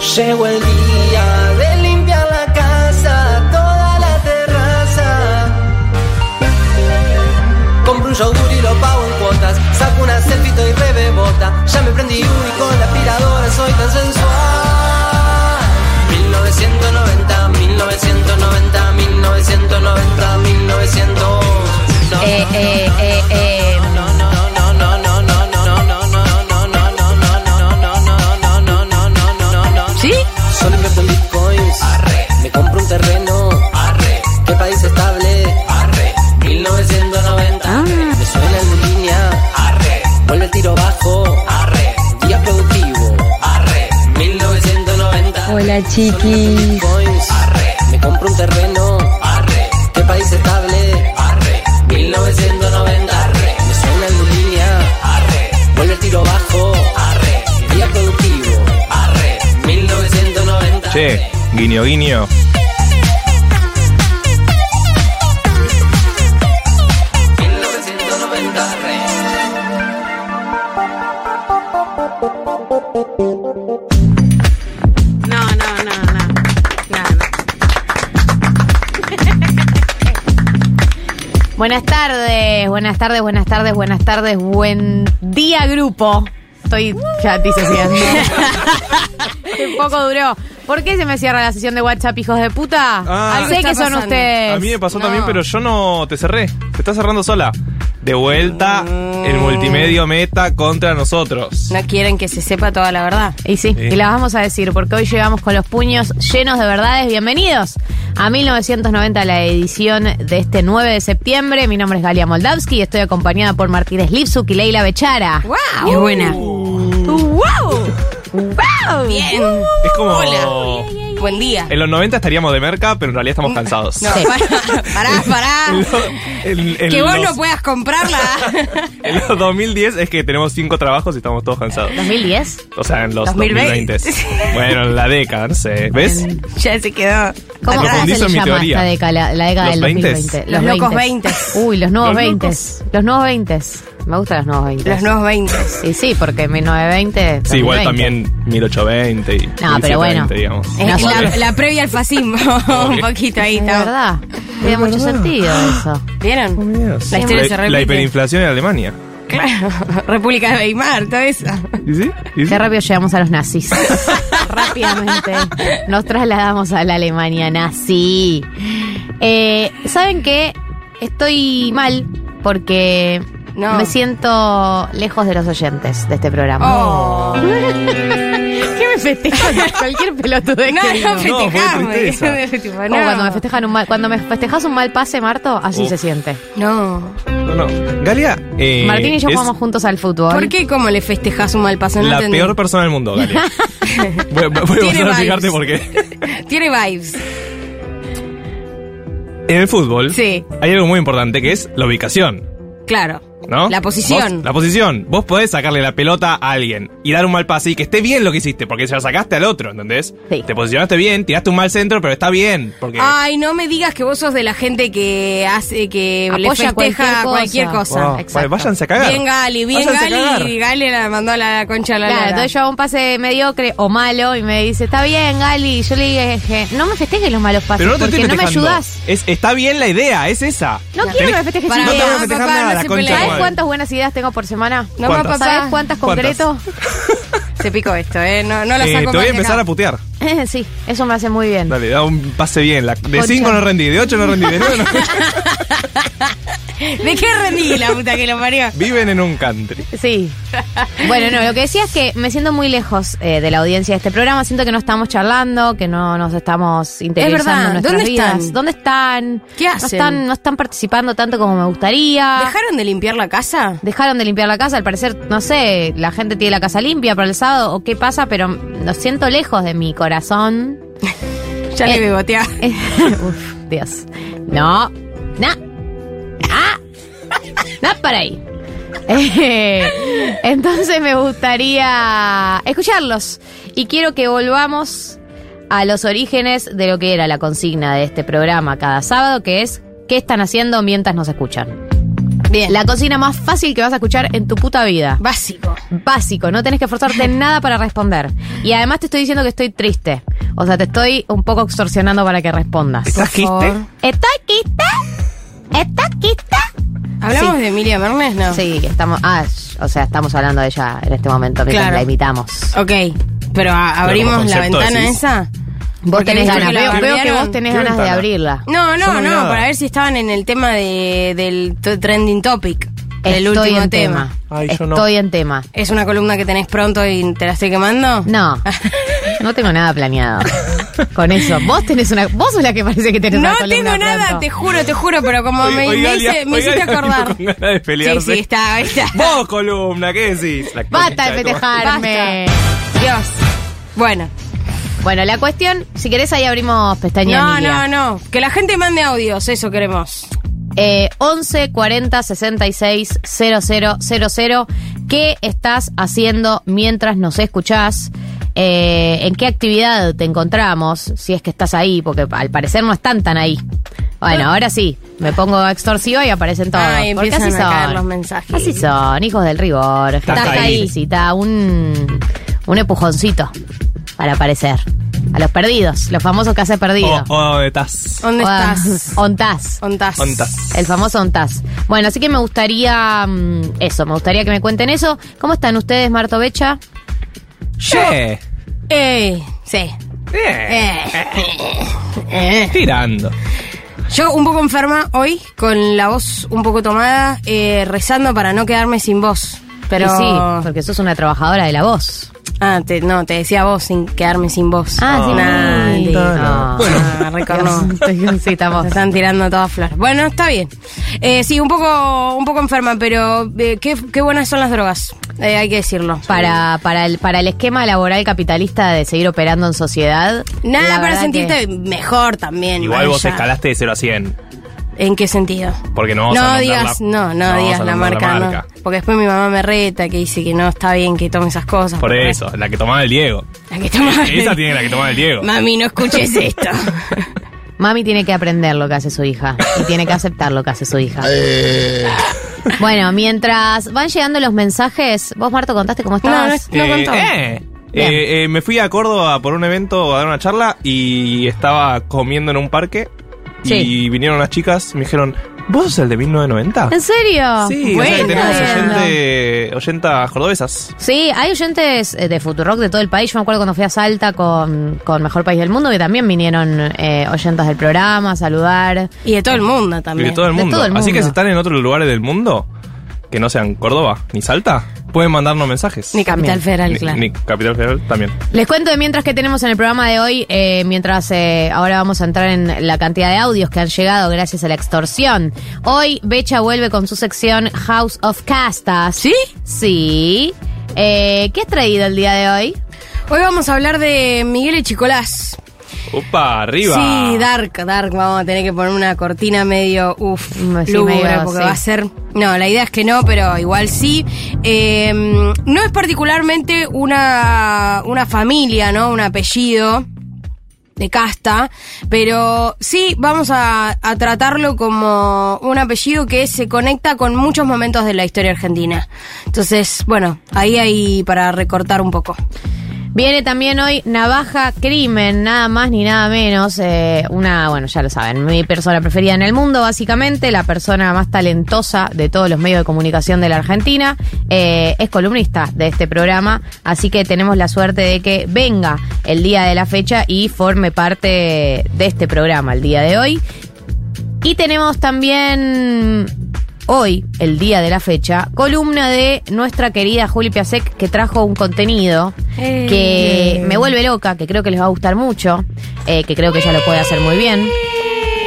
Llegó el día de limpiar la casa, toda la terraza. Compro un yogur y lo pago en cuotas. Saco una selfie y rebebota. Ya me prendí uno y con la aspiradora soy tan sensual. 1990, 1990, 1990, 1900. Eh, eh, eh, eh. Terreno. ¿Qué país estable? 1990. Me suena en línea. Vuelve el tiro bajo. Día productivo. 1990. Hola, chiquis. Bitcoins. Me compro un terreno. ¿Qué país estable? 1990. Me suena en línea. Vuelve el tiro bajo. Día productivo. 1990. Che, guiño, guiño. Buenas tardes, buenas tardes, buenas tardes, buenas tardes, buen día grupo. Estoy ya disociando. Qué poco duró. ¿Por qué se me cierra la sesión de WhatsApp, hijos de puta? Ah. sé ¿Qué que está son pasando? ustedes. A mí me pasó No. también, pero yo no te cerré. Te estás cerrando sola. De vuelta, el multimedio meta contra nosotros. No quieren que se sepa toda la verdad. Y sí, Sí. y la vamos a decir, porque hoy llegamos con los puños llenos de verdades. Bienvenidos a 1990, la edición de este 9 de septiembre. Mi nombre es Galia Moldavsky y estoy acompañada por Martínez Lipsuk y Leila Bechara. ¡Wow! ¡Qué buena! ¡Wow! ¡Wow! Bien. Es como. Hola. Buen día. En los 90 estaríamos de merca, pero en realidad estamos cansados. No, Sí. pará, pará. En lo- en- en Que vos los- no puedas comprarla. En los 2010 es que tenemos cinco trabajos y estamos todos cansados. ¿2010? O sea, en los 2020. 2020. Bueno, en la década, no sé. ¿Ves? ya se quedó. ¿Cómo, se le mi llama teoría. esta década, la, la década ¿Los del 20s? 2020? Los locos 20s. 20s. Uy, los nuevos Los 20 locos. Los nuevos 20 Me gustan los nuevos 20 Los nuevos 20. Y sí, porque 1920. Sí, igual 2020. también 1820 y No, pero bueno. 1720, digamos. Es la, la previa al fascismo. Un poquito ahí Es verdad. Tiene mucho sentido eso. ¿Vieron? Dios. La historia se La repite. hiperinflación en Alemania. Claro. República de Weimar, todo eso. ¿Y sí? ¿Y sí? Qué rápido llegamos a los nazis. Rápidamente nos trasladamos a la Alemania nazi. Eh, ¿Saben qué? Estoy mal porque No. me siento lejos de los oyentes de este programa. Oh. ¿Qué me festejan? Cualquier pelotudez No, que digo. no. Tipo, Como no. cuando me festejan un mal, cuando me festejas un mal pase, Marto, así Uf. se siente. No. No, no. Galia. eh, Martín y yo es jugamos juntos al fútbol. ¿Por qué cómo le festejas un mal paso? No la entendí. peor persona del mundo, Galia. voy, voy- voy a vibes. por qué. Tiene vibes. En el fútbol Sí. hay algo muy importante que es la ubicación. Claro. ¿No? La posición. Vos- la posición. Vos podés sacarle la pelota a alguien y dar un mal pase y que esté bien lo que hiciste, porque se la sacaste al otro, ¿entendés? Sí. Te posicionaste bien, tiraste un mal centro, pero está bien. Porque Ay, no me digas que vos sos de la gente que hace que le Apoya festeja cualquier cualquier cosa. cosa. Wow, exacto. váyanse a cagar. Bien Gali, bien Váyanse a cagar. Gali. Y Gali la mandó a la concha a la Claro, lora. entonces yo hago un pase mediocre o malo y me dice, está bien, Gali. Y yo le dije, no me festejes los malos pases Pero no te porque estoy no me festejando. ayudás. Es, está bien la idea, es esa. No quiero que me festejes Para no te voy a ah, festejar papá, nada, no la se concha de ¿Sabes cuántas buenas ideas tengo por semana? No ¿Cuántas? pasar. ¿Sabes cuántas concreto? Se picó esto, ¿eh? No, no la Eh, saco te voy a empezar acá. a putear. sí, eso me hace muy bien. Dale, da un pase bien. La- de Concha. 5 no rendí, de 8 no rendí, de 9 no. ¿De qué rendí la puta que lo parió? Viven en un country. Sí. Bueno, no, lo que decía es que me siento muy lejos eh, de la audiencia de este programa. Siento que no estamos charlando, que no nos estamos interesando verdad. en nuestras ¿Dónde vidas. están? ¿Dónde están? ¿Qué No hacen? están, no están participando tanto como me gustaría. ¿Dejaron de limpiar la casa? Dejaron de limpiar la casa, al parecer, no sé, la gente tiene la casa limpia para el sábado o qué pasa, pero lo siento lejos de mi corazón. Ya Eh. le bebotea. Uf, Dios. No, no, no para ahí. Entonces me gustaría escucharlos y quiero que volvamos a los orígenes de lo que era la consigna de este programa cada sábado, que es ¿qué están haciendo mientras nos escuchan? Bien. La cocina más fácil que vas a escuchar en tu puta vida. Básico. Básico, no tenés que esforzarte en nada para responder. Y además te estoy diciendo que estoy triste. O sea, te estoy un poco extorsionando para que respondas. ¿Estás quiste? favor. ¿Estás quista? ¿Estás quista? ¿Hablamos Sí. de Emilia Mernes? No. Sí, estamos. Ah, o sea, estamos hablando de ella en este momento Claro. la imitamos. Ok, pero a- abrimos la ventana decís. esa. Vos Porque tenés ganas. Veo, veo que vos tenés ¿Qué ganas de abrirla. No, no, no para ver si estaban en el tema de, del trending topic. El Estoy último en tema. tema. Ay, yo no. Estoy en tema. ¿Es una columna que tenés pronto y te la estoy quemando? No, no tengo nada planeado con eso. Vos tenés una. Vos sos la que parece que tenés No una columna tengo nada, pronto. te juro, te juro, pero como me, hoy me hice- me hiciste acordar. con ganas de Sí, pelearse. sí, está, ahí está. Vos, columna, ¿qué decís? La Basta concha de festejarme. Dios. Bueno. Bueno, la cuestión, si querés ahí abrimos pestaña No, Emilia. no, no. Que la gente mande audios, eso queremos. Eh, 11 40 66 000. ¿Qué estás haciendo mientras nos escuchás? Eh, ¿En qué actividad te encontramos? Si es que estás ahí, porque al parecer no están tan ahí. Bueno, ahora sí, me pongo extorsiva y aparecen todos. Ay, porque así a caer son. los mensajes. Así son, hijos del rigor. Que ahí. necesita un, un empujoncito para aparecer. A los perdidos, los famosos que hace perdido. Oh, oh, estás. ¿Dónde Ah, estás? Ontás. ¿Ontás? Ontas. El famoso Ontaz. Bueno, así que me gustaría mm, eso, me gustaría que me cuenten eso. ¿Cómo están ustedes, Marto Becha? Eh, Eh, sí. eh, Eh. Eh. Tirando. Yo un poco enferma hoy, con la voz un poco tomada, eh, rezando para no quedarme sin voz. Pero Y sí, porque sos una trabajadora de la voz. Ah, te- no, te decía vos sin quedarme sin voz. Ah, sí, lindo. No. Ah, recorno. sí, estamos. Se están tirando todas flores. Bueno, está bien. Eh, sí, un poco, un poco enferma, pero eh, qué, qué buenas son las drogas. Eh, hay que decirlo. Para, para, el, para el esquema laboral capitalista de seguir operando en sociedad. Nada para sentirte que- mejor también. Igual vos escalaste de 0 a 100. ¿En qué sentido? Porque no vamos a no nombrar digas, la- no, no, no digas a la marca, la no. Porque después mi mamá me reta que dice que no está bien que tome esas cosas. Por porque- eso, la que tomaba el Diego. La que toma- Esa tiene la que tomaba el Diego. Mami, no escuches esto. Mami tiene que aprender lo que hace su hija y tiene que aceptar lo que hace su hija. Bueno, mientras van llegando los mensajes, vos Marto contaste cómo No, no, estabas. no Eh, contó. eh, eh, eh, me fui a Córdoba por un evento a dar una charla y estaba comiendo en un parque y vinieron unas chicas y me dijeron, ¿vos sos el de 1990? ¿En serio? Sí, o sea Bueno. que tenemos oyente, oyentas cordobesas. Sí, hay oyentes eh, de Futurock de todo el país. Yo me acuerdo cuando fui a Salta con, con Mejor País del Mundo que también vinieron eh, oyentas del programa a saludar. Y de todo el mundo Y también. de todo el De mundo. todo el Así que mundo. si están en otros lugares del mundo, que no sean Córdoba ni Salta, pueden mandarnos mensajes. Ni Capital También. Federal, Ni- claro. ni Capital Federal también. Les cuento de mientras que tenemos en el programa de hoy, eh, mientras eh, ahora vamos a entrar en la cantidad de audios que han llegado gracias a la extorsión. Hoy Becha vuelve con su sección House of Castas. ¿Sí? Sí. Eh, ¿Qué has traído el día de hoy? Hoy vamos a hablar de Miguel Echicolás. ¡Upa! ¡Arriba! Sí, Dark, Dark. Vamos a tener que poner una cortina medio, uff, sí, lúgubre, porque sí. va a ser... No, la idea es que no, pero igual sí. Eh, no es particularmente una, una familia, ¿no? Un apellido de casta, pero sí vamos a, a tratarlo como un apellido que se conecta con muchos momentos de la historia argentina. Entonces, bueno, ahí hay para recortar un poco. Viene también hoy Navaja Crimen, nada más ni nada menos. eh, una, bueno, ya lo saben, mi persona preferida en el mundo, básicamente, la persona más talentosa de todos los medios de comunicación de la Argentina. eh, es columnista de este programa, así que tenemos la suerte de que venga el día de la fecha y forme parte de este programa el día de hoy. Y tenemos también hoy, el día de la fecha, columna de nuestra querida Juli Piasek que trajo un contenido Eh. que me vuelve loca, que creo que les va a gustar mucho, eh, que creo que ella lo puede hacer muy bien,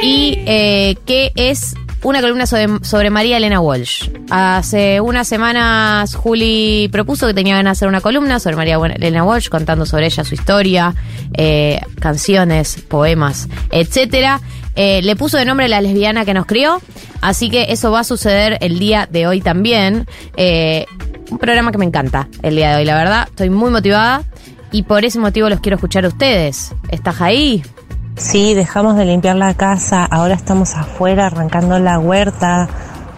y eh, que es una columna sobre, sobre María Elena Walsh. Hace unas semanas Juli propuso que tenía ganas de hacer una columna sobre María Elena Walsh, contando sobre ella su historia, eh, canciones, poemas, etcétera. Eh, le puso de nombre la lesbiana que nos crió, así que eso va a suceder el día de hoy también. Eh, un programa que me encanta el día de hoy, la verdad. Estoy muy motivada y por ese motivo los quiero escuchar a ustedes. ¿Estás ahí? Sí, dejamos de limpiar la casa, ahora estamos afuera arrancando la huerta,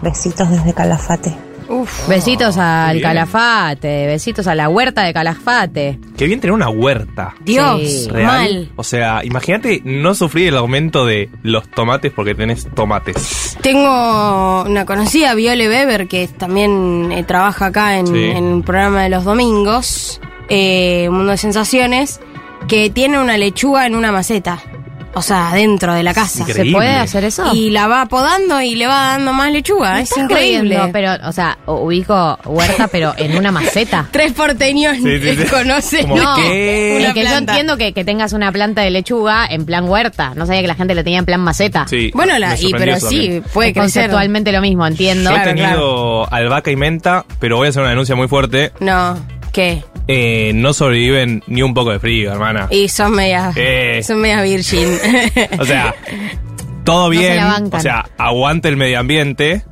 Besitos desde Calafate. Uf. Besitos al. Calafate, besitos a la huerta de Calafate. Qué bien tener una huerta. Dios, Sí. Real. mal. O sea, imagínate no sufrir el aumento de los tomates porque tenés tomates. Tengo una conocida, Viole Weber, que también eh, trabaja acá en, Sí. en el programa de los domingos, eh, Mundo de Sensaciones, que tiene una lechuga en una maceta. O sea, dentro de la casa. Increíble. ¿Se puede hacer eso? Y la va podando y le va dando más lechuga. Me Es increíble. jodiendo, pero, o sea, ubico huerta, pero en una maceta. Tres porteños Sí, sí, sí. conocen. No, que yo entiendo que, que tengas una planta de lechuga en plan huerta. No sabía que la gente lo tenía en plan maceta. Sí, Bueno, la, y, pero sí, puede Es crecer. conceptualmente lo mismo, entiendo. Yo he Claro, tenido albahaca y menta, pero voy a hacer una denuncia muy fuerte. No, ¿qué? Eh, no sobreviven ni un poco de frío, hermana. Y son medias, Eh. son medias virgin. O sea, todo No se bien. la bancan. o sea, aguante el medio ambiente,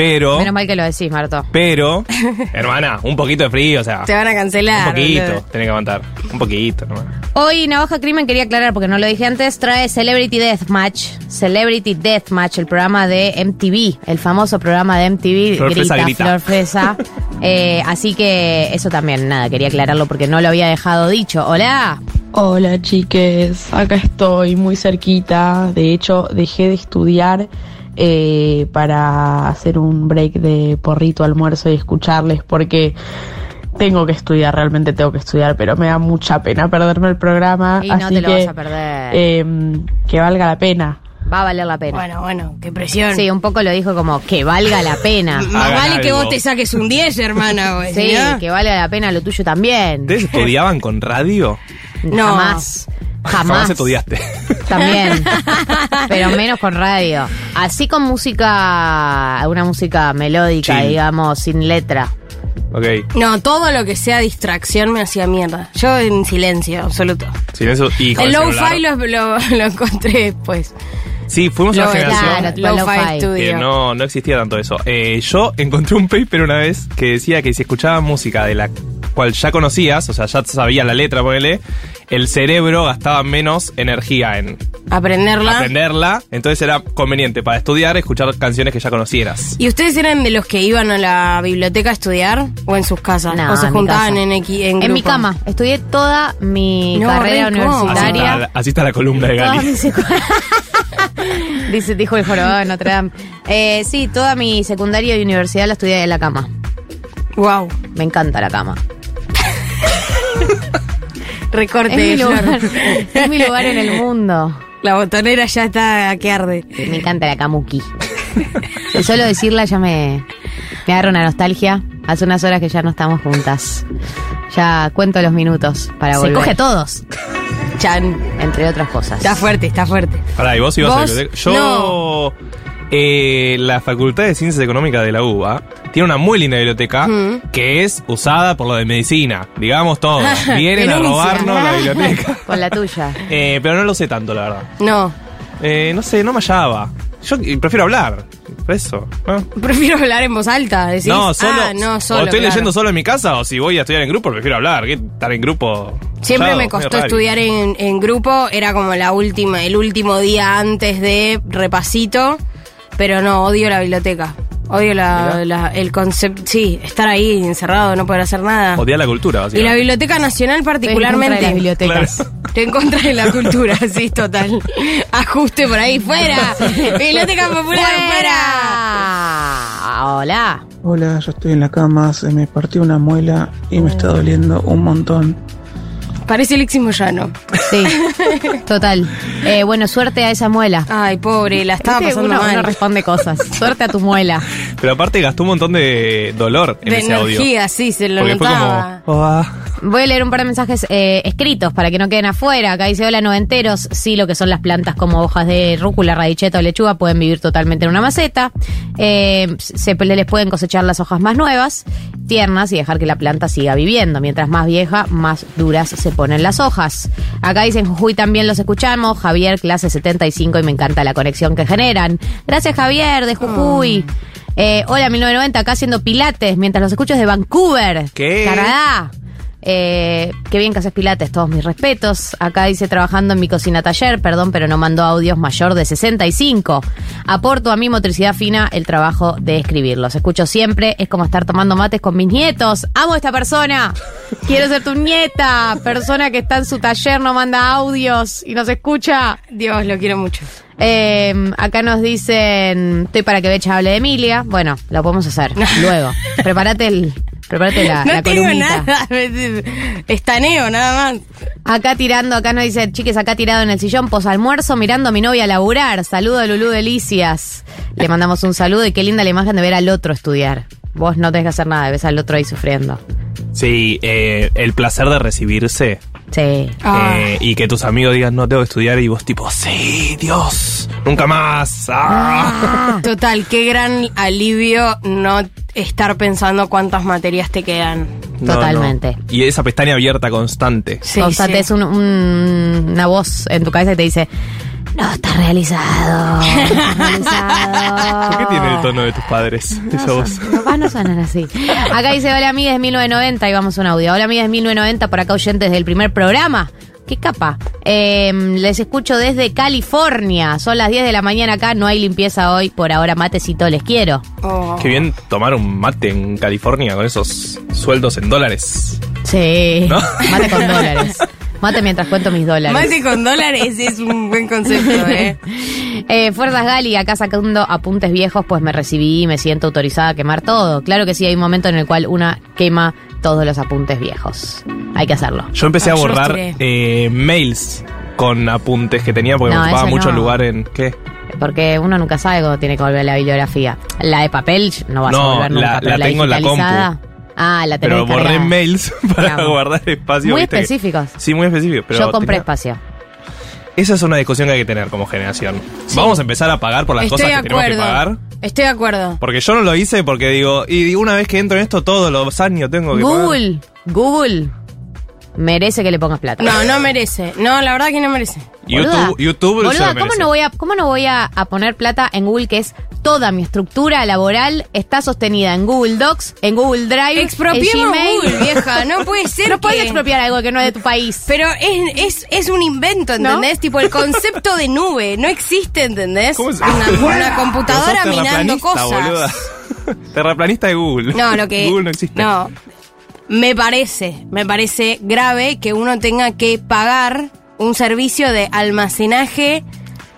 pero. Menos mal que lo decís, Marto. Pero, hermana, un poquito de frío, o sea. Te van a cancelar. Un poquito, boludo. tenés que aguantar. Un poquito, hermana. Hoy Navaja Crimen quería aclarar, porque no lo dije antes, trae Celebrity Deathmatch. Celebrity Deathmatch, el programa de MTV, el famoso programa de MTV. Flor Fresa grita, grita. Flor Fresa. Eh, así que eso también, nada, quería aclararlo porque no lo había dejado dicho. Hola. Hola chiques, acá estoy muy cerquita. De hecho, dejé de estudiar eh, para hacer un break de porrito almuerzo y escucharles porque tengo que estudiar, realmente tengo que estudiar, pero me da mucha pena perderme el programa. Y no así te lo que, vas a perder. em, que valga la pena. Va a valer la pena. Bueno, bueno, qué presión. Sí, un poco lo dijo como que valga la pena. Más vale que vos te saques un 10, hermana. güey, Sí, ¿no? que valga la pena lo tuyo también. ¿Ustedes estudiaban con radio? No. Jamás. Jamás. Jamás estudiaste. También. pero menos con radio. Así con música, una música melódica, Chill. digamos, sin letra. ok. No, todo lo que sea distracción me hacía mierda. Yo en silencio, absoluto. Sin eso. Y con El celular. lo, lo, lo encontré después. Sí, fuimos una Lo- generación claro, Lo-fi lo-fi. que studio. no, no existía tanto eso. Eh, yo encontré un paper una vez que decía que si escuchabas música de la cual ya conocías, o sea, ya sabías la letra, ponele, el cerebro gastaba menos energía en Aprenderla. aprenderla, entonces era conveniente para estudiar escuchar canciones que ya conocieras. ¿Y ustedes eran de los que iban a la biblioteca a estudiar o en sus casas? No, ¿O se en juntaban en, en En mi cama. Estudié toda mi No, carrera re incómodo. Así universitaria. está, así está la columna de Gali. Dice, dijo el jorobado de Notre Dame. Eh, sí, toda mi secundaria y universidad la estudié en la cama. Wow. Me encanta la cama. Recorte Es mi, lugar, es mi lugar en el mundo. La botonera ya está que arde. Me encanta la kamuki. Solo decirla ya me, me agarra una nostalgia. Hace unas horas que ya no estamos juntas. Ya cuento los minutos para Se volver. coge a todos, Chan. entre otras cosas. Está fuerte, está fuerte. Pará, ¿y vos ibas a la ¿Vos? biblioteca? Yo, eh, la Facultad de Ciencias Económicas de la UBA tiene una muy linda biblioteca Mm. que es usada por lo de medicina. Digamos todo. Vienen a robarnos la biblioteca. Con la tuya. Eh, pero no lo sé tanto, la verdad. No. Eh, no sé, no me hallaba. Yo eh, prefiero hablar. Por eso. ¿no? Prefiero hablar en voz alta. ¿decís? No, solo. Ah, no, solo. o estoy claro. leyendo solo en mi casa o si voy a estudiar en grupo, prefiero hablar. que Estar en grupo. Siempre callado, me costó estudiar en, en grupo, era como la última, el último día antes de repasito, pero no, odio la biblioteca. Odio la, el concepto, sí, estar ahí encerrado, no poder hacer nada. Odiar la cultura, Y la. Biblioteca Nacional particularmente. Estoy en contra de las bibliotecas. Claro. Estoy en contra de la cultura, sí, total. Ajuste por ahí, fuera. Biblioteca Popular, fuera. ¡Fuera! Hola. Hola, yo estoy en la cama, se me partió una muela y me está doliendo un montón. Parece Lexi Moyano. Sí, total. Eh, bueno, suerte a esa muela. Ay, pobre, la estaba Viste, pasando uno, mal. uno responde cosas. Suerte a tu muela. Pero aparte gastó un montón de dolor en de ese audio. energía, sí, se lo Porque fue notaba. "Ah". Voy a leer un par de mensajes eh, escritos para que no queden afuera. Acá dice, hola noventeros, sí, lo que son las plantas como hojas de rúcula, radicheta o lechuga pueden vivir totalmente en una maceta. Eh, se les pueden cosechar las hojas más nuevas, tiernas y dejar que la planta siga viviendo. Mientras más vieja, más duras se ponen las hojas. Acá dicen, Jujuy también los escuchamos. Javier, clase 75 y me encanta la conexión que generan. Gracias Javier, de Jujuy. Eh, hola 1990, acá haciendo pilates mientras los escucho desde Vancouver, ¿Qué? Canadá. Eh, qué bien que haces pilates, todos mis respetos. Acá dice trabajando en mi cocina taller, perdón, pero no mandó audios mayor de 65. Aporto a mi motricidad fina el trabajo de escribirlos. Escucho siempre, es como estar tomando mates con mis nietos. Amo a esta persona. Quiero ser tu nieta. Persona que está en su taller, no manda audios y nos escucha. Dios, lo quiero mucho. Eh, acá nos dicen, estoy para que Becha hable de Emilia. Bueno, lo podemos hacer luego. Prepárate el, prepárate la, no la tengo columnita. nada. Estaneo, nada más. Acá tirando, acá nos dice, chiques, acá tirado en el sillón, posalmuerzo, mirando a mi novia laburar. Saludo a Lulú Delicias. Le mandamos un saludo y qué linda la imagen de ver al otro estudiar. Vos no tenés que hacer nada, ves al otro ahí sufriendo. Sí, eh, el placer de recibirse Sí. Ah. eh, y que tus amigos digan no tengo que estudiar y vos tipo, sí, Dios, nunca más. Ah. Total, qué gran alivio no estar pensando cuántas materias te quedan. No, Totalmente. no. Y esa pestaña abierta constante. Sí, Constante, sí. es un- un- una voz en tu cabeza que te dice, no está realizado. No está realizado. ¿Por qué tiene el tono de tus padres esa voz? Papás no suenan así. Acá dice, hola amigas de 1990, y vamos a un audio. Hola amigas de 1990, por acá oyentes del primer programa. Qué capa. Eh, les escucho desde California. Son las 10 de la mañana acá, no hay limpieza hoy. Por ahora, matecito, les quiero. Oh. Qué bien tomar un mate en California con esos sueldos en dólares. Sí. ¿No? Mate con dólares. Mate mientras cuento mis dólares. Mate con dólares es un buen concepto, ¿eh? Eh, Fuerzas Gali, acá sacando apuntes viejos, pues me recibí y me siento autorizada a quemar todo. Claro que sí, hay un momento en el cual una quema todos los apuntes viejos. Hay que hacerlo. Yo empecé Ah, a yo borrar eh, mails con apuntes que tenía porque No, me ocupaba mucho no. lugar en. ¿Qué? Porque uno nunca sabe cuándo tiene que volver a la bibliografía. La de papel no vas a No, volver nunca, la- pero la tengo en la digitalizada, Ah, la tenés Pero borré descargada. mails para guardar espacio. Muy ¿viste que- específicos. Sí, muy específicos. Pero Yo compré tenía- espacio. Esa es una discusión que hay que tener como generación. Vamos a empezar a pagar por las Estoy cosas que tenemos que acuerdo. pagar. Estoy de acuerdo. Porque yo no lo hice porque digo, y digo, una vez que entro en esto, todos los años tengo que pagar. Google, Google, merece que le pongas plata. No, no merece. No, la verdad que no merece. Boluda, YouTube, YouTube se boluda, lo ¿cómo no voy a, cómo no voy a, a poner plata en Google que es toda mi estructura laboral está sostenida en Google Docs, en Google Drive, en Expropiemos Gmail? Google, vieja. No puede ser No puedes que- expropiar algo que no es de tu país. Pero es, es, es un invento, ¿entendés? Tipo, el concepto de nube no existe, ¿entendés? ¿Cómo se- una, una computadora minando cosas. boluda. Terraplanista de Google. No, lo que. Google no existe. No. Me parece, me parece grave que uno tenga que pagar un servicio de almacenaje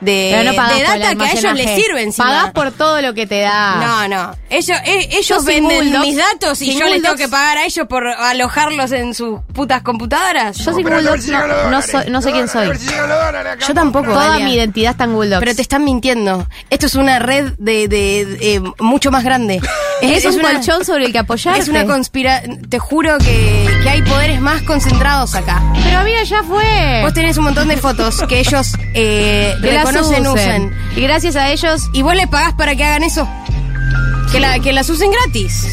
de, Pero no pagás de por el data que a ellos almacenaje. les sirve encima. Pagás por todo lo que te da. No, no. Ellos, eh, ellos Yo sin venden mis datos y sin yo les tengo que pagar a ellos por alojarlos en sus putas computadoras. Yo sin Google Docs no, no soy- no sé quién soy. Yo tampoco. Toda Dalia. mi identidad está en Google Docs. Pero te están mintiendo. Esto es una red de, de- de- eh, mucho más grande. es, un una- colchón sobre el que apoyarte. Es una conspira... Te juro que, que hay poderes más concentrados acá. Pero amiga, ya fue. Vos tenés un montón de fotos que ellos eh, las reconocen, usen. usan. Y gracias a ellos Y vos les pagás para que hagan eso. Que, la, que las usen gratis.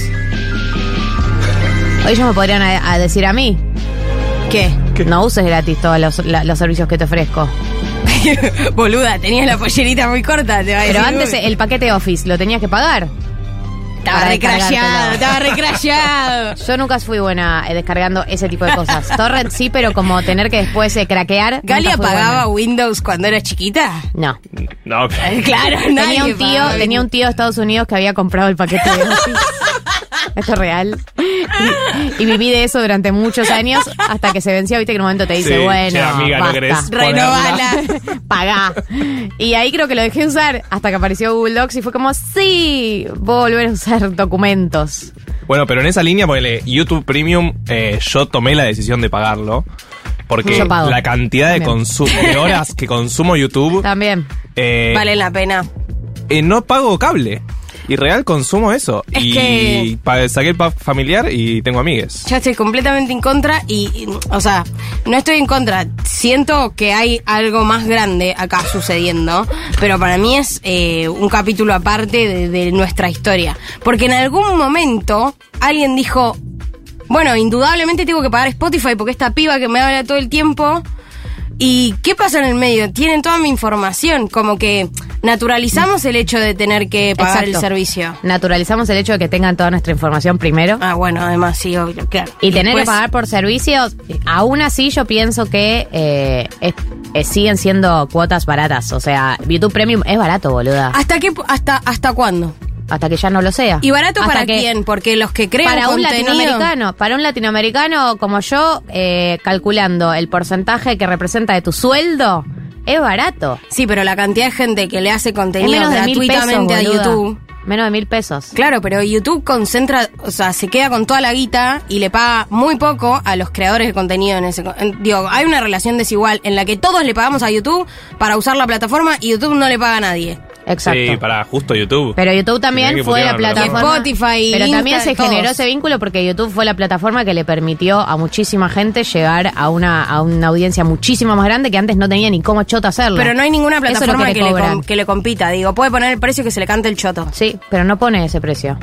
ellos me podrían a- a decir a mí. ¿Qué? No uses gratis todos los, la- los servicios que te ofrezco. Boluda, tenías la pollerita muy corta, te va a Pero decir. antes el paquete Office lo tenías que pagar. Estaba descargártelo. estaba recrayado. Yo nunca fui buena eh, descargando ese tipo de cosas. Torrent sí, pero como tener que después eh, craquear. ¿Galia nunca fui pagaba buena. Windows cuando era chiquita? No. No, Claro, Tenía nadie un tío, pagaba tenía un tío de Estados Unidos que había comprado el paquete de Office. Esto es real. Y, y viví de eso durante muchos años hasta que se venció, viste que en un momento te dice, Sí, bueno, che, amiga, ¿no basta. Renovala. Pagá. Y ahí creo que lo dejé usar hasta que apareció Google Docs y fue como, sí, voy a volver a usar documentos. Bueno, pero en esa línea, porque YouTube Premium, eh, yo tomé la decisión de pagarlo. Porque la cantidad de horas que consumo YouTube, También. eh, Vale la pena. eh, no pago cable. Y real consumo eso. Es y que- saqué el pack familiar y tengo amigues. Ya estoy completamente en contra y, y, o sea, no estoy en contra. Siento que hay algo más grande acá sucediendo, pero para mí es eh, un capítulo aparte de, de nuestra historia. Porque en algún momento alguien dijo, bueno, indudablemente tengo que pagar Spotify porque esta piba que me habla todo el tiempo... ¿Y qué pasa en el medio? Tienen toda mi información, como que Naturalizamos el hecho de tener que pagar el servicio. Naturalizamos el hecho de que tengan toda nuestra información primero. Ah, bueno, además, sí, obvio, claro. Y tener que pagar por servicios, aún así yo pienso que eh, es- eh, siguen siendo cuotas baratas. O sea, YouTube Premium es barato, boluda. ¿Hasta qué, hasta, hasta cuándo? Hasta que ya no lo sea. ¿Y barato Hasta para que- quién? Porque los que crean Para un latinoamericano, para un latinoamericano como yo, eh, calculando el porcentaje que representa de tu sueldo, es barato. Sí, pero la cantidad de gente que le hace contenido menos de mil pesos, gratuitamente a. YouTube. Menos de mil pesos. Claro, pero YouTube concentra, o sea, se queda con toda la guita y le paga muy poco a los creadores de contenido en ese. en- digo, hay una relación desigual en la que todos le pagamos a YouTube para usar la plataforma y YouTube no le paga a nadie. Exacto. Sí, para justo YouTube. Pero YouTube también fue la plataforma. Spotify, Pero también Insta, se generó ese vínculo porque YouTube fue la plataforma que le permitió a muchísima gente llegar a una, a una audiencia muchísimo más grande que antes no tenía ni cómo chota hacerlo. Pero no hay ninguna plataforma que, que, le le cobran. com- que le compita. Digo, puede poner el precio que se le cante el choto. Sí, pero no pone ese precio.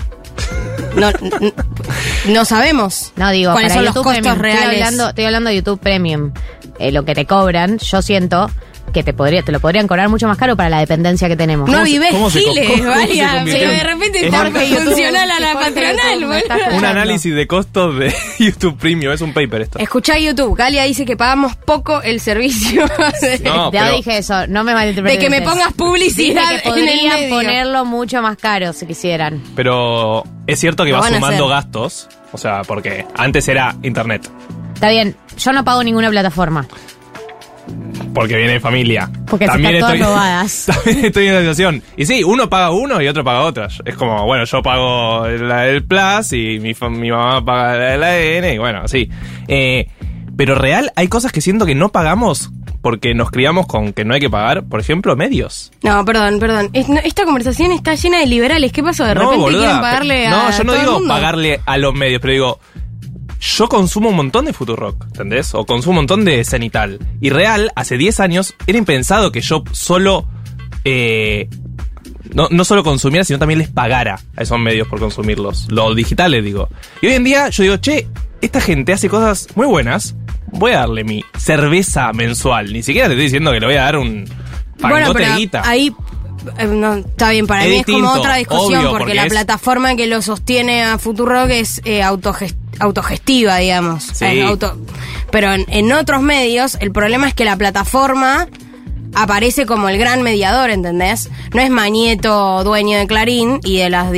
No, sabemos. No digo, cuáles para son YouTube los costos Premium. reales. Estoy hablando, estoy hablando de YouTube Premium. Eh, lo que te cobran, yo siento que te podría, te lo podrían cobrar mucho más caro para la dependencia que tenemos. No ¿Cómo se- vives giles, Pero en- de repente en está funcional a la patronal. Un análisis de costos de YouTube Premium, es un paper esto. Escuchá YouTube. Galia dice que pagamos poco el servicio. No, ya dije eso, no me malinterpretes. de que me pongas publicidad Dije que en el podrían ponerlo mucho más caro si quisieran. Pero es cierto que Lo va sumando gastos. O sea, porque antes era internet. Está bien, yo no pago ninguna plataforma. Porque viene de familia. Porque están todas robadas. También estoy en la situación. Y sí, uno paga uno y otro paga otro. Es como, bueno, yo pago la del Plus y mi, mamá paga la del ADN y bueno, sí. Eh, pero real, hay cosas que siento que no pagamos porque nos criamos con que no hay que pagar. Por ejemplo, medios. No, perdón, perdón. Es- no, esta conversación está llena de liberales. ¿Qué pasó? De no, repente boluda, quieren pagarle a No, yo no todo el digo mundo? pagarle a los medios, pero digo, yo consumo un montón de Futurock, ¿entendés? O consumo un montón de Cenital. Y real, hace 10 años, era impensado que yo solo. eh, no, no solo consumiera, sino también les pagara a esos medios por consumirlos. Los digitales, digo. Y hoy en día yo digo, che, esta gente hace cosas muy buenas. Voy a darle mi cerveza mensual. Ni siquiera te estoy diciendo que le voy a dar un Bueno, pero de guita. ahí eh, no, está bien, para Es mí es como otra discusión obvio, porque, porque la es- plataforma que lo sostiene a Futurock es eh, autogest- autogestiva, digamos. Sí. Auto- pero en, en otros medios el problema es que la plataforma aparece como el gran mediador, ¿entendés? No es Mañeto dueño de Clarín y de las...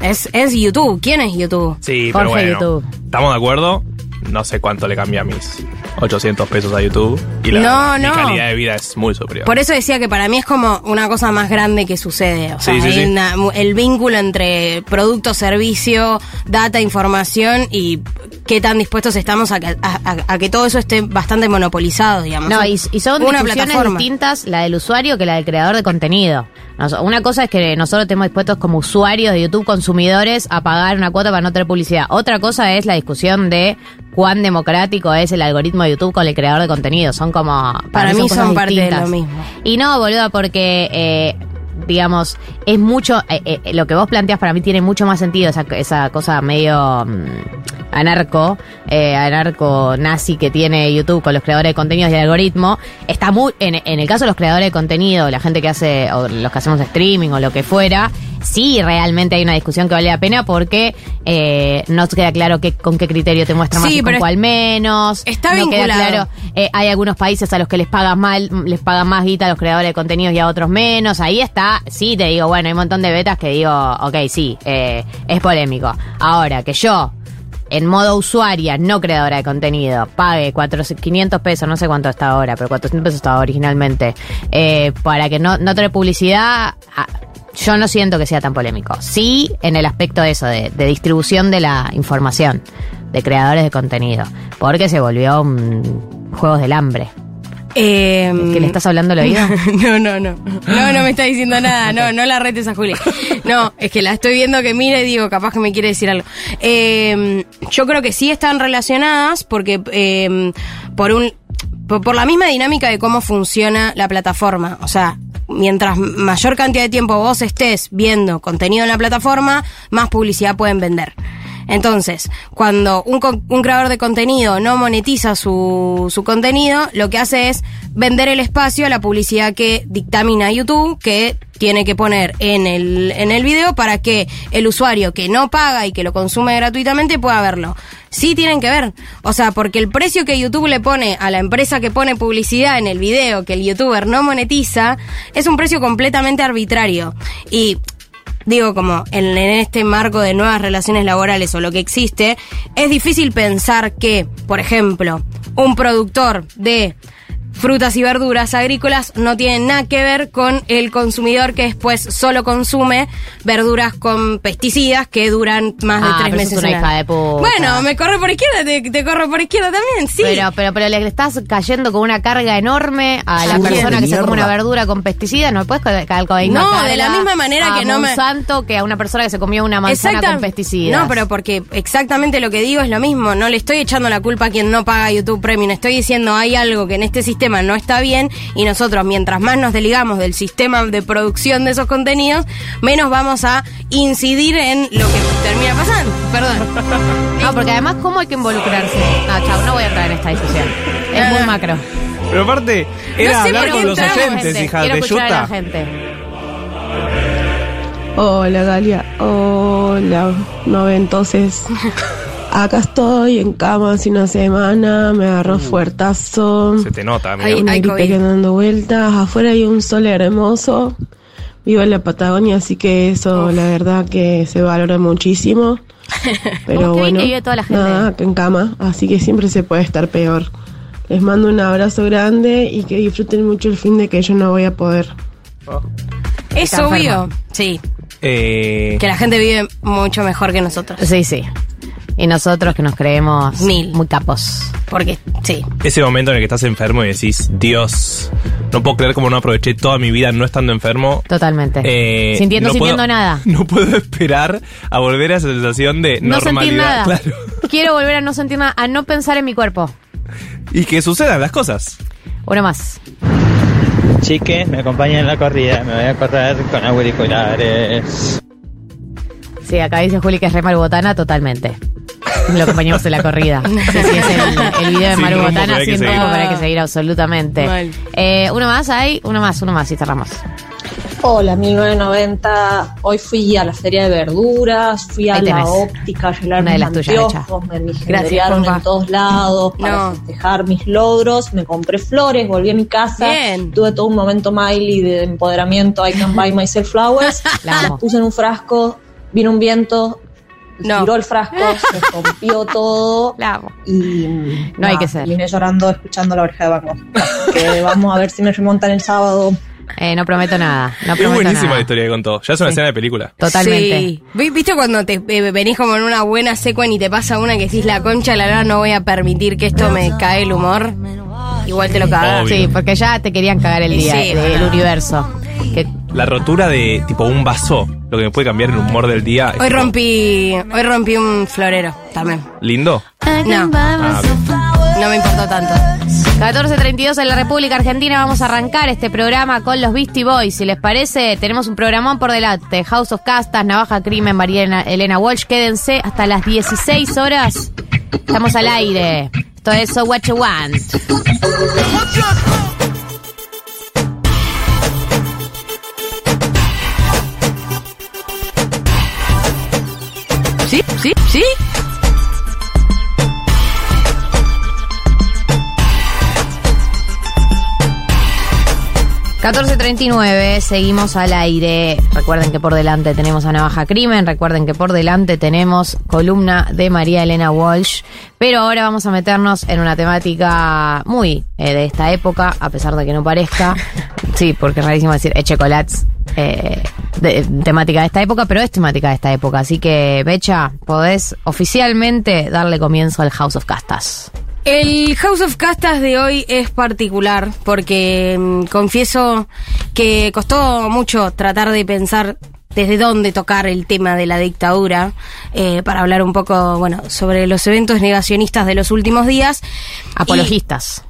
Es, es YouTube. ¿Quién es YouTube? Sí, Jorge pero bueno. YouTube. ¿Estamos de acuerdo? No sé cuánto le cambia a mis 800 pesos a YouTube. Y la No, mi calidad de vida es muy superior. Por eso decía que para mí es como una cosa más grande que sucede. O sea, Sí, sí, hay sí. una- el vínculo entre producto, servicio, data, información y qué tan dispuestos estamos a que, a- a- a que todo eso esté bastante monopolizado, digamos. No, y, y son una discusiones plataforma. distintas la del usuario que la del creador de contenido. Una cosa es que nosotros estemos dispuestos como usuarios de YouTube, consumidores, a pagar una cuota para no tener publicidad. Otra cosa es la discusión de cuán democrático es el algoritmo de YouTube con el creador de contenido. Son como... Para mí cosas son parte de lo mismo. Y no, boluda, porque... eh, digamos, es mucho, eh, eh, lo que vos planteas para mí tiene mucho más sentido, esa, esa cosa medio mm, anarco, eh, anarco nazi que tiene YouTube con los creadores de contenidos y el algoritmo, está muy, en, en el caso de los creadores de contenido, la gente que hace, o los que hacemos streaming o lo que fuera, sí realmente hay una discusión que vale la pena porque eh, no queda claro qué, con qué criterio te muestra más Sí, y con cuál menos. está no queda claro eh, hay algunos países a los que les pagan mal, les pagan más guita a los creadores de contenidos y a otros menos. Ahí está, sí, te digo, bueno, hay un montón de betas que digo, ok, sí, eh, es polémico. Ahora, que yo, en modo usuaria, no creadora de contenido, pague 400, 500 pesos, no sé cuánto está ahora, pero 400 pesos estaba originalmente, eh, para que no, no tener publicidad, ah, yo no siento que sea tan polémico. Sí, en el aspecto de eso, de, de distribución de la información, de creadores de contenido, porque se volvió un juegos del hambre. Eh, ¿Que le estás hablando al oído? No, no, no. No, no me está diciendo nada. No, no la retes a Juli. No, es que la estoy viendo que mira y digo, capaz que me quiere decir algo. Eh, yo creo que sí están relacionadas porque eh, por un por, por la misma dinámica de cómo funciona la plataforma. O sea, mientras mayor cantidad de tiempo vos estés viendo contenido en la plataforma, más publicidad pueden vender. Entonces, cuando un, un creador de contenido no monetiza su, su contenido, lo que hace es vender el espacio a la publicidad que dictamina YouTube, que tiene que poner en el, en el video para que el usuario que no paga y que lo consume gratuitamente pueda verlo. Sí tienen que ver. O sea, porque el precio que YouTube le pone a la empresa que pone publicidad en el video que el youtuber no monetiza es un precio completamente arbitrario. Y digo, como en, este marco de nuevas relaciones laborales o lo que existe, es difícil pensar que, por ejemplo, un productor de frutas y verduras agrícolas no tiene nada que ver con el consumidor que después solo consume verduras con pesticidas que duran más de Ah, tres pero sos meses. una hija de puta. Bueno, me corre por izquierda, te, te corro por izquierda también, sí. Pero, pero, pero le estás cayendo con una carga enorme a la persona que se come una verdura con pesticidas. No puedes calcar con No, de la misma manera que no me- santo que a una persona que se comió una manzana Exacta- con pesticidas. No, pero porque exactamente lo que digo es lo mismo. No le estoy echando la culpa a quien no paga YouTube Premium. Estoy diciendo hay algo que en este sistema no está bien y nosotros, mientras más nos desligamos del sistema de producción de esos contenidos, menos vamos a incidir en lo que termina pasando. Perdón. No, porque además, ¿cómo hay que involucrarse? No, chao, no voy a entrar en esta discusión. Es muy macro. Pero aparte, era sé hablar con los oyentes, hija quiero de escuchar a la Yuta. gente. Hola Galia, hola. No ve, entonces acá estoy en cama hace una semana, me agarró fuertazo. Se te nota, amigo. Ay, Una gripe COVID. que dando vueltas, afuera hay un sol hermoso. Vivo en la Patagonia, así que eso la verdad que se valora muchísimo. Pero bueno, que vive toda la gente. nada, acá en cama, así que siempre se puede estar peor. Les mando un abrazo grande y que disfruten mucho el fin de que yo no voy a poder. Es Está obvio. enferma. Sí. Eh, Que la gente vive mucho mejor que nosotros. Sí, sí. Y nosotros que nos creemos Mil. muy capos. Porque, sí. ese momento en el que estás enfermo y decís, Dios, no puedo creer cómo no aproveché toda mi vida no estando enfermo. Totalmente. Eh, sintiendo, no sintiendo puedo- nada. No puedo esperar a volver a esa sensación de No sentir normalidad. nada. Claro. Quiero volver a no sentir nada, a no pensar en mi cuerpo. Y que sucedan las cosas. Uno más. Chiques, me acompañan en la corrida, me voy a correr con auriculares. Sí, acá dice Juli que es re Marubotana, totalmente. Lo acompañamos en la corrida. Sí, sí, es el, el video de Sin Maru rumbo, Botana hay que sin seguir. rumbo, pero hay que seguir absolutamente. Mal. Eh, uno más hay, uno más, uno más y cerramos. Hola, 1990. Hoy fui a la feria de verduras, fui a Ahí la tenés. óptica a Una de mis las tuyas, anteojos, me Juanpa. en todos lados para No. festejar mis logros, me compré flores, volví a mi casa, Bien. tuve todo un momento Miley de empoderamiento, I can buy myself flowers, La amo. las puse en un frasco, vino un viento, No. tiró el frasco, se rompió todo La amo. y No hay que ser. vine llorando escuchando la oreja de Van Gogh. Así que vamos a ver si me remontan el sábado. Eh, no prometo nada. No Es prometo buenísima nada. la historia que contó. Ya es una escena de película. Totalmente. Sí. Vi- ¿Viste cuando te eh, venís como en una buena secuen y te pasa una que decís la concha, la verdad no voy a permitir que esto me cae el humor? Igual te lo cagas. Obvio. Sí, porque ya te querían cagar el día sí, del bueno. universo. Que La rotura de tipo un vaso, lo que me puede cambiar el humor del día. Hoy tipo, rompí, hoy rompí un florero también. Lindo. No, Ah, no me importó tanto. 14.32 en la República Argentina. Vamos a arrancar este programa con los Beastie Boys. Si les parece, tenemos un programón por delante. House of Castas, Navaja Crimen, María Elena- Elena Walsh. Quédense hasta las 16 horas. Estamos al aire. Esto es So What You Want. ¿Sí? ¿Sí? ...14.39, seguimos al aire. Recuerden que por delante tenemos a Navaja Crimen, recuerden que por delante tenemos columna de María Elena Walsh. Pero ahora vamos a meternos en una temática muy eh, de esta época, a pesar de que no parezca. Sí, porque es rarísimo decir Echecolats, eh, de- temática de esta época, pero es temática de esta época. Así que, Becha, podés oficialmente darle comienzo al House of Castas. El House of Castas de hoy es particular porque mm, confieso que costó mucho tratar de pensar desde dónde tocar el tema de la dictadura eh, para hablar un poco, bueno, sobre los eventos negacionistas de los últimos días. Apologistas.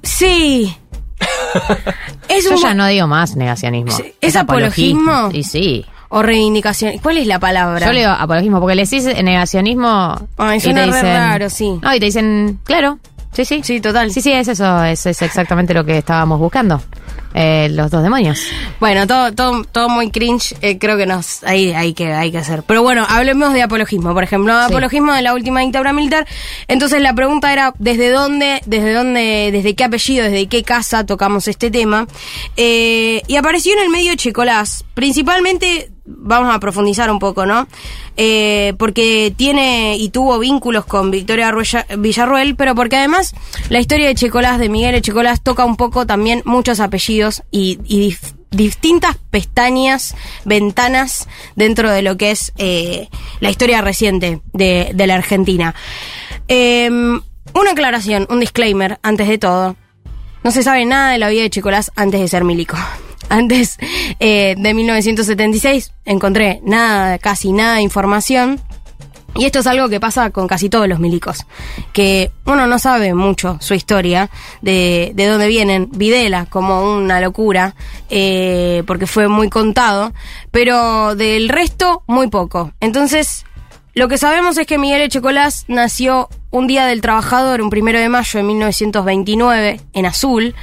Y- sí. es Yo un ya no digo más negacionismo. Sí, ¿es apologismo? Y sí. O reivindicación. ¿Cuál es la palabra? Yo leo apologismo, porque le decís negacionismo. Ay, y suena te re dicen- raro, sí. No, y te dicen, claro, sí, sí. Sí, total. Sí, sí, es eso, es, es exactamente lo que estábamos buscando. Eh, los dos demonios. Bueno, todo, todo, todo muy cringe, eh, creo que nos ahí hay que, hay que hacer. Pero bueno, hablemos de apologismo, por ejemplo, Sí. apologismo de la última dictadura militar. Entonces la pregunta era desde dónde, desde dónde, desde qué apellido, desde qué casa tocamos este tema. Eh, y apareció en el medio Checolás, principalmente vamos a profundizar un poco, ¿no? Eh, porque tiene y tuvo vínculos con Victoria Ruella- Villarruel, pero porque además la historia de Checolás, de Miguel Checolás, toca un poco también muchos apellidos y, y distintas pestañas, ventanas dentro de lo que es eh, la historia reciente de, de la Argentina. Eh, una aclaración, un disclaimer antes de todo. No se sabe nada de la vida de Chicolás antes de ser milico. Antes eh, de 1976 encontré nada, casi nada de información. Y esto es algo que pasa con casi todos los milicos. Que uno no sabe mucho su historia, de, de dónde vienen. Videla como una locura, eh, porque fue muy contado. Pero del resto, muy poco. Entonces, lo que sabemos es que Miguel Echecolás nació un día del trabajador, un primero de mayo de 1929, en Azul,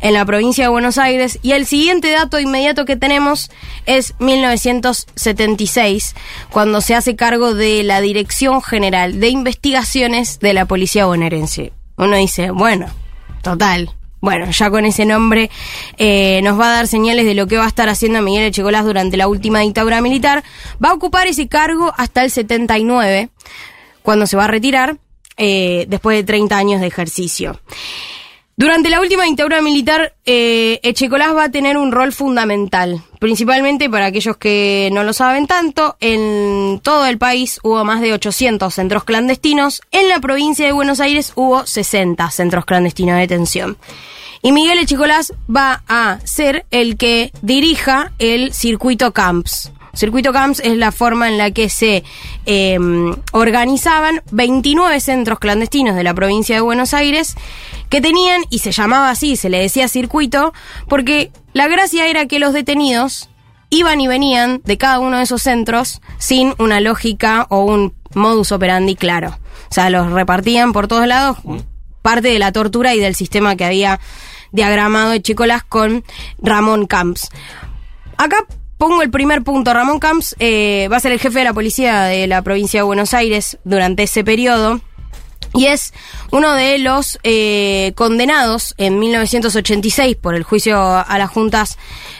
en la provincia de Buenos Aires, y el siguiente dato inmediato que tenemos es 1976, cuando se hace cargo de la Dirección General de Investigaciones de la Policía Bonaerense. Uno dice, bueno, total. Bueno, ya con ese nombre eh, nos va a dar señales de lo que va a estar haciendo Miguel Echecolás durante la última dictadura militar. Va a ocupar ese cargo hasta el 79, cuando se va a retirar, eh, después de 30 años de ejercicio. Durante la última dictadura militar, eh, Echecolás va a tener un rol fundamental, principalmente para aquellos que no lo saben tanto, en todo el país hubo más de 800 centros clandestinos, en la provincia de Buenos Aires hubo 60 centros clandestinos de detención. Y Miguel Echecolás va a ser el que dirija el circuito Camps. Circuito Camps es la forma en la que se eh, organizaban 29 centros clandestinos de la provincia de Buenos Aires que tenían, y se llamaba así, se le decía circuito, porque la gracia era que los detenidos iban y venían de cada uno de esos centros sin una lógica o un modus operandi claro. O sea, los repartían por todos lados, parte de la tortura y del sistema que había diagramado Echecolás con Ramón Camps. Acá pongo el primer punto. Ramón Camps eh, va a ser el jefe de la policía de la provincia de Buenos Aires durante ese periodo. Y es uno de los eh, condenados en 1986 por el juicio a las juntas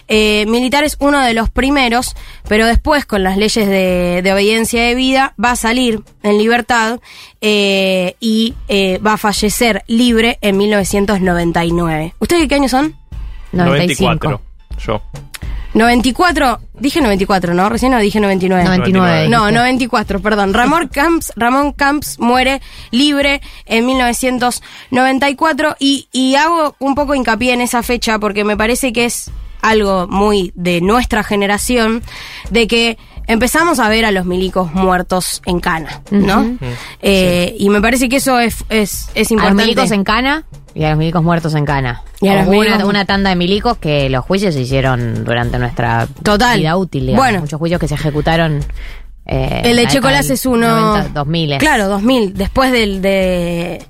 eh, militares, uno de los primeros, pero después con las leyes de, de obediencia de vida va a salir en libertad eh, y eh, va a fallecer libre en 1999. ¿Ustedes de qué años son? 95. 94. Yo. 94, dije 94, ¿no? Recién no dije 99. 99. No, dijiste. 94, perdón. Ramón Camps, Ramón Camps muere libre en 1994 y, y hago un poco hincapié en esa fecha porque me parece que es algo muy de nuestra generación, de que empezamos a ver a los milicos muertos en cana, ¿no? Eh, Y me parece que eso es, es, es A los importante. milicos en cana y a los milicos muertos en cana. Y a los Hubo milicos- una, una tanda de milicos que los juicios se hicieron durante nuestra Total. vida útil. digamos. Bueno. Muchos juicios que se ejecutaron. eh, El de década es uno. 90, 2000. Claro, 2000. Después del, de,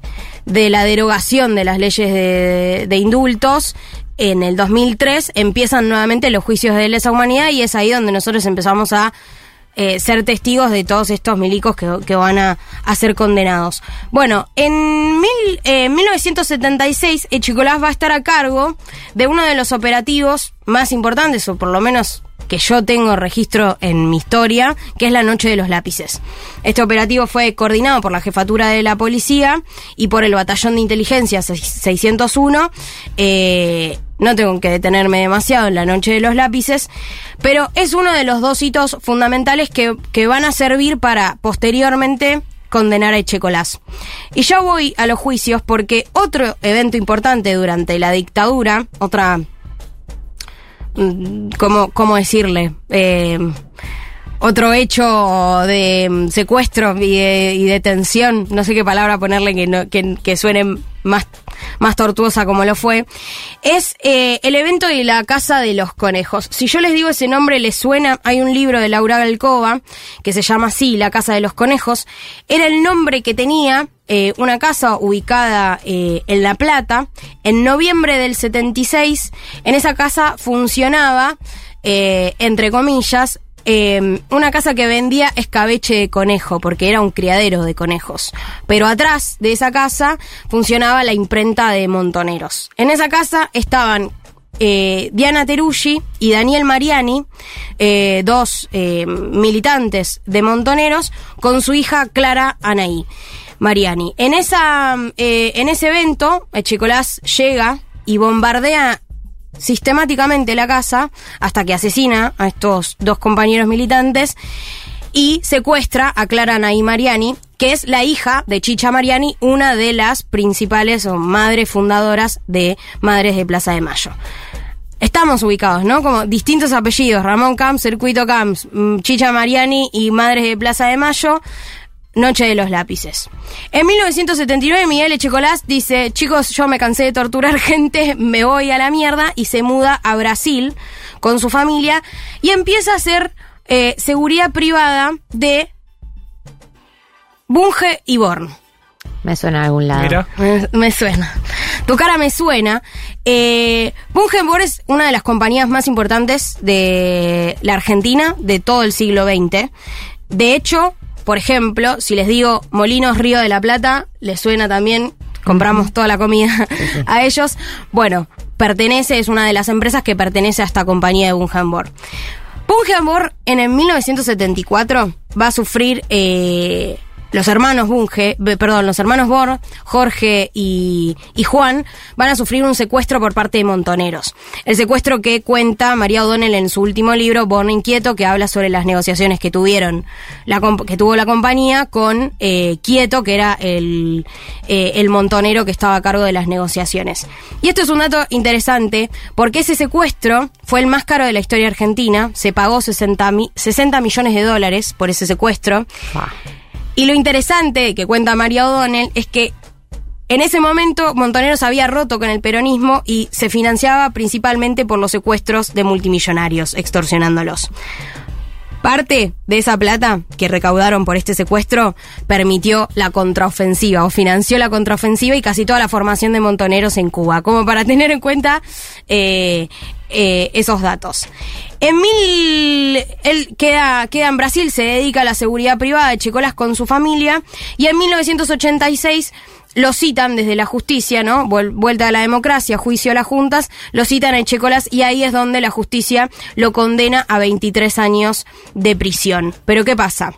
de la derogación de las leyes de, de indultos, en el 2003 empiezan nuevamente los juicios de lesa humanidad y es ahí donde nosotros empezamos a eh, ser testigos de todos estos milicos que, que van a, a ser condenados. Bueno, en mil, eh, 1976 Echicolás va a estar a cargo de uno de los operativos más importantes, o por lo menos que yo tengo registro en mi historia, que es la Noche de los Lápices. Este operativo fue coordinado por la Jefatura de la Policía y por el Batallón de Inteligencia 601. Eh, no tengo que detenerme demasiado en la Noche de los Lápices, pero es uno de los dos hitos fundamentales que, que van a servir para posteriormente condenar a Echecolás. Y ya voy a los juicios porque otro evento importante durante la dictadura, otra mm, ¿cómo, cómo decirle? Eh, otro hecho de mm, secuestro y, de- y detención, no sé qué palabra ponerle que, no, que, que suene más, más tortuosa como lo fue, es eh, el evento de la Casa de los Conejos. Si yo les digo ese nombre, les suena, hay un libro de Laura Galcova que se llama así, La Casa de los Conejos. Era el nombre que tenía eh, una casa ubicada eh, en La Plata. En noviembre del 76, en esa casa funcionaba, eh, entre comillas, eh, una casa que vendía escabeche de conejo, porque era un criadero de conejos. Pero atrás de esa casa funcionaba la imprenta de montoneros. En esa casa estaban eh, Diana Teruggi y Daniel Mariani, eh, dos eh, militantes de montoneros, con su hija Clara Anaí Mariani. En, esa, eh, en ese evento, Echecolás llega y bombardea sistemáticamente la casa hasta que asesina a estos dos compañeros militantes y secuestra a Clara Anaí Mariani, que es la hija de Chicha Mariani, una de las principales o madres fundadoras de Madres de Plaza de Mayo. Estamos ubicados, ¿no? Como distintos apellidos, Ramón Camps, Circuito Camps, mm, Chicha Mariani y Madres de Plaza de Mayo. Noche de los lápices. En 1979 Miguel Echecolás dice, chicos, yo me cansé de torturar gente, me voy a la mierda y se muda a Brasil con su familia y empieza a hacer eh, seguridad privada de Bunge y Born. Me suena a algún lado. Mira. Me, me suena. Tu cara me suena. Eh, Bunge y Born es una de las compañías más importantes de la Argentina de todo el siglo XX. De hecho, por ejemplo, si les digo Molinos Río de la Plata, les suena también, compramos toda la comida a ellos. Bueno, pertenece, es una de las empresas que pertenece a esta compañía de Bungenborg. Bungenborg en el 1974 va a sufrir eh, los hermanos Bunge, perdón, los hermanos Bor, Jorge y, Juan, van a sufrir un secuestro por parte de montoneros. El secuestro que cuenta María O'Donnell en su último libro, Born Inquieto, que habla sobre las negociaciones que tuvieron, la, que tuvo la compañía con eh, Quieto, que era el, eh, el montonero que estaba a cargo de las negociaciones. Y esto es un dato interesante, porque ese secuestro fue el más caro de la historia argentina, se pagó 60, mi- 60 millones de dólares por ese secuestro. Y lo interesante que cuenta María O'Donnell es que en ese momento Montoneros había roto con el peronismo y se financiaba principalmente por los secuestros de multimillonarios, extorsionándolos. Parte de esa plata que recaudaron por este secuestro permitió la contraofensiva o financió la contraofensiva y casi toda la formación de montoneros en Cuba, como para tener en cuenta eh, eh, esos datos. En mil, él queda, queda en Brasil, se dedica a la seguridad privada de Checolas con su familia y en 1986 lo citan desde la justicia, ¿no? Vuel- Vuelta a la democracia, juicio a las juntas, lo citan a Echecolas y ahí es donde la justicia lo condena a 23 años de prisión. Pero ¿qué pasa?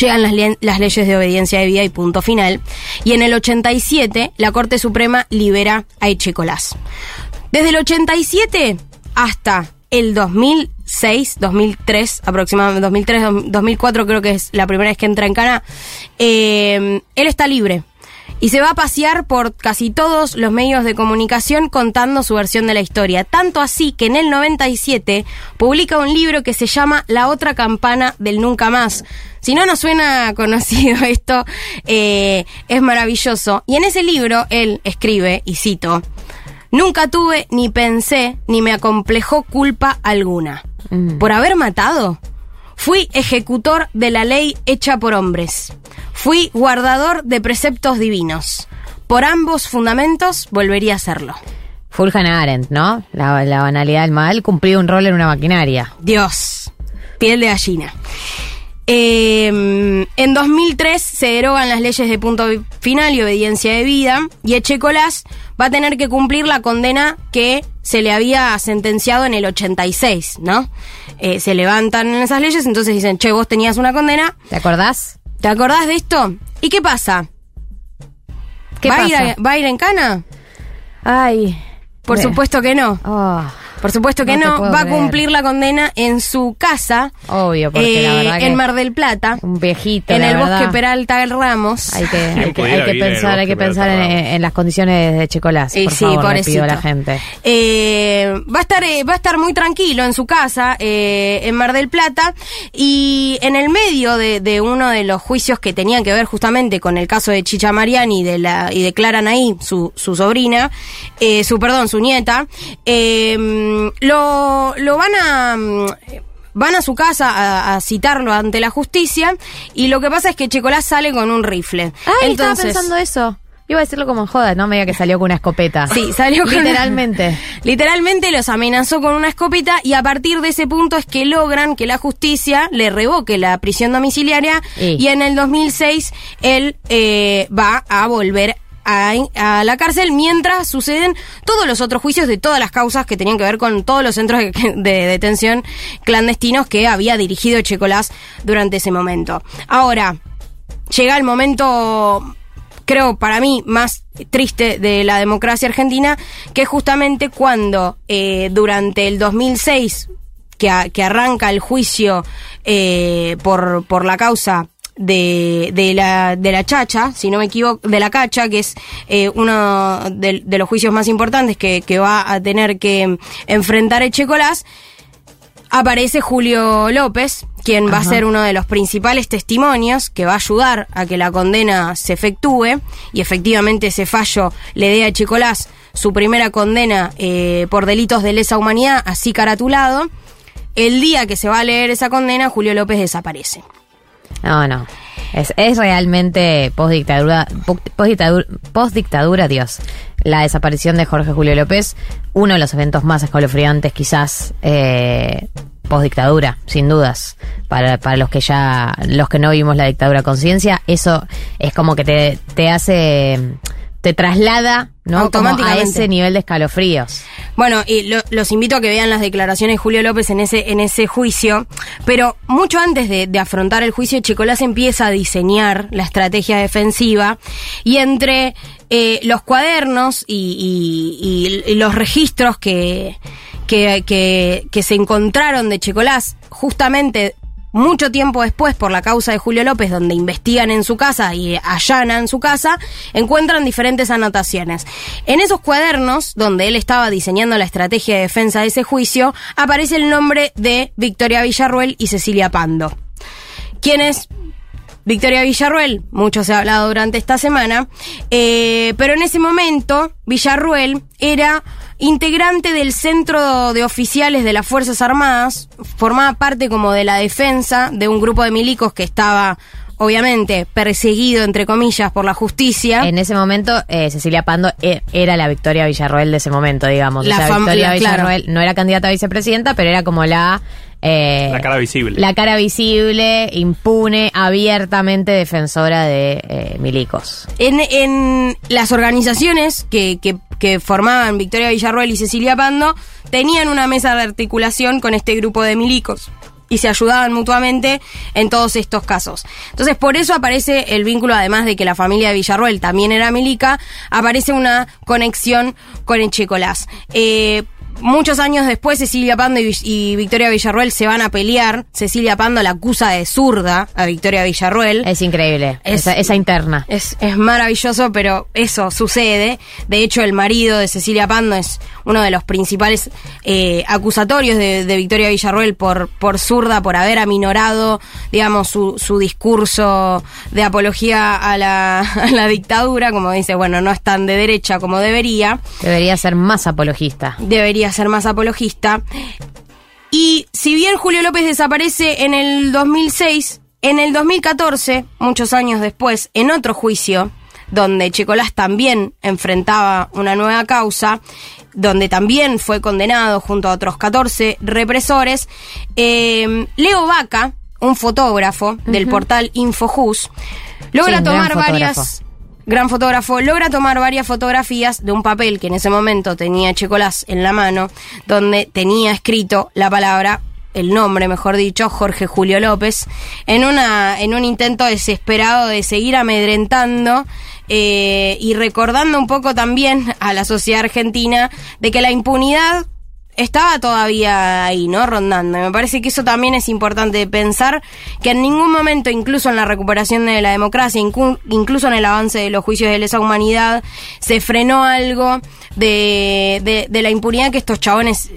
Llegan las, las leyes de obediencia de vida y punto final. Y en el 87, la Corte Suprema libera a Echecolás. Desde el 87 hasta el 2006, 2003, aproximadamente 2003, 2004 creo que es la primera vez que entra en Cana, eh, él está libre. Y se va a pasear por casi todos los medios de comunicación contando su versión de la historia. Tanto así que en el 97 publica un libro que se llama La otra campana del nunca más. Si no nos suena conocido esto, eh, es maravilloso. Y en ese libro él escribe, y cito, Nunca tuve, ni pensé, ni me acomplejó culpa alguna. ¿Por haber matado? Fui ejecutor de la ley hecha por hombres. Fui guardador de preceptos divinos. Por ambos fundamentos volvería a serlo. Hannah Arendt, ¿no? La, la banalidad del mal cumplió un rol en una maquinaria. Dios. Piel de gallina. Eh, en 2003 se derogan las leyes de punto final y obediencia de vida y Echecolás va a tener que cumplir la condena que se le había sentenciado en el 86, ¿no? Eh, se levantan esas leyes, entonces dicen, che, vos tenías una condena, ¿Te acordás? ¿te acordás de esto? ¿Y qué pasa? ¿Qué ¿Va, A ir pasa? a- ¿Va a ir en cana? Ay. Por supuesto que no. Oh. Por supuesto que No va a cumplir la condena en su casa, Obvio, porque la eh, verdad que en Mar del Plata, un viejito, en la el verdad. bosque Peralta del Ramos. Hay que, ¿Quién hay que, hay que pensar, hay que pensar en, las condiciones de Checolás. Eh, por sí, favor, le pido a la gente. Eh, va a estar eh, va a estar muy tranquilo en su casa eh, en Mar del Plata y en el medio de, de uno de los juicios que tenían que ver justamente con el caso de Chicha Mariani y de la y de Clara Naí, su, su sobrina, eh, su perdón, su nieta, eh, lo, lo van a mm, Van a su casa a, a citarlo ante la justicia y lo que pasa es que Checolás sale con un rifle. Ay, estaba pensando eso. Iba a decirlo como en joda, no me diga que salió con una escopeta. Sí, salió con Literalmente. Literalmente los amenazó con una escopeta y a partir de ese punto es que logran que la justicia le revoque la prisión domiciliaria Y. y, en el 2006 él eh, va a volver a, la cárcel mientras suceden todos los otros juicios de todas las causas que tenían que ver con todos los centros de, de detención clandestinos que había dirigido Checolás durante ese momento. Ahora, llega el momento creo para mí más triste de la democracia argentina, que es justamente cuando eh, durante el 2006, que, a- que arranca el juicio eh, por, por la causa de, de, la, de la chacha, si no me equivoco, de la cacha, que es eh, uno de, de los juicios más importantes que, que va a tener que enfrentar Echecolás, aparece Julio López, quien va a ser uno de los principales testimonios que va a ayudar a que la condena se efectúe y efectivamente ese fallo le dé a Chicolás su primera condena eh, por delitos de lesa humanidad, así caratulado. El día que se va a leer esa condena, Julio López desaparece. No, no. Es, es realmente postdictadura, postdictadura, Dios. La desaparición de Jorge Julio López, uno de los eventos más escalofriantes quizás eh, postdictadura, sin dudas. Para, para los que ya, los que no vimos la dictadura conciencia, eso es como que te, te hace, te traslada, ¿no? Como a Automáticamente. ese nivel de escalofríos. Bueno, y lo- los invito a que vean las declaraciones de Julio López en ese, en ese juicio, pero mucho antes de, de afrontar el juicio, Chicolás empieza a diseñar la estrategia defensiva y entre eh, los cuadernos y, y- y- y los registros que, que, que, que se encontraron de Chicolás justamente mucho tiempo después, por la causa de Julio López, donde investigan en su casa y allanan su casa, encuentran diferentes anotaciones. En esos cuadernos, donde él estaba diseñando la estrategia de defensa de ese juicio, aparece el nombre de Victoria Villarruel y Cecilia Pando. ¿Quiénes? Victoria Villarruel, mucho se ha hablado durante esta semana, eh, pero en ese momento Villarruel era integrante del Centro de Oficiales de las Fuerzas Armadas, formaba parte como de la defensa de un grupo de milicos que estaba, obviamente, perseguido, entre comillas, por la justicia. En ese momento, eh, Cecilia Pando e- era la Victoria Villarroel de ese momento, digamos. La o sea, Victoria la- claro. Villarroel no era candidata a vicepresidenta, pero era como la... eh, La cara visible. La cara visible, impune, abiertamente defensora de eh, milicos. En, en las organizaciones que, que, que formaban Victoria Villarruel y Cecilia Pando tenían una mesa de articulación con este grupo de milicos y se ayudaban mutuamente en todos estos casos. Entonces, por eso aparece el vínculo, además de que la familia de Villarruel también era milica, aparece una conexión con Echecolás. Eh, Muchos años después, Cecilia Pando y, y Victoria Villarruel se van a pelear. Cecilia Pando la acusa de zurda a Victoria Villarruel. Es increíble, Es- esa, esa interna. Es, es maravilloso, pero eso sucede. De hecho, el marido de Cecilia Pando es uno de los principales eh, acusatorios de, de Victoria Villarruel por, por zurda, por haber aminorado, digamos, su, su discurso de apología a la, a la dictadura, como dice, bueno, no es tan de derecha como debería Debería ser más apologista. debería ser más apologista. Y si bien Julio López desaparece en el 2006, en el 2014, muchos años después, en otro juicio, donde Checolás también enfrentaba una nueva causa, donde también fue condenado junto a otros 14 represores, eh, Leo Vaca, un fotógrafo del portal Infojus, logra Sí, tomar varias gran fotógrafo, logra tomar varias fotografías de un papel que en ese momento tenía Checolás en la mano, donde tenía escrito la palabra, el nombre, mejor dicho, Jorge Julio López, en, una, en un intento desesperado de seguir amedrentando eh, y recordando un poco también a la sociedad argentina de que la impunidad estaba todavía ahí, ¿no? Rondando. Me parece que eso también es importante pensar que en ningún momento, incluso en la recuperación de la democracia, incluso en el avance de los juicios de lesa humanidad, se frenó algo de, de, la impunidad que estos chabones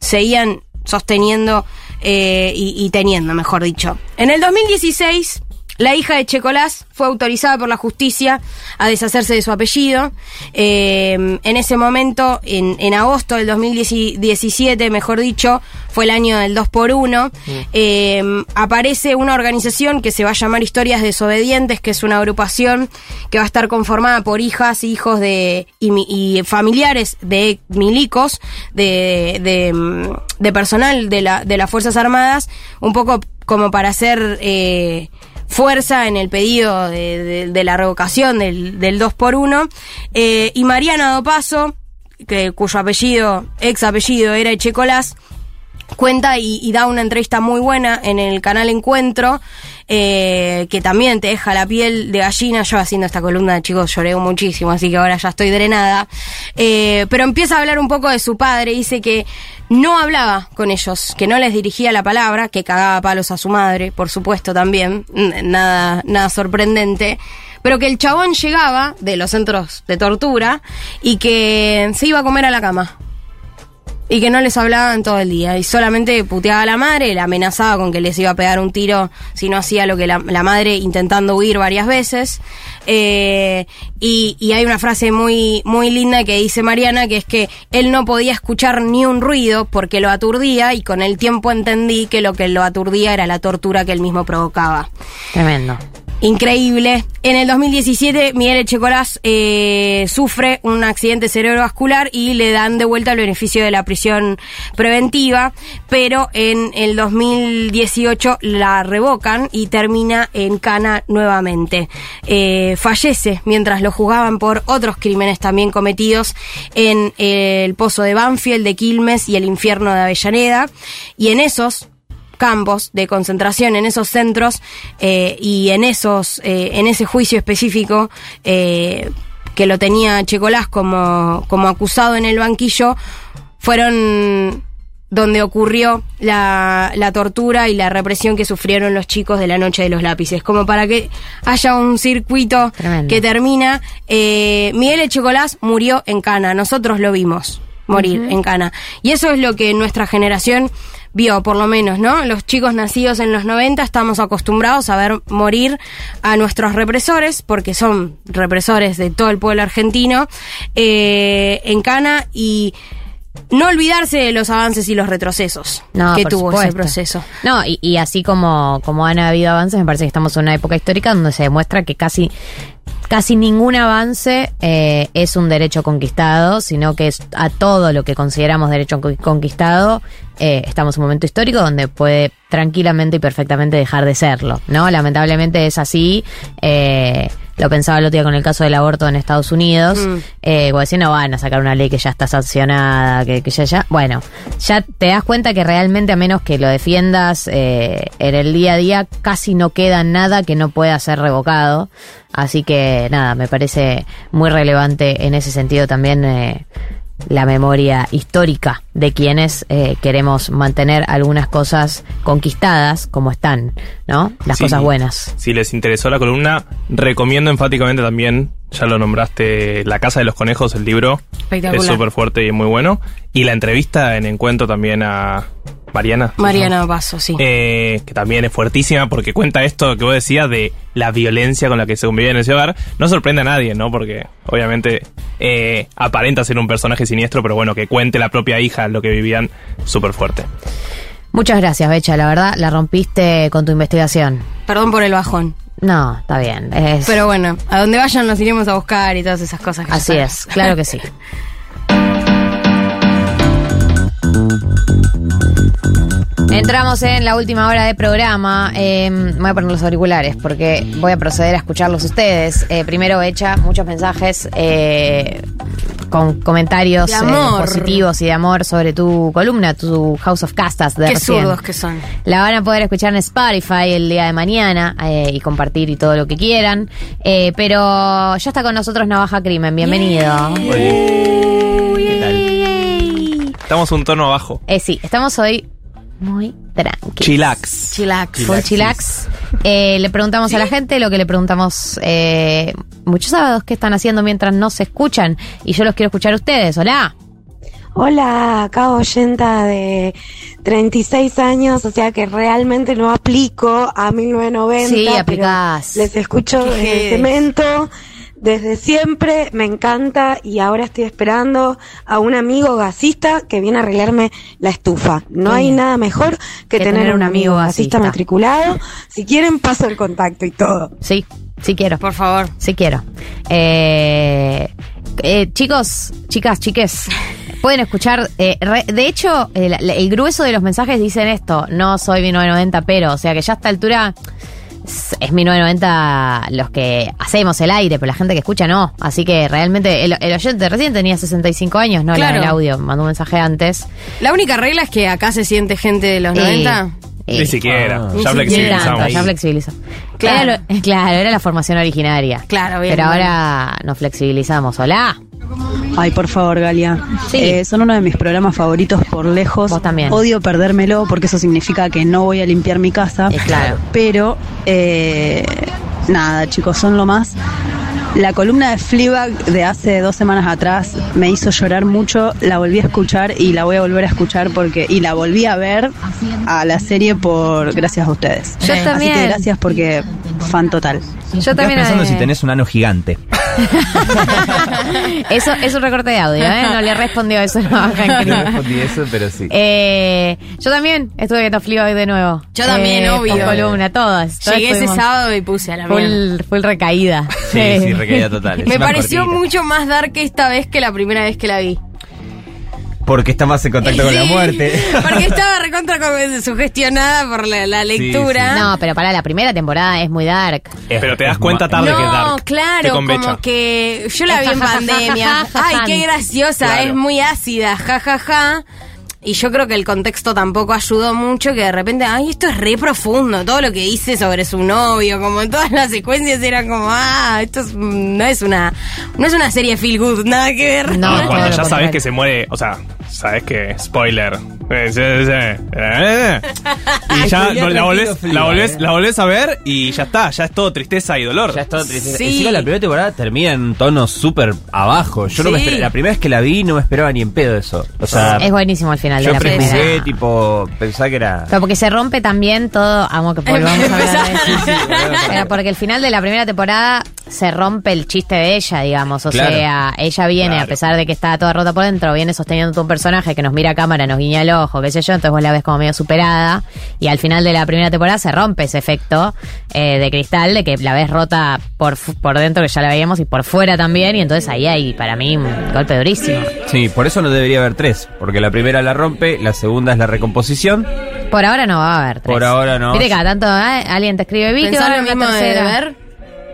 seguían sosteniendo eh, y teniendo, mejor dicho. En el 2016, la hija de Checolás fue autorizada por la justicia a deshacerse de su apellido. Eh, en ese momento, en, en agosto del 2017, mejor dicho, fue el año del 2 por 1 eh, aparece una organización que se va a llamar Historias Desobedientes, que es una agrupación que va a estar conformada por hijas, hijos de y, mi- y familiares de milicos, de, de, mm, de personal de, la, de las Fuerzas Armadas, un poco como para hacer eh, fuerza en el pedido de, de- de la revocación del, del 2 por 1 eh, y Mariana Dopaso, que, cuyo apellido, ex apellido era Echecolás, cuenta y da una entrevista muy buena en el canal Encuentro, eh, que también te deja la piel de gallina. Yo haciendo esta columna chicos lloré muchísimo, así que ahora ya estoy drenada. Eh, pero empieza a hablar un poco de su padre, dice que no hablaba con ellos, que no les dirigía la palabra, que cagaba palos a su madre, por supuesto también, nada, nada sorprendente. Pero que el chabón llegaba de los centros de tortura y que se iba a comer a la cama y que no les hablaban todo el día y solamente puteaba a la madre, la amenazaba con que les iba a pegar un tiro si no hacía lo que la, madre intentando huir varias veces. Eh, y, y hay una frase muy, muy linda que dice Mariana, que es que él no podía escuchar ni un ruido porque lo aturdía y con el tiempo entendí que lo que lo aturdía era la tortura que él mismo provocaba. Tremendo. Increíble. En el 2017, Miguel Echecolás eh, sufre un accidente cerebrovascular y le dan de vuelta el beneficio de la prisión preventiva, pero en el 2018 la revocan y termina en cana nuevamente. Eh, fallece mientras lo juzgaban por otros crímenes también cometidos en el pozo de Banfield, de Quilmes y el infierno de Avellaneda. Y en esos campos de concentración en esos centros eh, y en esos eh, en ese juicio específico eh, que lo tenía Checolás como, como acusado en el banquillo fueron donde ocurrió la, la tortura y la represión que sufrieron los chicos de la noche de los lápices. Como para que haya un circuito Tremendo. que termina. Miguel Echecolás murió en Cana, nosotros lo vimos morir en Cana. Y eso es lo que nuestra generación vio, por lo menos, ¿no? Los chicos nacidos en los 90 estamos acostumbrados a ver morir a nuestros represores, porque son represores de todo el pueblo argentino, eh, en Cana y no olvidarse de los avances y los retrocesos No, que tuvo ese proceso. No, y, y así como, como han habido avances, me parece que estamos en una época histórica donde se demuestra que casi, casi ningún avance eh, es un derecho conquistado, sino que es a todo lo que consideramos derecho con- conquistado, eh, estamos en un momento histórico donde puede tranquilamente y perfectamente dejar de serlo, ¿no? Lamentablemente es así. eh, lo pensaba el otro día con el caso del aborto en Estados Unidos. Mm. Eh, no van a sacar una ley que ya está sancionada, que, que ya, ya. Bueno, ya te das cuenta que realmente, a menos que lo defiendas eh, en el día a día, casi no queda nada que no pueda ser revocado. Así que, nada, me parece muy relevante en ese sentido también. eh, la memoria histórica de quienes eh, queremos mantener algunas cosas conquistadas como están, ¿no? Las Sí. cosas buenas. Si les interesó la columna, recomiendo enfáticamente también, ya lo nombraste, La Casa de los Conejos, el libro. Espectacular. Es súper fuerte y muy bueno. Y la entrevista en encuentro también a Mariana. Mariana Paso, sí. Eh, que también es fuertísima porque cuenta esto que vos decías de la violencia con la que se convivía en ese hogar. No sorprende a nadie, ¿no? Porque obviamente eh, aparenta ser un personaje siniestro, pero bueno, que cuente la propia hija lo que vivían, súper fuerte. Muchas gracias, Becha, la verdad, la rompiste con tu investigación. Perdón por el bajón. No, está bien. es- Pero bueno, a donde vayan nos iremos a buscar y todas esas cosas. que así es, claro que sí. Entramos en la última hora de programa. Eh, voy a poner los auriculares porque voy a proceder a escucharlos ustedes. Eh, primero, hecha muchos mensajes eh, con comentarios eh, positivos y de amor sobre tu columna, tu House of Castas de Qué recién. zurdos que son. La van a poder escuchar en Spotify el día de mañana y compartir y todo lo que quieran. Pero ya está con nosotros Navaja Crimen. Bienvenido. ¿Qué tal? Estamos un tono abajo. Eh, sí, estamos hoy muy tranquilos. Chilax. Chilax. Full chilax. Eh, le preguntamos a la gente lo que le preguntamos eh, muchos sábados, ¿qué están haciendo mientras no se escuchan? Y yo los quiero escuchar a ustedes. Hola. Hola, acá oyenta de 36 años, o sea que realmente no aplico a 1990. Sí, aplicás. Les escucho ¿Qué desde es? cemento, desde siempre, me encanta y ahora estoy esperando a un amigo gasista que viene a arreglarme la estufa. No hay nada mejor que, tener, un amigo gasista, matriculado. Si quieren paso el contacto y todo. Sí, sí quiero. Por favor. Sí quiero. Eh, eh, chicos, chicas, chiques, pueden escuchar. eh, re- de hecho, el, el grueso de los mensajes dicen esto: no soy 1990, pero. O sea que ya a esta altura es es 1990 los que hacemos el aire, pero la gente que escucha no. Así que realmente el, el oyente recién tenía 65 años, no Claro. la del audio. Mandó un mensaje antes. La única regla es que acá se siente gente de los Eh, 90. Eh, Ni siquiera. Ah. ya flexibilizamos. tanto, ya flexibiliza. Claro. Era lo- claro, era la formación originaria. Claro, bien, Pero bien. ahora nos flexibilizamos. Hola. Ay, por favor, Galia. Sí. Eh, son uno de mis programas favoritos por lejos. Vos también. Odio perdérmelo porque eso significa que no voy a limpiar mi casa. Eh, claro. Pero, eh, nada, chicos, son lo más. La columna de Fleabag de hace dos semanas atrás me hizo llorar mucho. La volví a escuchar y la voy a volver a escuchar porque y la volví a ver a la serie por gracias a ustedes. Yo Así también. que gracias porque fan total. Yo Estás también. pensando eh, si tenés un ano gigante. Eso es un recorte de audio, ¿eh? No le respondió eso. No, No respondí eso, pero sí. Eh, yo también estuve viendo Fleabag de nuevo. Yo también, Eh, obvio. columna, todas. todas Llegué ese sábado y puse a la mierda. Full, full recaída. Sí, sí, recaída total. Me pareció cortita. mucho más dark esta vez que la primera vez que la vi. Porque está más en contacto con la muerte. Porque estaba recontra sugestionada por la, la lectura. No, pero para la primera temporada es muy dark. Pero te das cuenta tarde que es No, dark. Te claro, como que yo la vi en pandemia. Ay, qué graciosa, Claro. es muy ácida, ja, ja, ja. Y yo creo que el contexto tampoco ayudó mucho, que de repente, ay, esto es re profundo, todo lo que hice sobre su novio, como en todas las secuencias eran como, ah, esto es- no es una, no es una serie feel good, nada que ver. No, cuando ya sabes que se muere, o sea, sabes que spoiler. Eh, sí, sí, sí. Eh, Y ya no, la volvés, la volvés, eh. la volvés a ver y ya está, ya es todo tristeza y dolor. Ya es todo triste. Sí. Encima la primera temporada termina en tono súper abajo. Yo no me Sí. esperaba- la primera vez que la vi no me esperaba ni en pedo eso. O sea, Es buenísimo al final de yo la prejuzgué, primera. tipo, pensaba que era... Pero porque se rompe también todo. Amo que volvamos a hablar de eso. Pero porque el final de la primera temporada se rompe el chiste de ella, digamos. O Claro. sea, ella viene, Claro. a pesar de que está toda rota por dentro, viene sosteniendo un personaje que nos mira a cámara, nos guiña el ojo, qué sé yo, entonces vos la ves como medio superada. Y al final de la primera temporada se rompe ese efecto eh, de cristal, de que la ves rota por, por dentro, que ya la veíamos, y por fuera también. Y entonces ahí hay, para mí, un golpe durísimo. Sí, por eso no debería haber tres. Porque la primera la rompe, la segunda es la recomposición. Por ahora no va a haber tres. Por ahora no. Cada tanto ¿eh? alguien te escribe, vi que ¿Pensás va a lo haber una mismo de ver?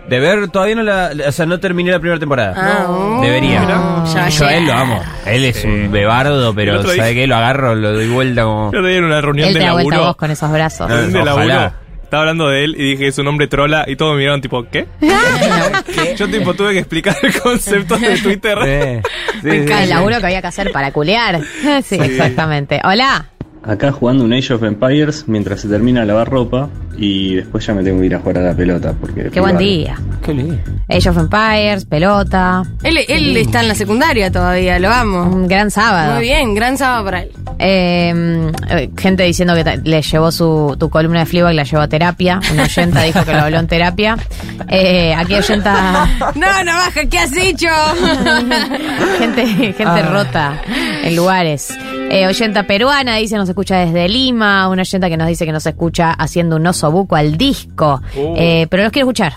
De ver, todavía no la... O sea, no terminé la primera temporada. Ah, no. Debería. No, ya Yo a él lo amo. Él es Sí. un bebardo, pero ¿sabe día- qué? Lo agarro, lo doy vuelta como... Yo te di en una reunión Él de te da vuelta laburo. vos con esos brazos. Ah. de laburo. Estaba hablando de él y dije su nombre trola y todos me miraron tipo, ¿qué? Yo tipo tuve que explicar el concepto de Twitter. Sí, sí, el sí. laburo que había que hacer para culear. Sí, exactamente. Hola. Acá jugando un Age of Empires mientras se termina de lavar ropa y después ya me tengo que ir a jugar a la pelota porque Qué buen día. Qué lindo. Age of Empires, pelota. Él, él está en la secundaria todavía, lo amo. Un gran sábado. Muy bien, gran sábado para él. Eh, eh, gente diciendo que le llevó su tu columna de Fleabag, la llevó a terapia. Una oyenta dijo que lo habló en terapia. Eh, aquí oyenta. No, no baja, ¿qué has hecho? gente gente Ah. rota en lugares. Eh, oyenta peruana dice nos escucha desde Lima. Una oyenta que nos dice que nos escucha haciendo un oso buco al disco. Uh. Eh, pero los quiero escuchar.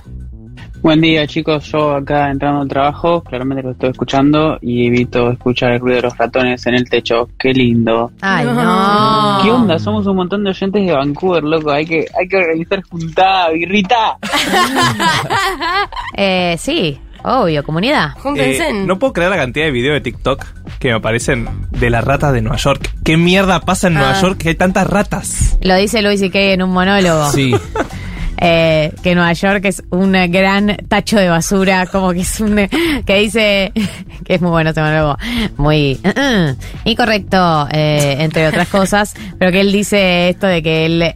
Buen día chicos, yo acá entrando al trabajo, claramente lo estoy escuchando y evito escuchar el ruido de los ratones en el techo, qué lindo. Ay, no. ¿Qué onda? Somos un montón de oyentes de Vancouver, loco, hay que, hay que organizar juntada, birrita. Eh, sí, obvio, comunidad. Júntense. Eh, no puedo creer la cantidad de videos de TikTok que me aparecen de las ratas de Nueva York. ¿Qué mierda pasa en Nueva Ah. York que hay tantas ratas? Lo dice Luis y en un monólogo. Sí. eh, que Nueva York es un gran tacho de basura, como que es un que dice que es muy bueno, se me luego muy uh, uh, incorrecto, eh, entre otras cosas, pero que él dice esto de que él eh,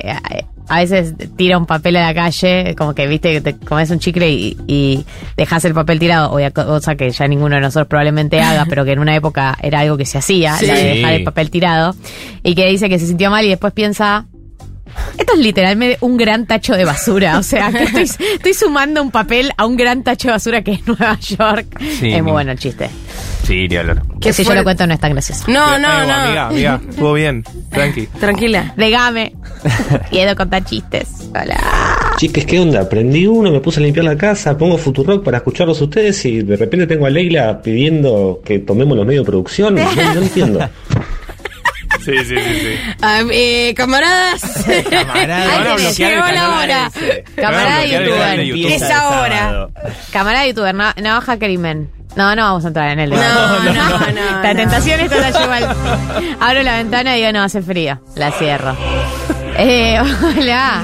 a veces tira un papel a la calle, como que viste que te comes un chicle y, y dejas el papel tirado, o cosa que ya ninguno de nosotros probablemente haga, pero que en una época era algo que se hacía, Sí. la de dejar el papel tirado, y que dice que se sintió mal y después piensa, esto es literalmente un gran tacho de basura. O sea, que estoy, estoy sumando un papel a un gran tacho de basura que es Nueva York. Sí, es muy bueno el chiste. Sí, ni hablar. Que si yo lo cuento no es tan gracioso. No, no, no. Amiga, amiga, estuvo bien. Tranqui. Tranquila. Degame. Edo contar chistes. Hola. Chiques, ¿qué onda? Prendí uno, me puse a limpiar la casa, pongo Futurock para escucharlos a ustedes y de repente tengo a Leila pidiendo que tomemos los medios de producción. No, no entiendo. Sí, sí, sí, sí. Ah, eh, camaradas. Camarada, Ay, van a que bloquear el llegó la hora. ese. Camarada youtuber. Es ahora. Camarada youtuber, na- navaja crimen. No, no vamos a entrar en el No, no, no. La no. tentación esta la llevo al... Abro la ventana y digo, no, hace frío. La cierro. Eh, hola.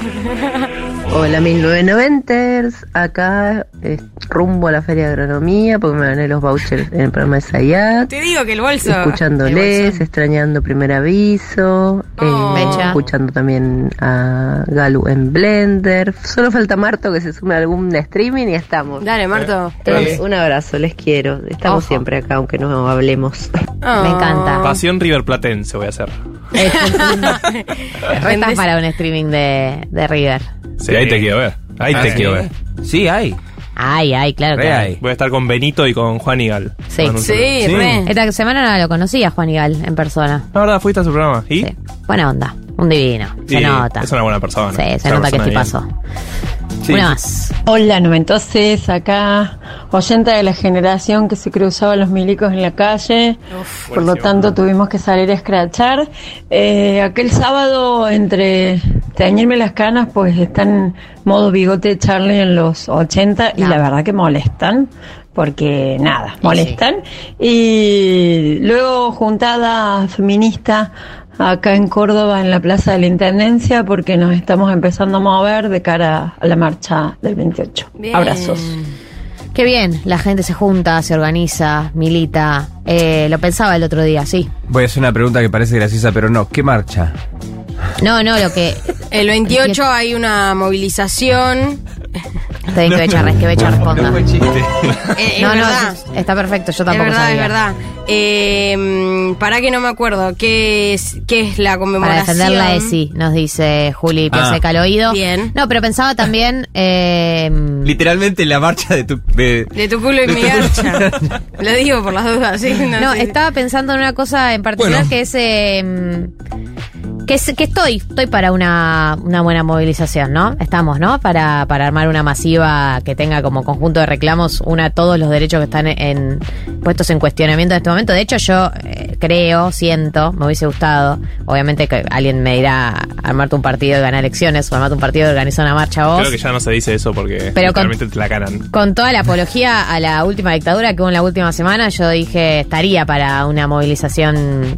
Hola 1990ers, acá eh, rumbo a la Feria de Agronomía porque me gané los vouchers en el programa de Sayat. Te digo que el bolso. Escuchándoles, extrañando primer aviso, Oh. eh, escuchando también a Galu en Blender. Solo falta Marto que se sume a algún streaming y estamos. Dale, Marto. Entonces, un abrazo, les quiero. Estamos Ojo. siempre acá, aunque no hablemos. Oh. Me encanta. Pasión River Platense voy a hacer. Estás para un streaming de, de River. Sí, ahí te quiero ver. Ahí Ah, te sí. quiero ver. Sí, hay. Ay, ay, claro que hay. Voy a estar con Benito y con Juan Igal. Sí. Sí, re. Esta semana no lo conocía Juan Igal en persona. La verdad, fuiste a su programa. ¿Y? Sí. Buena onda. Un divino. Se Sí, nota. Es una buena persona. Sí, Es se una nota que bien. pasó. Sí. Una más. Hola, noventoses, acá, oyente de la generación que se cruzaba los milicos en la calle, por lo tanto tuvimos que salir a escrachar. Eh, aquel sábado, entre teñirme las canas, pues están modo bigote Charlie en los 80 y No. la verdad que molestan. Porque nada, molestan. Y luego juntada feminista acá en Córdoba, en la Plaza de la Intendencia, porque nos estamos empezando a mover de cara a la marcha del 28. Bien. Abrazos. Qué bien, la gente se junta, se organiza, milita. Eh, lo pensaba el otro día, sí. Voy a hacer una pregunta que parece graciosa, pero no. ¿Qué marcha? No, no, lo que. El 28 hay una movilización. Está bien que Becha, que Becha responda. Eh, es No, no, verdad. está perfecto, yo Es tampoco verdad, sabía. es verdad. Eh, para que no me acuerdo, ¿qué es, qué es la Para conmemoración? defender la ESI, nos dice Juli Piaseca al oído. Bien. No, pero pensaba también. eh, Literalmente la marcha de tu. De, De tu culo y mi garcha. Lo digo por las dudas, sí. No, No, sí. estaba pensando en una cosa en particular Bueno. que es, eh, que es que estoy, estoy para una, una buena movilización, ¿no? Estamos, ¿no? Para, para armar una masiva que tenga como conjunto de reclamos una todos los derechos que están en, puestos en cuestionamiento en este momento. De hecho, yo eh, creo, siento, me hubiese gustado, obviamente que alguien me dirá armarte un partido y ganar elecciones, o armarte un partido y organizar una marcha vos. Creo que ya no se dice eso porque Pero realmente te la ganan. Con toda la apología a la última dictadura que hubo en la última semana, yo dije estaría para una movilización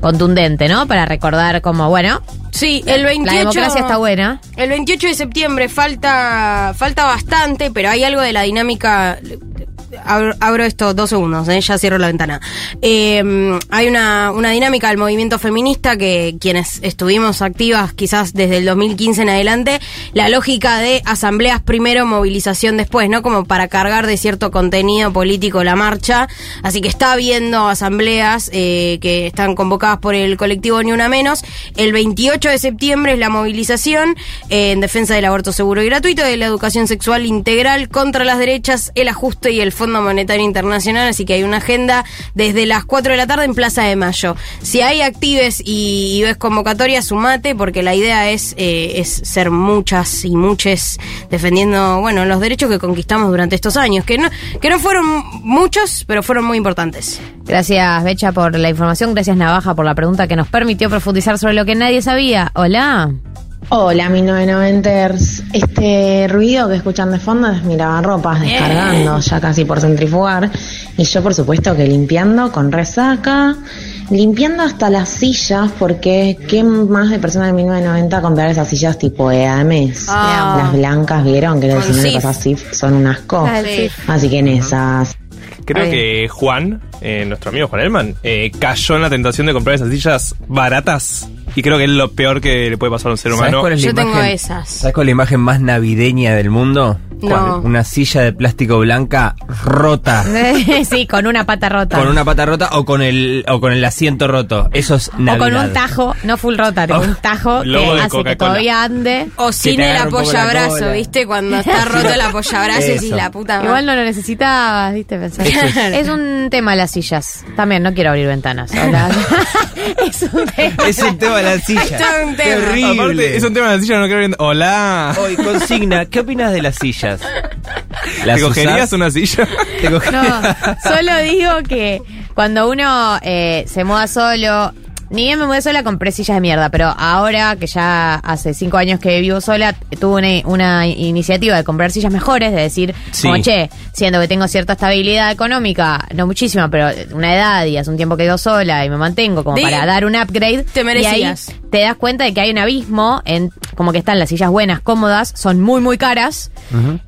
contundente, ¿no? Para recordar como, bueno, Sí, el 28. la democracia está buena. El 28 de septiembre falta falta bastante, pero hay algo de la dinámica. Abro, abro esto dos segundos, ¿eh? ya cierro la ventana. Eh, hay una, una dinámica del movimiento feminista que quienes estuvimos activas quizás desde el 2015 en adelante, la lógica de asambleas primero, movilización después, ¿no? Como para cargar de cierto contenido político la marcha. Así que está habiendo asambleas eh, que están convocadas por el colectivo Ni Una Menos. El 28 de septiembre es la movilización eh, en defensa del aborto seguro y gratuito, de la educación sexual integral contra las derechas, el ajuste y el Fondo Monetario Internacional. Así que hay una agenda desde las 4 de la tarde en Plaza de Mayo. Si hay actives y, ves convocatoria, sumate, porque la idea es, eh, es ser muchas y muchas defendiendo, bueno, los derechos que conquistamos durante estos años, que no, que no fueron muchos, pero fueron muy importantes. Gracias, Becha, por la información. Gracias, Navaja, por la pregunta que nos permitió profundizar sobre lo que nadie sabía. Hola. Hola, mi 990ers. Este ruido que escuchan de fondo es mi lavarropas descargando, ya casi por centrifugar. Y yo, por supuesto, que limpiando con resaca. limpiando hasta las sillas, porque ¿qué más de personas de 1990 comprar esas sillas tipo EAMs? Ah. Las blancas, ¿vieron? Que Sif. pasas Sif, son un asco. Ah. Así que en esas. Creo Ay. que Juan, eh, nuestro amigo Juan Elman, eh, cayó en la tentación de comprar esas sillas baratas. Y creo que es lo peor que le puede pasar a un ser ¿Sabes humano. cuál es la Yo tengo esas. ¿Sabes cuál es la imagen más navideña del mundo? No. Una silla de plástico blanca rota. sí, con una pata rota. Con una pata rota o con el o con el asiento roto. Eso es o Navidad. con un tajo, no full rota, tipo un tajo que hace que todavía ande. O sin el un apoyabrazo. ¿viste? Cuando está roto el apoyabrazo y la puta madre. Igual no lo necesitabas, ¿viste? Pensar. Es- Es un tema las sillas. También no quiero abrir ventanas. Es un tema. Es el tema de la silla. Es un tema. Terrible. Aparte, es un tema de la silla, no quiero ver- Hola. Hoy, consigna, ¿qué opinas de las sillas? ¿Te cogerías usás? una silla? ¿Te coge- No, solo digo que cuando uno eh, se muda solo, ni bien me mudé sola, compré sillas de mierda, pero ahora que ya hace cinco años que vivo sola, tuve una, una iniciativa de comprar sillas mejores, de decir, Sí. como che, siendo que tengo cierta estabilidad económica, no muchísima, pero una edad y hace un tiempo que vivo sola y me mantengo como para dar un upgrade. Te Y ahí merecías. te das cuenta de que hay un abismo en como que están las sillas buenas, cómodas, son muy, muy caras.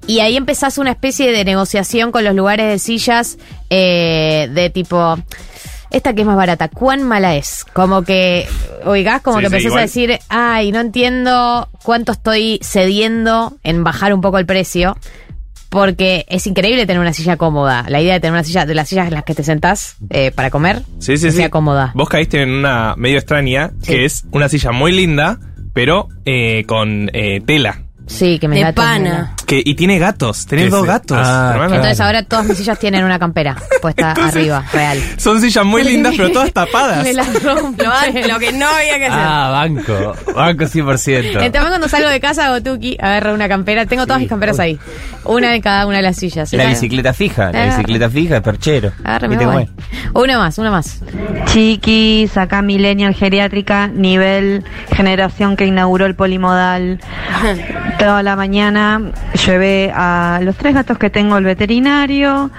Y ahí empezás una especie de negociación con los lugares de sillas eh, de tipo. Esta que es más barata, ¿cuán mala es? Como que, oigás, como Sí, que sí, empezás igual. a decir, ay, no entiendo cuánto estoy cediendo en bajar un poco el precio. Porque es increíble tener una silla cómoda. La idea de tener una silla, de las sillas en las que te sentás eh, para comer, Sí, sí, que sí. sea cómoda. Vos caíste en una medio extraña, que es una silla muy linda, pero eh, con eh, tela. Sí, que me De pana. Que, y tiene gatos, tenés dos sí. gatos. Ah, hermano. Entonces ahora todas mis sillas tienen una campera puesta arriba, real. Son sillas muy lindas, pero todas tapadas. Me las rompe. Lo, lo que no había que hacer. Ah, banco. Banco 100%. Entonces cuando salgo de casa hago tuki, agarro una campera, tengo todas mis camperas ahí. Una en cada una de las sillas. La bicicleta fija, la Ah. bicicleta fija es perchero. Agarre, me ¿Viste cómo voy. es? Una más, una más. Chiquis, acá Millennial Geriátrica, nivel generación que inauguró el polimodal. Toda la mañana llevé a los tres gatos que tengo al veterinario,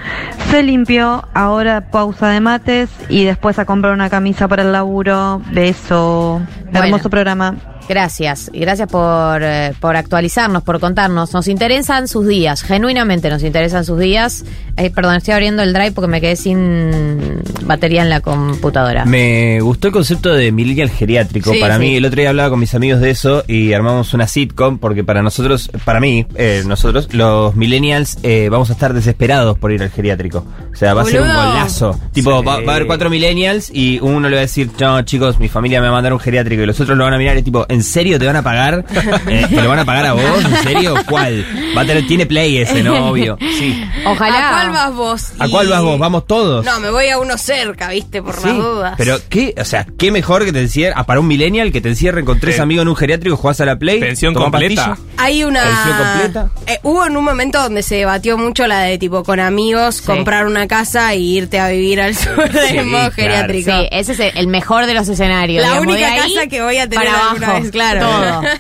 se limpió, ahora pausa de mates y después a comprar una camisa para el laburo. Beso. Bueno. Hermoso programa. Gracias. Y gracias por, eh, por actualizarnos, por contarnos. Nos interesan sus días, genuinamente nos interesan sus días. Eh, perdón, estoy abriendo el drive porque me quedé sin batería en la computadora. Me gustó el concepto de millennial geriátrico. Sí, para sí. mí, el otro día hablaba con mis amigos de eso y armamos una sitcom porque para nosotros, para mí, eh, nosotros, los millennials, eh, vamos a estar desesperados por ir al geriátrico. O sea, va a ser un golazo. Tipo, Sí. va, va a haber cuatro millennials y uno le va a decir, no, chicos, mi familia me va a mandar un geriátrico y los otros lo van a mirar y tipo, ¿en serio te van a pagar? Eh, ¿Te lo van a pagar a vos? ¿En serio? ¿Cuál? Va a tener, tiene play ese, ¿no? Obvio. Sí. Ojalá. ¿A cuál vas vos? ¿A cuál vas vos? Vamos todos. No, me voy a uno cerca, ¿viste? Por Sí, las dudas. Pero qué, o sea, qué mejor que te encierren, ah, para un millennial que te encierren con tres amigos en un geriátrico, jugás a la play, Pensión completa. Hay una. ¿Edición completa? Eh, hubo en un momento donde se debatió mucho la de tipo con amigos, comprar una casa y irte a vivir al sur del modo claro. geriátrico. Sí, ese es el, mejor de los escenarios. La digamos, única casa que voy a tener para abajo, claro. Todo.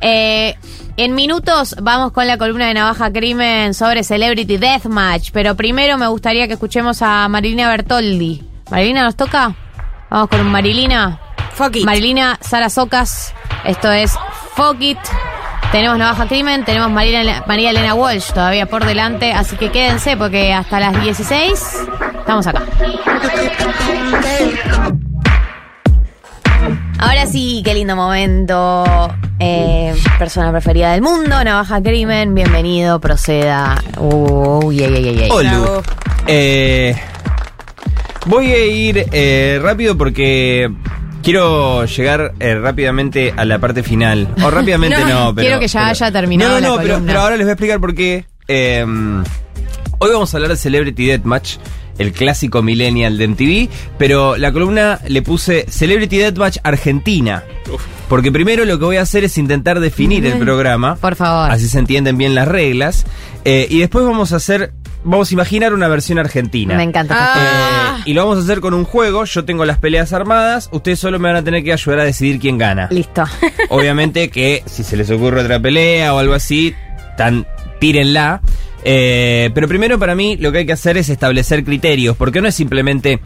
Eh, en minutos vamos con la columna de Navaja Crimen sobre Celebrity Deathmatch, pero primero me gustaría que escuchemos a Marilina Bertoldi. ¿Marilina nos toca? Vamos con Marilina. Fuck it. Marilina Sara Socas. Esto es Fuck It. Tenemos Navaja Crimen, tenemos María, María Elena Walsh todavía por delante, así que quédense porque hasta las 16 estamos acá. Ahora sí, qué lindo momento. Eh, persona preferida del mundo, Navaja Crimen, bienvenido, proceda. Uh, yeah, yeah, yeah. Olu. Eh, voy a ir eh, rápido porque quiero llegar eh, rápidamente a la parte final. O rápidamente no, No, pero. quiero que ya pero- haya terminado No, no, la no, pero, ahora les voy a explicar por qué. Eh, hoy vamos a hablar de Celebrity Deathmatch. El clásico millennial de MTV, pero la columna le puse Celebrity Deathmatch Argentina. Porque primero lo que voy a hacer es intentar definir el programa. Por favor. Así se entienden bien las reglas. Eh, y después vamos a hacer, vamos a imaginar una versión argentina. Me encanta. Ah. Eh, y lo vamos a hacer con un juego. Yo tengo las peleas armadas. Ustedes solo me van a tener que ayudar a decidir quién gana. Listo. Obviamente que si se les ocurre otra pelea o algo así, tan, tírenla. Eh, pero primero para mí lo que hay que hacer es establecer criterios, porque no es simplemente...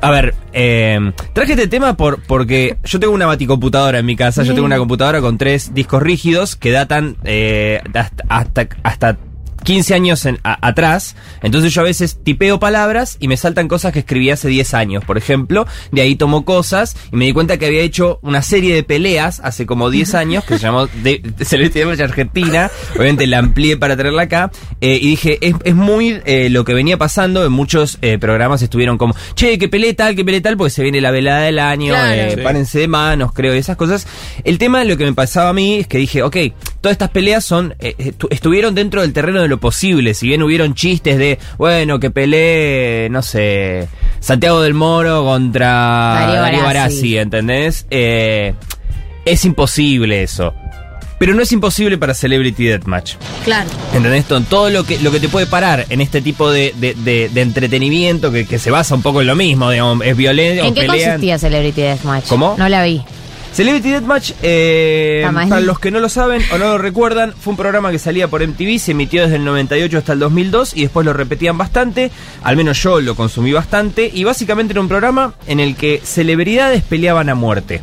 A ver, eh, traje este tema por, porque yo tengo una baticomputadora en mi casa, yo tengo una computadora con tres discos rígidos que datan eh, hasta, hasta, hasta 15 años en- a- atrás, entonces yo a veces tipeo palabras y me saltan cosas que escribí hace 10 años, por ejemplo, de ahí tomo cosas y me di cuenta que había hecho una serie de peleas hace como 10 años que se llamó de, de Celeste de Argentina, obviamente la amplié para traerla acá eh, y dije, es, es muy eh, lo que venía pasando, en muchos eh, programas estuvieron como, che, que peleé tal, que peleé tal, porque se viene la velada del año, Claro. Sí. párense de manos, creo, y esas cosas. El tema, lo que me pasaba a mí es que dije, ok, todas estas peleas son estu- estuvieron dentro del terreno de lo posible. Si bien hubieron chistes de, bueno, que peleé, no sé, Santiago del Moro contra Darío Darío Barassi. ¿entendés? Eh, es imposible eso. Pero no es imposible para Celebrity Deathmatch. Claro. ¿Entendés? Todo- lo que, lo que te puede parar en este tipo de, de- de- de entretenimiento que, que se basa un poco en lo mismo, digamos, es violencia. ¿En qué consistía Celebrity Deathmatch? ¿Cómo? No la vi. Celebrity Deathmatch, eh, para los que no lo saben o no lo recuerdan, fue un programa que salía por MTV, se emitió desde el 98 hasta el 2002 y después lo repetían bastante, al menos yo lo consumí bastante, y básicamente era un programa en el que celebridades peleaban a muerte.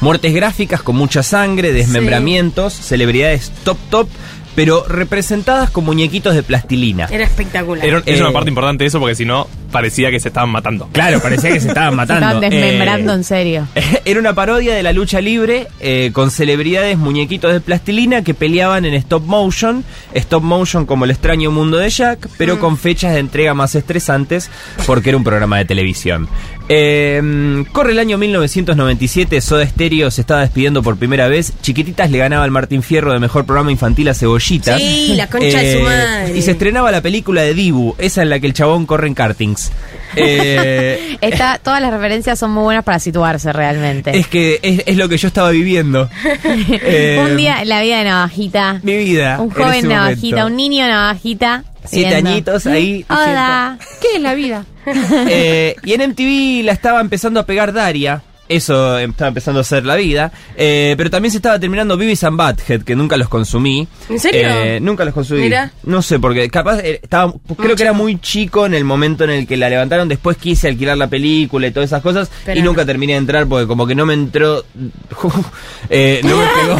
Muertes gráficas con mucha sangre, desmembramientos, celebridades top top, pero representadas con muñequitos de plastilina. Era espectacular. Era- es Eh, una parte importante de eso porque si no, parecía que se estaban matando. Claro, parecía que se estaban Se matando. estaban desmembrando Eh, en serio. Era una parodia de la lucha libre eh, con celebridades muñequitos de plastilina que peleaban en stop motion, stop motion como el extraño mundo de Jack, pero con fechas de entrega más estresantes porque era un programa de televisión. Eh, corre el año 1997, Soda Stereo se estaba despidiendo por primera vez, Chiquititas le ganaba al Martín Fierro de mejor programa infantil a Cebollitas. Sí, la concha de su Eh, madre. Y se estrenaba la película de Dibu, esa en la que el chabón corre en kartings. Eh, Está, todas las referencias son muy buenas para situarse realmente. es que es, es lo que yo estaba viviendo. Eh, un día, la vida de Navajita. Mi vida. Un en joven Navajita, momento. un niño Navajita. Siete viendo. añitos ahí, Hola. ¿Qué es la vida? Eh, y en MTV la estaba empezando a pegar Daria. Eso estaba empezando a ser la vida. Eh, pero también se estaba terminando Beavis and Butthead, que nunca los consumí. ¿En serio? Eh, nunca los consumí. Mira. No sé, porque capaz eh, estaba, creo que era muy chico en el momento en el que la levantaron. Después quise alquilar la película y todas esas cosas. Pero y no. nunca terminé de entrar porque como que no me entró. eh, no me pegó.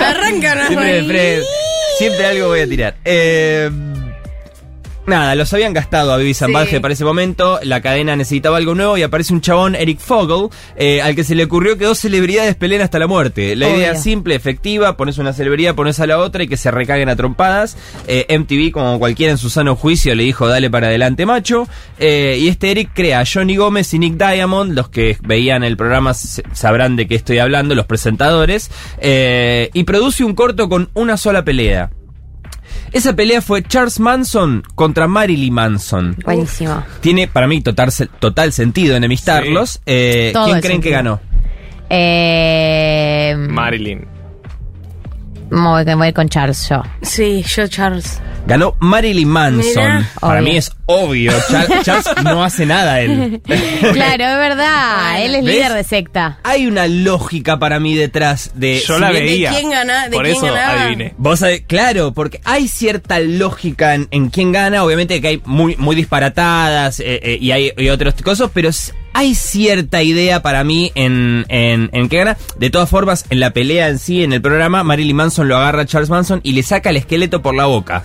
Arranca, siempre algo voy a tirar. Eh, Nada, los habían gastado a Sí. Butthead para ese momento, la cadena necesitaba algo nuevo y aparece un chabón, Eric Fogel, eh, al que se le ocurrió que dos celebridades peleen hasta la muerte. La idea Obvio. simple, efectiva, pones una celebridad, pones a la otra y que se recaguen a trompadas. Eh, MTV, como cualquiera en su sano juicio, le dijo dale para adelante macho. Eh, y este Eric crea a Johnny Gómez y Nick Diamond, los que veían el programa sabrán de qué estoy hablando, los presentadores, y produce un corto con una sola pelea. Esa pelea fue Charles Manson contra Marilyn Manson. Buenísimo. Tiene para mí total, total sentido enemistarlos. Eh, ¿Quién creen que ganó? Eh, Marilyn. Voy, voy a ir con Charles yo. Sí, yo, Charles. Ganó Marilyn Manson. Mirá. Para Obvio. mí es obvio. Char- Charles no hace nada él. claro, es verdad. Él es ¿Ves? líder de secta. Hay una lógica para mí detrás de. Yo si la bien- veía. quién gana- de Por quién eso ganaba? adiviné. Vos sabés, claro, porque hay cierta lógica en, en quién gana, obviamente que hay muy, muy disparatadas eh, eh, y hay y otras cosas, pero s- hay cierta idea para mí en, en, gana. De todas formas, en la pelea en sí, en el programa, Marilyn Manson lo agarra a Charles Manson y le saca el esqueleto por la boca.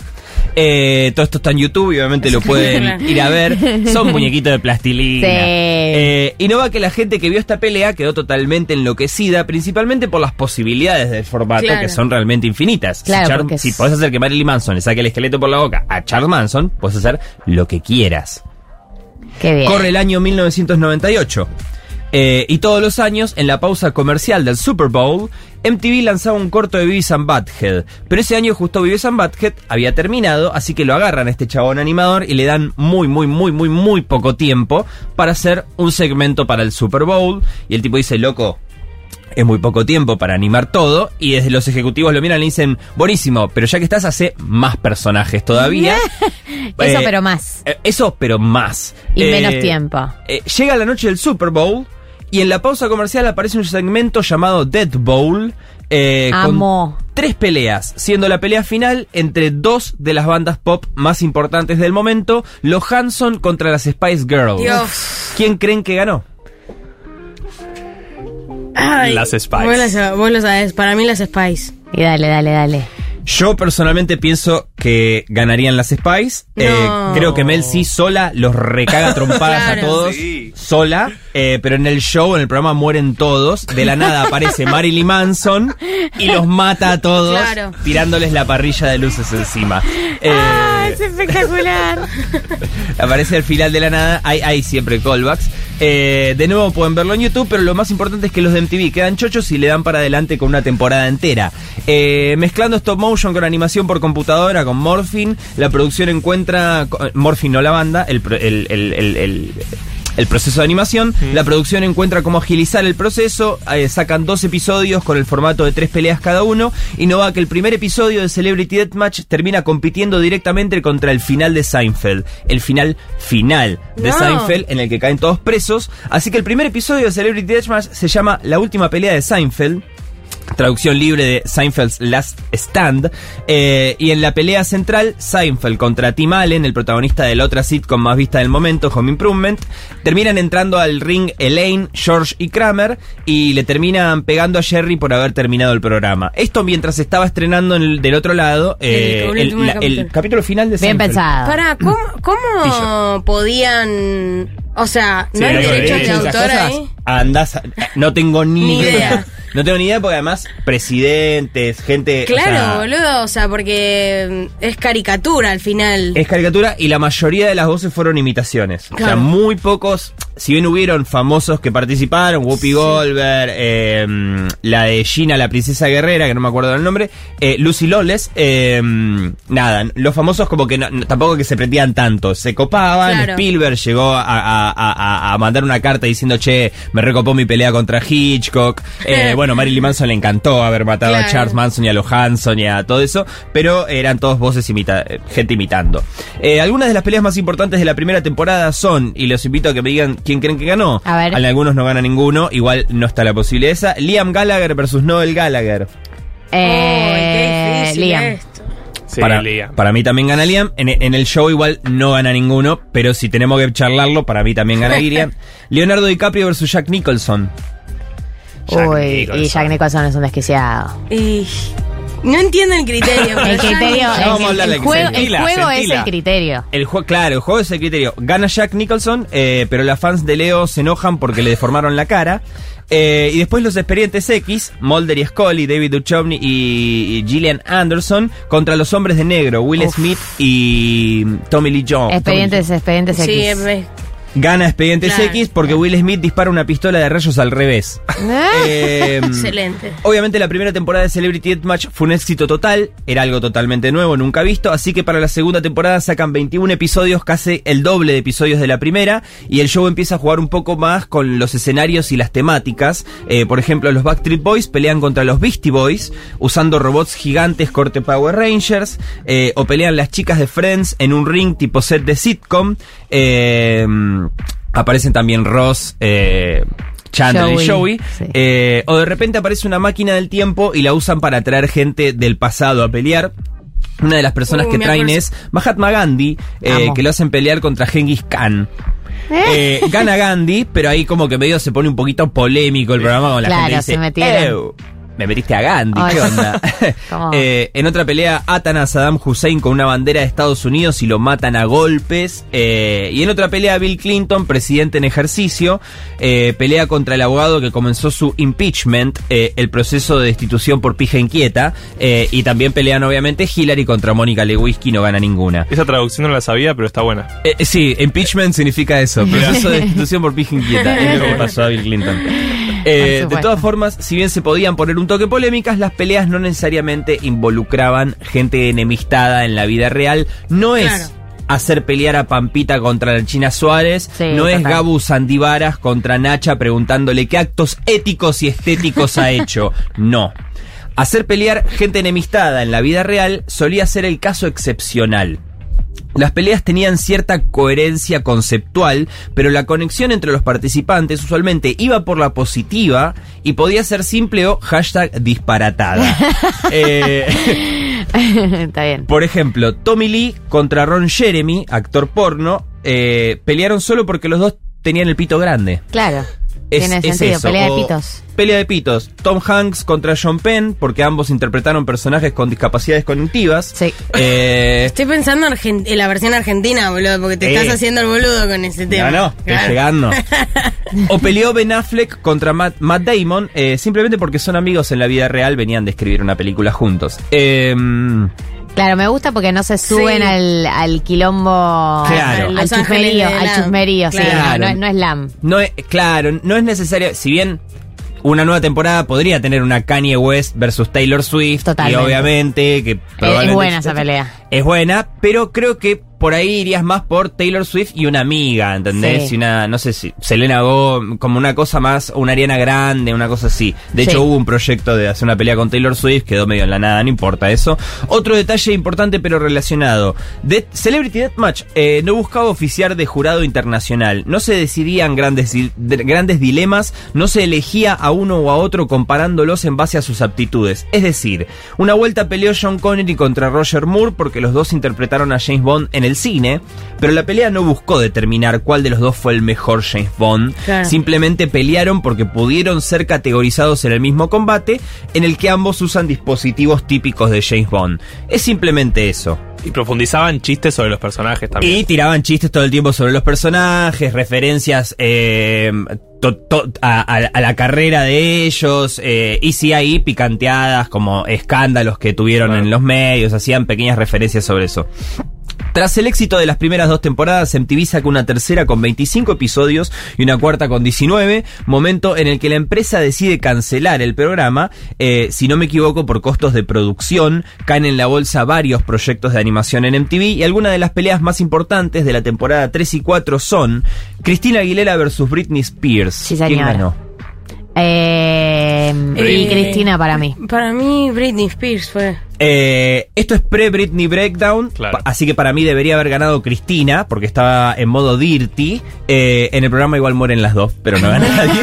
Eh, todo esto está en YouTube y obviamente lo pueden ir a ver. Son muñequitos de plastilina. Sí. Eh, y no va que la gente que vio esta pelea quedó totalmente enloquecida, principalmente por las posibilidades del formato, Claro. que son realmente infinitas. Claro, si, Char- si podés hacer que Marilyn Manson le saque el esqueleto por la boca a Charles Manson, puedes hacer lo que quieras. Corre el año 1998. Eh, y todos los años, en la pausa comercial del Super Bowl, MTV lanzaba un corto de Beavis and. Pero ese año justo Beavis and Butthead había terminado, así que lo agarran a este chabón animador y le dan muy, muy, muy, muy, muy poco tiempo para hacer un segmento para el Super Bowl. Y el tipo dice, loco, es muy poco tiempo para animar todo y desde los ejecutivos lo miran y le dicen, buenísimo, pero ya que estás hace más personajes todavía. Eso, Eh, pero más. eh, Eso, pero más. Y Eh, menos tiempo. eh, llega la noche del Super Bowl y en la pausa comercial aparece un segmento llamado Dead Bowl. eh, Amo. Con tres peleas, siendo la pelea final entre dos de las bandas pop más importantes del momento, los Hanson contra las Spice Girls. Dios. ¿Quién creen que ganó? Ay, Las Spice. Vos, las- vos lo sabés, para mí las Spice. Y dale, dale, dale. Yo personalmente pienso que ganarían las Spice. Eh, creo que Mel C sola los recaga trompadas Claro. a todos. Sola. eh, pero en el show, en el programa, mueren todos. De la nada aparece Marilyn Manson y los mata a todos. Claro. Tirándoles la parrilla de luces encima. Eh, Ah, es espectacular. Aparece al final de la nada, hay, hay siempre callbacks. Eh, de nuevo pueden verlo en YouTube, pero lo más importante es que los de MTV quedan chochos y le dan para adelante con una temporada entera. Eh, mezclando stop motion con animación por computadora, con Morphin, la producción encuentra... Morphin no la banda, el, el, el- el- el- el proceso de animación. La producción encuentra cómo agilizar el proceso. eh, sacan dos episodios con el formato de tres peleas cada uno. Y no va que el primer episodio de Celebrity Deathmatch termina compitiendo directamente contra el final de Seinfeld. El final final de No. Seinfeld en el que caen todos presos. Así que el primer episodio de Celebrity Deathmatch se llama La última pelea de Seinfeld. Traducción libre de Seinfeld's Last Stand. Eh, y en la pelea central, Seinfeld contra Tim Allen, el protagonista de la otra sitcom más vista del momento, Home Improvement. Terminan entrando al ring Elaine, George y Kramer. Y le terminan pegando a Jerry por haber terminado el programa. Esto mientras estaba estrenando en el- del otro lado eh, El el, último la- capítulo. el capítulo final de Bien Seinfeld. pensado. Para, ¿cómo, cómo podían. O sea, Sí, no hay derechos de autor ahí? Andás, no tengo ni, Ni idea. idea. No tengo ni idea porque además presidentes, gente... o Claro, sea, boludo, o sea, porque mm, es caricatura al final. Es caricatura y la mayoría de las voces fueron imitaciones. O sea, muy pocos, si bien hubieron famosos que participaron, Whoopi Goldberg, eh, la de Gina, la princesa guerrera, que no me acuerdo del nombre, eh, Lucy Lawless, eh, nada, los famosos como que no- tampoco que se prendían tanto, se copaban, Claro. Spielberg llegó a, a- a- a- a mandar una carta diciendo, che, me recopó mi pelea contra Hitchcock, Eh, bueno, Marilyn Manson le encantó haber matado a. Charles Manson y a los Hanson y a todo eso, pero eran todos voces imita gente imitando. Eh, algunas de las peleas más importantes de la primera temporada son, y los invito a que me digan quién creen que ganó. A ver. Algunos no gana ninguno, igual no está la posibilidad esa. Liam Gallagher versus Noel Gallagher. Eh, Liam. esto. Sí, para, Liam. para mí también gana Liam. En, en el show igual no gana ninguno, pero si tenemos que charlarlo, para mí también gana Liam. Leonardo DiCaprio versus Jack Nicholson. Jack Uy, y. Jack Nicholson es un desquiciado. Y no entiendo el criterio. pero El ya criterio, Ya el, vamos a hablar el de que juego, el juego es el criterio. El juego, claro, el juego es el criterio. Gana Jack Nicholson, eh, pero las fans de Leo se enojan porque le deformaron la cara. Eh, y después los expedientes X, Mulder y Scully, David Duchovny y, y Gillian Anderson, contra los hombres de negro, Will Uf. Smith y Tommy Lee Jones. Expedientes, expedientes Sí, X. es- Gana Expedientes Claro. X porque Will Smith dispara una pistola de rayos al revés. Eh, excelente. Obviamente la primera temporada de Celebrity Deathmatch fue un éxito total, era algo totalmente nuevo, nunca visto, así que para la segunda temporada sacan 21 episodios, casi el doble de episodios de la primera, y el show empieza a jugar un poco más con los escenarios y las temáticas. Eh, por ejemplo, los Backstreet Boys pelean contra los Beastie Boys, usando robots gigantes corte Power Rangers, eh, o pelean las chicas de Friends en un ring tipo set de sitcom. Eh, aparecen también Ross, eh, Chandler y Joey, sí. Eh, o de repente aparece una máquina del tiempo y la usan para atraer gente del pasado a pelear. Una de las personas Uh, que traen acuerdo. es Mahatma Gandhi, eh, que lo hacen pelear contra Genghis Khan. Eh, gana Gandhi, pero ahí como que medio se pone un poquito polémico el programa con la Claro, gente dice, se metieron. "Ew, me metiste a Gandhi, Ay, ¿qué onda? Eh, en otra pelea atan a Saddam Hussein con una bandera de Estados Unidos y lo matan a golpes. Eh, y en otra pelea Bill Clinton, presidente en ejercicio, eh, pelea contra el abogado que comenzó su impeachment, eh, el proceso de destitución por pija inquieta. eh, y también pelean obviamente Hillary contra Mónica Lewinsky, no gana ninguna. Esa traducción no la sabía, pero está buena. Eh, sí, impeachment significa eso, proceso de destitución por pija inquieta. Es lo que pasó a Bill Clinton. Eh, de todas formas, si bien se podían poner un toque polémicas, las peleas no necesariamente involucraban gente enemistada en la vida real. No es Claro. hacer pelear a Pampita contra la China Suárez, Sí, no es total. Gabu Sandivaras contra Nacha preguntándole qué actos éticos y estéticos ha hecho. No. Hacer pelear gente enemistada en la vida real solía ser el caso excepcional. Las peleas tenían cierta coherencia conceptual, pero la conexión entre los participantes usualmente iba por la positiva y podía ser simple o hashtag disparatada. Eh, Está bien. por ejemplo, Tommy Lee contra Ron Jeremy, actor porno, eh, pelearon solo porque los dos tenían el pito grande. Claro. Es- Tiene es sentido, eso, pelea de o- pitos. Pelea de pitos. Tom Hanks contra John Penn, porque ambos interpretaron personajes con discapacidades cognitivas. Sí. Eh, Estoy pensando en, la versión argentina, boludo, porque te Eh. estás haciendo el boludo con ese tema. no, no, estoy Claro. llegando. O peleó Ben Affleck contra Matt, Matt Damon, eh, simplemente porque son amigos en la vida real, venían de escribir una película juntos. Eh, Claro, me gusta porque no se suben Sí. al, al quilombo, Claro. al Ángeles chusmerío, al chusmerío, sí, Claro. no, no, no es LAM. no es, claro, no es necesario, si bien una nueva temporada podría tener una Kanye West versus Taylor Swift, Totalmente. y obviamente que Es, buena esa pelea. Es buena, pero creo que por ahí irías más por Taylor Swift y una amiga, ¿entendés? Sí. Y una, no sé si, Selena Go, como una cosa más, una Ariana Grande, una cosa así. De Sí. hecho, hubo un proyecto de hacer una pelea con Taylor Swift, quedó medio en la nada, no importa eso. Otro detalle importante pero relacionado. De Celebrity Deathmatch eh, no buscaba oficiar de jurado internacional, no se decidían grandes, de- grandes dilemas, no se elegía a uno o a otro comparándolos en base a sus aptitudes. Es decir, una vuelta peleó John Connery contra Roger Moore porque los dos interpretaron a James Bond en el cine, pero la pelea no buscó determinar cuál de los dos fue el mejor James Bond. Claro. Simplemente pelearon porque pudieron ser categorizados en el mismo combate en el que ambos usan dispositivos típicos de James Bond. Es simplemente eso. Y profundizaban chistes sobre los personajes también. Y tiraban chistes todo el tiempo sobre los personajes, referencias eh, to- to- a, a- a la carrera de ellos, eh, y sí ahí picanteadas como escándalos que tuvieron en los medios, hacían pequeñas referencias sobre eso. Tras el éxito de las primeras dos temporadas, MTV saca una tercera con 25 episodios y una cuarta con 19, momento en el que la empresa decide cancelar el programa, eh, si no me equivoco, por costos de producción, caen en la bolsa varios proyectos de animación en MTV y algunas de las peleas más importantes de la temporada 3 y 4 son Cristina Aguilera versus Britney Spears. ¿Quién señora. ganó? Eh, y Cristina para mí. Para mí, Britney Spears fue. Eh, esto es pre-Britney Breakdown, así que para mí debería haber ganado Cristina, porque estaba en modo dirty. Eh, en el programa igual mueren las dos, pero no gana nadie.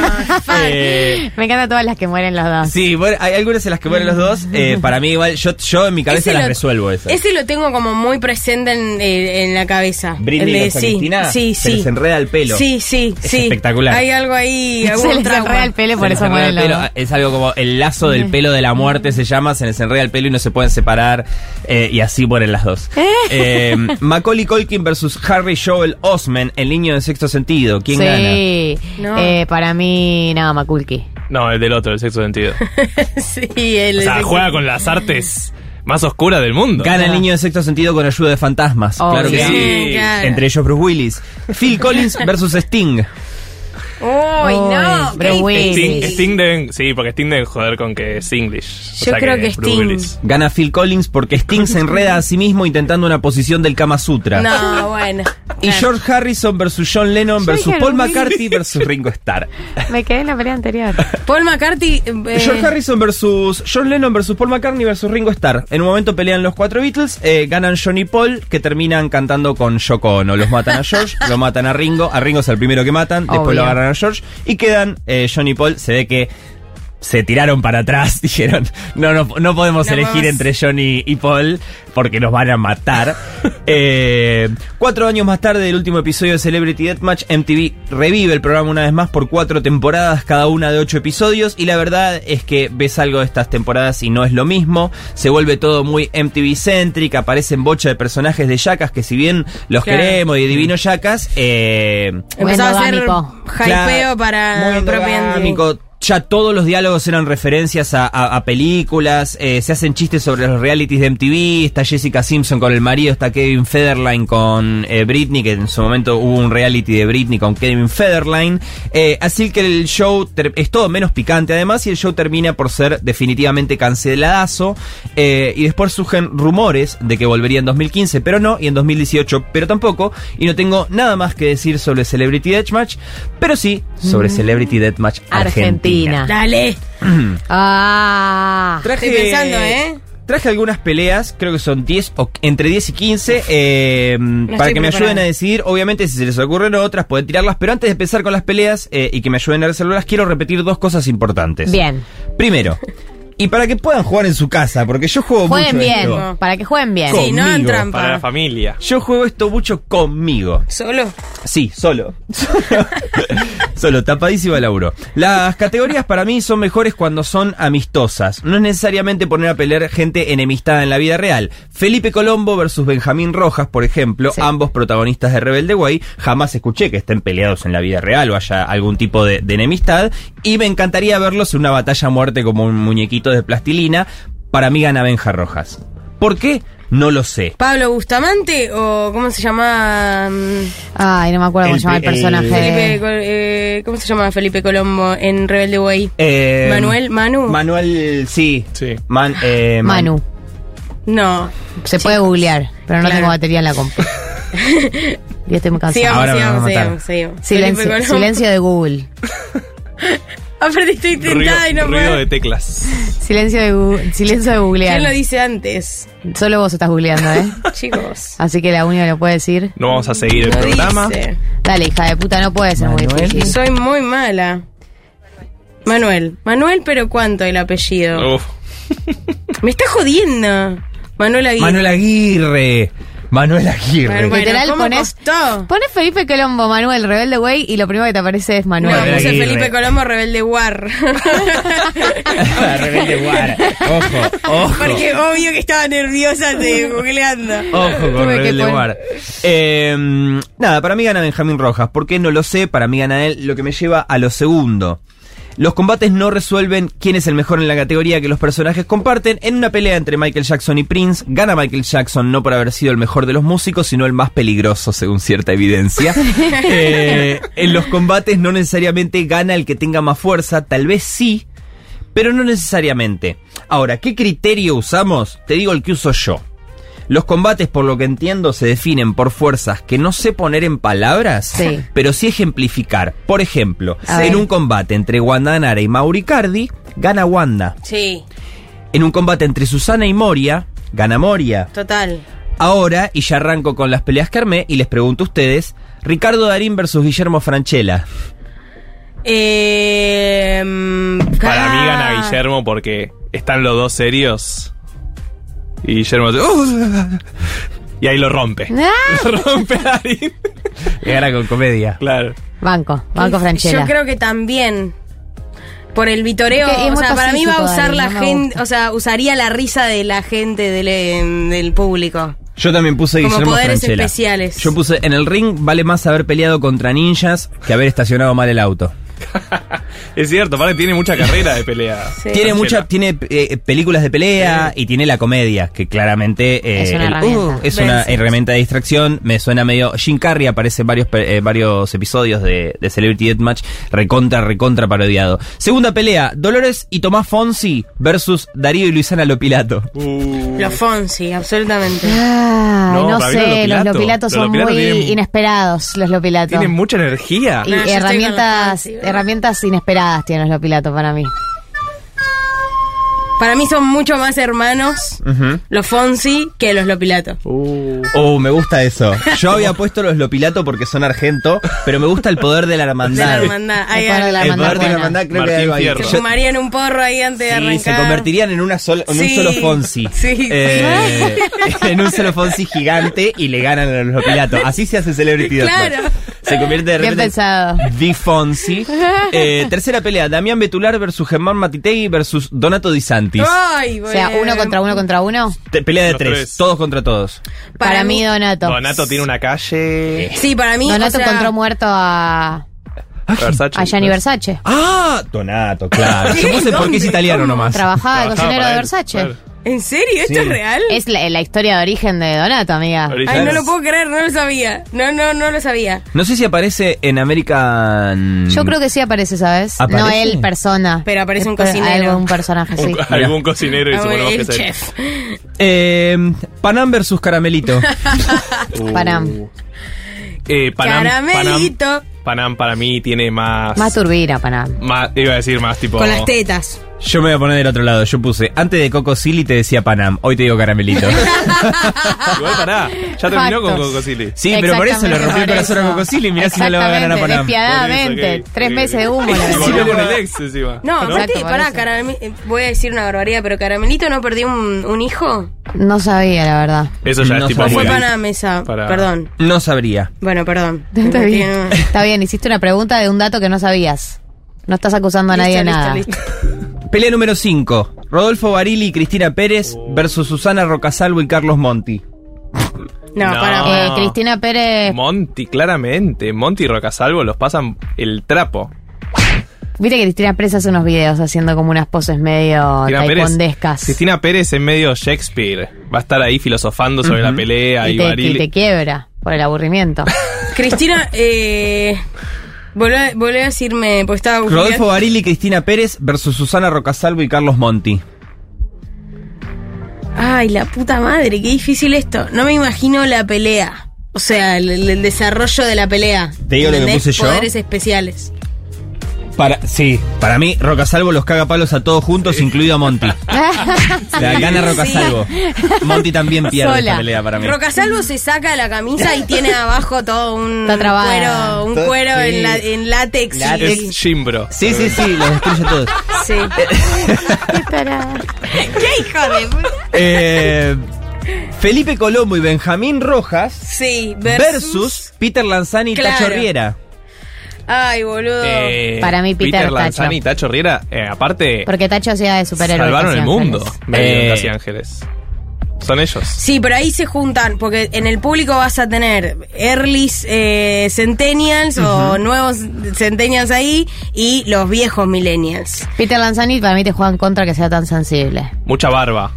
Eh, Me encantan todas las que mueren los dos. sí, bueno, hay algunas en las que mueren los dos. Eh, para mí igual, yo, yo en mi cabeza Ese las lo- resuelvo esas. Ese lo tengo como muy presente en, en la cabeza. Britney de- sí, Cristina, sí, se sí. les enreda el pelo. Sí, sí, Es sí. espectacular. Hay algo ahí, Se les trauma. enreda el pelo, por Se eso mueren los dos. Es algo como el lazo del pelo de la muerte se llama, se les enreda el pelo y no se pueden separar eh, y así mueren las dos. Eh, Macaulay Culkin versus Harry Joel Osment, el niño de sexto sentido. ¿Quién gana? sí, No. eh, para mí, no, Maculki. No, el del otro, el sexto sentido. sí, el O sea, juega con las artes más oscuras del mundo. Gana el niño de sexto sentido con ayuda de fantasmas. Oh, claro que sí. sí. claro. Entre ellos Bruce Willis. Phil Collins versus Sting. Uy, no. Willis. Sting. Sting deben, sí, porque Sting deben joder con que es English. O Yo sea creo que Bruce Sting. Willis. Gana Phil Collins porque Sting se enreda a sí mismo intentando una posición del Kama Sutra. No, bueno. Y George Harrison versus John Lennon Yo versus Paul McCartney versus Ringo Starr. Me quedé en la pelea anterior. Paul McCartney. eh, George Harrison versus John Lennon versus Paul McCartney versus Ringo Starr. En un momento pelean los cuatro Beatles, eh, ganan John y Paul, que terminan cantando con Yoko Ono. Los matan a George, lo matan a Ringo, a Ringo es el primero que matan, después lo agarran a George y quedan eh, John y Paul. Se ve que se tiraron para atrás, dijeron, no, no, no podemos No elegir entre John y, Paul porque nos van a matar. Eh, cuatro años más tarde del último episodio de Celebrity Deathmatch, MTV revive el programa una vez más por cuatro temporadas, cada una de ocho episodios, y la verdad es que ves algo de estas temporadas y no es lo mismo, se vuelve todo muy MTV-centric, aparecen bocha de personajes de Yacas que si bien los Claro. queremos y de divino Yacas, eh, Empezaba a hacer endogámico. hypeo Claro, para muy propia. Ya todos los diálogos eran referencias a, a- a películas, eh, se hacen chistes sobre los realities de MTV, está Jessica Simpson con el marido, está Kevin Federline con eh, Britney, que en su momento hubo un reality de Britney con Kevin Federline, eh, así que el show es todo menos picante además y el show termina por ser definitivamente canceladazo y después surgen rumores de que volvería en 2015, pero no, y en 2018, pero tampoco, y no tengo nada más que decir sobre Celebrity Deathmatch, pero sí sobre Celebrity Deathmatch Argentina. Argentina. Dale. Ah. Traje, Estoy pensando, ¿eh? Traje algunas peleas, creo que son 10 o entre 10 y 15, eh, para que me ayuden a decidir. Obviamente, si se les ocurren otras, pueden tirarlas, pero antes de empezar con las peleas eh, y que me ayuden a resolverlas, quiero repetir dos cosas importantes. Bien. Primero, Y para que puedan jugar en su casa, porque yo juego Jueguen mucho bien, esto. para que jueguen bien. Sí, no hagan trampa. Para la familia. Yo juego esto mucho conmigo. ¿Solo? Sí, solo. solo, tapadísimo el laburo. Las categorías para mí son mejores cuando son amistosas. No es necesariamente poner a pelear gente enemistada en la vida real. Felipe Colombo versus Benjamín Rojas, por ejemplo, ambos protagonistas de Rebelde Way. Jamás escuché que estén peleados en la vida real o haya algún tipo de, de enemistad. Y me encantaría verlos en una batalla a muerte como un muñequito de plastilina. Para mí gana Benja Rojas. ¿Por qué? No lo sé. ¿Pablo Bustamante o cómo se llama? Ay, no me acuerdo cómo se llama el el- personaje. Felipe, eh, ¿Cómo se llama Felipe Colombo en Rebelde Way? Eh, Manuel, Manu. Manuel, sí. Man- eh, Man- Manu. No. Se puede googlear, pero no Claro. tengo batería en la compu. y estoy muy cansada. Sigamos, sigamos, va a matar. sigamos, sigamos. Silencio, Felipe Colombo. silencio de Google. Aparte estoy Ruido, tentada y no ruido puedo. de teclas. Silencio de, silencio de googlear. ¿Quién lo dice antes? Solo vos estás googleando, ¿eh? Chicos. Así que la única que lo puede decir. No vamos a seguir el Lo programa. dice. Dale, hija de puta, no puede ser muy difícil. Soy muy mala. Manuel. Manuel, pero ¿cuánto el apellido? Uf. Me está jodiendo. Manuel Aguirre. Manuel Aguirre. Manuel Aguirre. Bueno, Literal, ¿cómo pones, costó? pones Felipe Colombo, Manuel, Rebelde Güey, y lo primero que te aparece es No, Manuel. puse Aguirre. Felipe Colombo Rebelde War. Rebelde Guara. Ojo, ojo. Porque obvio que estaba nerviosa de googleando. Ojo con Rebelde Guara. Eh, nada, para mí gana Benjamín Rojas. ¿Por qué no lo sé? Para mí gana él, lo que me lleva a lo segundo. Los combates no resuelven quién es el mejor en la categoría que los personajes comparten. En una pelea entre Michael Jackson y Prince, gana Michael Jackson no por haber sido el mejor de los músicos, sino el más peligroso, según cierta evidencia. Eh, en los combates no necesariamente gana el que tenga más fuerza, tal vez sí, pero no necesariamente. Ahora, ¿qué criterio usamos? Te digo el que uso yo. Los combates, por lo que entiendo, se definen por fuerzas que no sé poner en palabras, Sí. pero sí ejemplificar. Por ejemplo, A en ver. un combate entre Wanda Nara y Mauricardi, gana Wanda. Sí, En un combate entre Susana y Moria, gana Moria. total. Ahora, y ya arranco con las peleas que armé, y les pregunto a ustedes, Ricardo Darín versus Guillermo Franchella. Eh, mm, Para mí gana Guillermo porque están los dos serios. Y Guillermo hace, "Uh", y ahí lo rompe. Ah, Lo rompe a Darín. Y gana con comedia. Claro. Banco, banco Franchella. Yo creo que también. Por el vitoreo, es o sea, para mí va a usar Darín, la no gente, o sea, usaría la risa de la gente del, em, del público. Yo también puse Como Guillermo poderes especiales. Yo puse en el ring vale más haber peleado contra ninjas que haber estacionado mal el auto. Es cierto, aparte tiene mucha carrera de pelea. Sí. Tiene mucha, tiene eh, películas de pelea y tiene la comedia, que claramente eh, Es una el- herramienta. es una Ven, sí. herramienta de distracción. Me suena medio. Jim Carrey aparece en varios, eh, varios episodios de, de Celebrity Deathmatch, recontra, recontra parodiado. Segunda pelea: Dolores y Tomás Fonsi versus Darío y Luisana Lopilato. Uh, Los Fonsi, absolutamente. No, para sé, los los Lopilato. Los son Lopilato muy tienen- inesperados, los lopilatos. tiene mucha energía. Y No, herramientas, herramientas inesperadas tienen los lopilatos para mí. Para mí son mucho más hermanos Ujú. los Fonsi que los Lopilato. Uh, Oh, me gusta eso. Yo había puesto los Lopilato porque son argento, pero me gusta el poder de la De la hermandad. El poder de la el hermandad poder de la buena. hermandad creo que Martín hay algo ahí. Fierro. se Yo- fumarían un porro ahí antes de Sí, arrancar. se convertirían en, una sola, en un Sí, solo Fonsi. sí. Eh, en un solo Fonsi gigante y le ganan a los Lopilato. Así se hace Celebrity Deathmatch. Claro. Se convierte de repente pensado. en The Fonsi. Eh, tercera pelea, Damián Betular versus Germán Matitegui versus Donato Di Santis. Ay, O sea, uno contra uno contra uno. Te- pelea de Los tres, tres. todos contra todos. Para, mí, Donato. Donato tiene una calle. Sí, para mí. Donato o sea, encontró muerto a, Versace. a Gianni Versace. Ah, Donato, claro. Yo puse porque es ¿Dónde? italiano nomás. Trabajaba de Trabajaba cocinero para de él, Versace. claro. ¿En serio? ¿Esto Sí. es real? Es la, la historia de origen de Donato, amiga. Ay, no lo puedo creer, no lo sabía. No, no, no lo sabía. No sé si aparece en American. Yo creo que sí aparece, ¿sabes? ¿Aparece? No él, persona. Pero aparece un cocinero. Algún personaje, sí. Un- algún cocinero y suponemos que es chef. Eh, Panam versus Caramelito. Uh. Panam. Eh, Panam, Caramelito. Panam para mí tiene más. Más turbina, para más- iba a decir más tipo. Con las tetas. Yo me voy a poner del otro lado. Yo puse, antes de Coco Silly te decía Panam, hoy te digo caramelito. Igual pará. Ya terminó con. Coco Silly. Sí, pero por eso le rompió el corazón a Coco Silly. Mirá si no le va a ganar a Panam. Despiadadamente. Tres meses de humo. volvió con el ex encima. No, aparte, pará, voy a decir una barbaridad, pero Caramelito no perdió un, un hijo. No sabía, la verdad. Eso ya No es tipo. Fue Panam esa. Para- Perdón. No sabría. Bueno, perdón. Está bien. Está bien, hiciste una pregunta de un dato que no sabías. No estás acusando a nadie de Listo, nada. Pelea número 5. Rodolfo Barili y Cristina Pérez versus Susana Rocasalvo y Carlos Monti. No, No. para. Eh, Cristina Pérez, Monty, claramente. Monty y Rocasalvo los pasan el trapo. viste que Cristina Pérez hace unos videos haciendo como unas poses medio Cristina Pérez, taekwondescas. Cristina Pérez en medio Shakespeare. Va a estar ahí filosofando sobre la pelea y, y te, Barili. y te quiebra por el aburrimiento. Cristina, eh. Volvé, volvé a decirme, pues estaba. Rodolfo Barili y Cristina Pérez versus Susana Rocasalvo y Carlos Monti. Ay, la puta madre, qué difícil esto. No me imagino la pelea. O sea, el, el desarrollo de la pelea. ¿Te digo lo que puse yo? Poderes especiales. Para, sí, para mí Rocasalvo los caga palos a todos juntos, incluido a Monti. La gana Rocasalvo. Monti también pierde Sola. esta pelea para mí. Rocasalvo se saca la camisa y tiene abajo todo un Está trabada. cuero, un Todo- cuero sí. en, la- en látex. y- Es Jimbro. Sí, sí, sí, los destruye a todos. Sí. ¿Qué hijo de puta? Eh, Felipe Colombo y Benjamín Rojas Sí, versus, versus. Peter Lanzani y Claro. Tacho Riera. Ay, boludo. Eh, Para mí, Peter Tacho. Lanzani y Tacho Riera, eh, aparte, Porque Tacho hacía de superhéroe. salvaron el mundo. Eh. Casi Ángeles. Son ellos. Sí, pero ahí se juntan, porque en el público vas a tener earlys eh, centennials o nuevos centennials ahí y los viejos millennials. Peter Lanzani para mí te juega en contra que sea tan sensible. Mucha barba.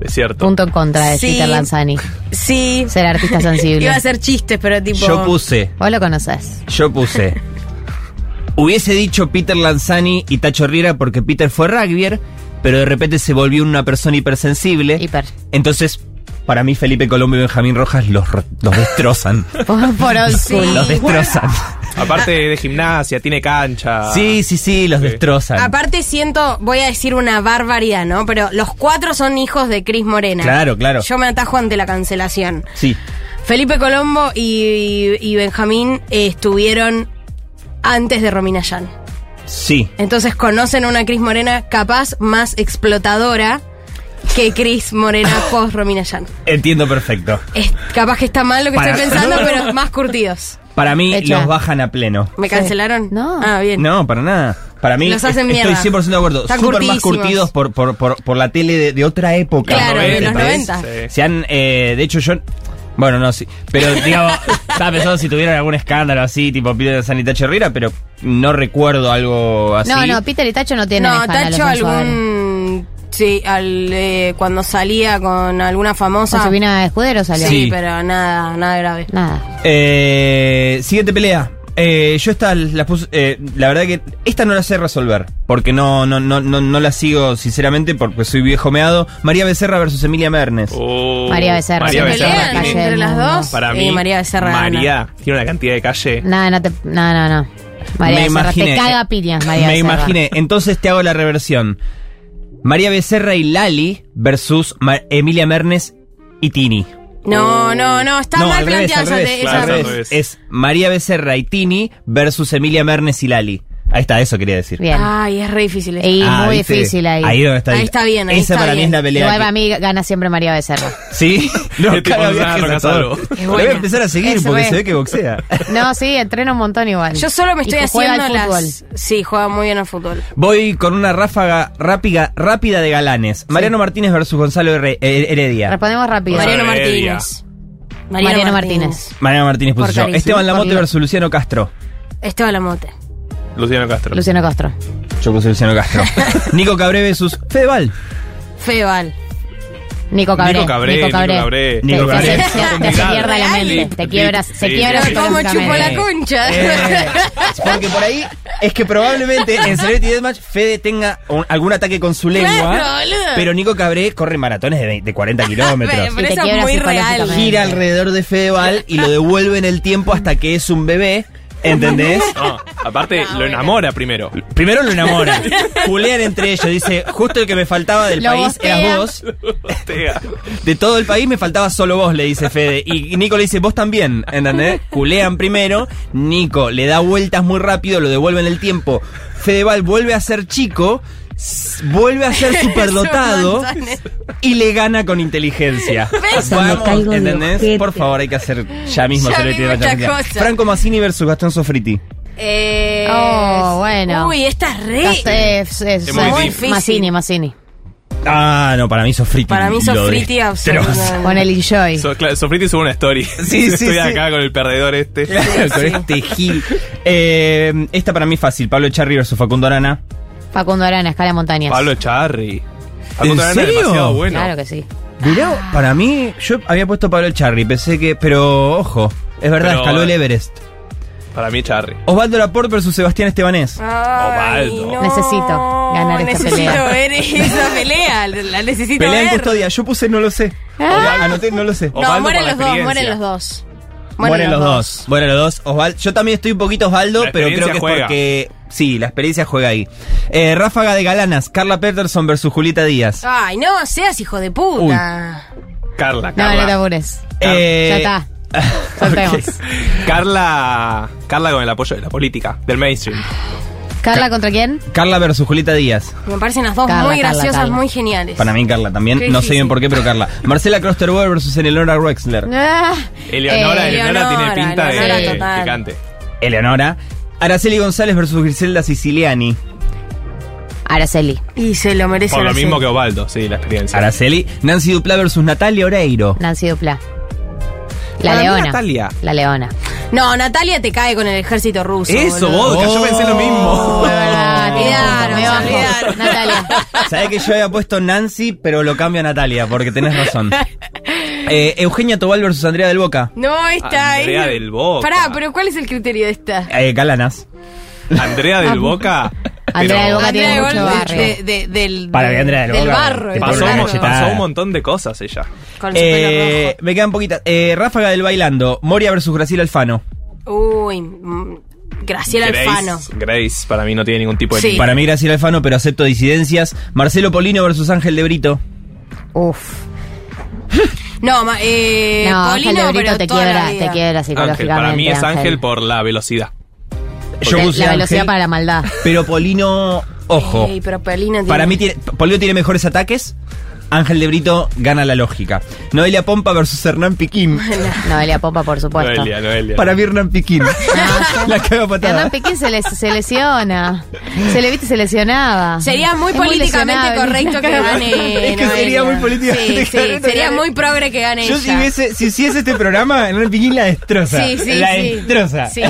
Es cierto. Punto en contra de Sí. Peter Lanzani. Sí. Ser artista sensible. Iba a hacer chistes, pero tipo... Yo puse, Vos lo conoces. yo puse. Hubiese dicho Peter Lanzani y Tacho Riera porque Peter fue rugbyer, pero de repente se volvió una persona hipersensible. Hiper. Entonces, para mí Felipe Colombo y Benjamín Rojas los, ro- los destrozan. Por, por los destrozan. Aparte de gimnasia, tiene cancha. Sí, sí, sí, los Sí. destrozan. Aparte siento, voy a decir una barbaridad, ¿no? Pero los cuatro son hijos de Cris Morena. Claro, claro. Yo me atajo ante la cancelación. Sí. Felipe Colombo y, y Benjamín eh, estuvieron antes de Romina Yan. Sí. Entonces conocen a una Cris Morena capaz más explotadora que Cris Morena post Romina Yan. Entiendo perfecto. Es, capaz que está mal lo que Para- estoy pensando, pero más curtidos. Para mí Hecha. los bajan a pleno. ¿Me cancelaron? No. Ah, bien. No, para nada. Para mí Los hacen estoy mierda. 100% de acuerdo. Están Súper más curtidos por, por, por, por la tele de, de otra época. Claro, de los ¿entendés? 90. Sí. Se han, eh, de hecho yo... Bueno, no, sí. Pero, digamos, estaba pensando si tuvieran algún escándalo así, tipo Peter Sanita Herrera, pero no recuerdo algo así. No, no, Peter y Tacho no tienen No, escándalos Tacho algún... Sí, al, eh, cuando salía con alguna famosa. Con Sabina Escudero salió. Sí, Sí. pero nada, nada grave. Nada. Eh, siguiente pelea. Eh, yo esta la puse, eh, la verdad que esta no la sé resolver, porque no, no, no, no, no la sigo sinceramente porque soy viejo meado. María Becerra versus Emilia Mernes. Oh, María Becerra. María Becerra calle entre las dos. Para y mí, María Becerra gana. María tiene una cantidad de calle. Nada, no te. No, no, no. María Me Becerra, imaginé, te caga piñas, María Me Becerra. imaginé. Entonces te hago la reversión. María Becerra y Lali versus Ma- Emilia Mernes y Tini. No, no, no, está no, mal al revés, planteada al esa- revés, esa- al Claro, revés. al revés. Es María Becerra y Tini versus Emilia Mernes y Lali. Ahí está, eso quería decir. Bien. Ay, es re difícil. esto. y Ah, muy ¿viste? difícil ahí. Ahí donde está. Ahí está bien, ahí Esa está para mí bien. es la pelea. Igual que- para mí gana siempre María Becerra. ¿Sí? No, tipo cada de todo. Lo voy a empezar a seguir Es porque se ve que boxea. No, sí, entrena un montón igual. Yo solo me Y estoy que juega haciendo al fútbol. las. Sí, juega muy bien al fútbol. Voy con una ráfaga rápida, rápida de galanes. Mariano Martínez versus Gonzalo Herre- eh, Heredia. Respondemos rápido. Mariano Heredia. Martínez. Mariano Martínez. Mariano Martínez Por puse yo. Esteban Lamote Por- versus Luciano Castro. Esteban Lamote. Luciano Castro. Luciano Castro. Yo puse Luciano Castro. Nico Cabré versus Fedeval. Feval. Nico Cabré. Nico Cabré, Nico Cabré. Nico Te- Cabré. te- te- te- Se pierde la mente. Te quiebras, se Sí, quiebra sí, sí. Como chupó psicológicamente. la concha. Eh, porque por ahí es que probablemente en Celebrity Deathmatch Fede tenga un- algún ataque con su lengua. Claro, pero Nico Cabré corre maratones de, 20 de 40 kilómetros. Pero, pero Y te eso es muy real. gira alrededor de Fedeval y lo devuelve en el tiempo hasta que es un bebé. ¿Entendés? No, aparte lo enamora primero. Primero lo enamora. Julean entre ellos. Dice, justo el que me faltaba del Lo país bostea. eras vos. De todo el país me faltaba solo vos, le dice Fede. Y Nico le dice, vos también, ¿entendés? Culean primero. Nico le da vueltas muy rápido, lo devuelve en el tiempo. Fedeval vuelve a ser chico, vuelve a ser superdotado y le gana con inteligencia. ¿entendés? Por favor, hay que hacer ya mismo Ya. Franco Massini versus Gastón Sofriti. Eh, Oh, bueno. Uy, esta es re. Es, es, Es muy es- difícil. Mazzini, Mazzini. Ah, no, para mí Sofriti. Para mí Sofriti absolutamente. Con el Enjoy. So, claro, Sofriti sube una story. Sí, sí, Estoy sí. acá con el perdedor este. con este gil. Eh, esta para mí es fácil. Pablo Charri versus Facundo Arana. Facundo Arana, escala montañas. Pablo Charri. ¿En es serio? demasiado bueno. Claro que sí. Mirá, para mí, yo había puesto Pablo Charri, pensé que. Pero ojo, es verdad, Pero, escaló el Everest. Para mí Charri. Osvaldo Laporte versus Sebastián Estebanés. Osvaldo. Necesito ganar esta necesito pelea. ver esa pelea. La necesito Pelea en ver. custodia, yo puse no lo sé. Ah. Anoté no lo sé. No, mueren los dos, mueren los dos. Mueren los dos. Mueren los dos. Osvaldo, yo también estoy un poquito Osvaldo, pero creo que es porque. Sí, la experiencia juega ahí. Eh, Ráfaga de Galanas, Carla Peterson versus Julieta Díaz. Ay, no seas hijo de puta. Carla, No, Carla. no te apures. Eh, Ya está. Soltemos. Carla. Carla con el apoyo de la política, del mainstream. ¿Carla contra quién? Carla versus Julieta Díaz. Me parecen las dos Carla, muy Carla, graciosas, Carla. muy geniales. Para mí Carla también. Qué no sé bien por qué, pero Carla. Marcela Klosterboer versus Eleonora Wexler. Ah, Eleonora, Eh, Eleonora tiene Eleonora, pinta de Eleonora total. picante. Eleonora. Araceli González versus Griselda Siciliani. Araceli. Y se lo merece. Por lo Araceli. mismo que Osvaldo, sí, la experiencia. Araceli. Nancy Dupla versus Natalia Oreiro. Nancy Dupla. La Para leona. Natalia. La leona. No, Natalia te cae con el ejército ruso. Eso, boludo. vodka, yo pensé lo mismo. De verdad, Olvidaron, me bajo. olvidaron. Natalia. Sabés que yo había puesto Nancy, pero lo cambio a Natalia, porque tenés razón. Eh, Eugenia Tobal versus Andrea del Boca. No, está ahí. Andrea del Boca. Pará, pero ¿cuál es el criterio de esta? Eh, Galanas. Andrea del Boca. Andrea del Boca Andrea tiene mucho de- barrio. de- de- del, Para mí, Andrea del del Boca Pasó un, barro. cachetada. pasó un montón de cosas ella. Con su pelo Eh, me quedan poquitas. Eh, Ráfaga del Bailando. Moria versus Graciela Alfano. rojo. Uy, mm, Graciela Alfano. Grace, Grace para mí no tiene ningún tipo de Sí. Para mí Graciela Alfano, pero acepto disidencias. Marcelo Polino versus Ángel de Brito. Uf. No, ma- eh, No, Ángel Polino, de Brito pero te quiebra, te quiebra Ángel, para mí es Ángel, por la velocidad. Yo la Ángel, velocidad para la maldad. Pero Polino, ojo. Ey, pero Polino tiene- Para mí tiene, Polino tiene mejores ataques. Ángel de Brito gana la lógica. Noelia Pompa versus Hernán Piquín. Noelia Popa, por supuesto. Noelia, Noelia. Para mí Hernán Piquín. la cago patada. Hernán Piquín se, les- se lesiona. Se le viste, se lesionaba. Sería muy Es políticamente correcto que gane. Es que sería muy políticamente Sí, sí, correcto sería muy progre que gane Yo ella. si hubiese, si hiciese este programa, Hernán Piquín la destroza. Sí, sí, la sí. destroza. Sí.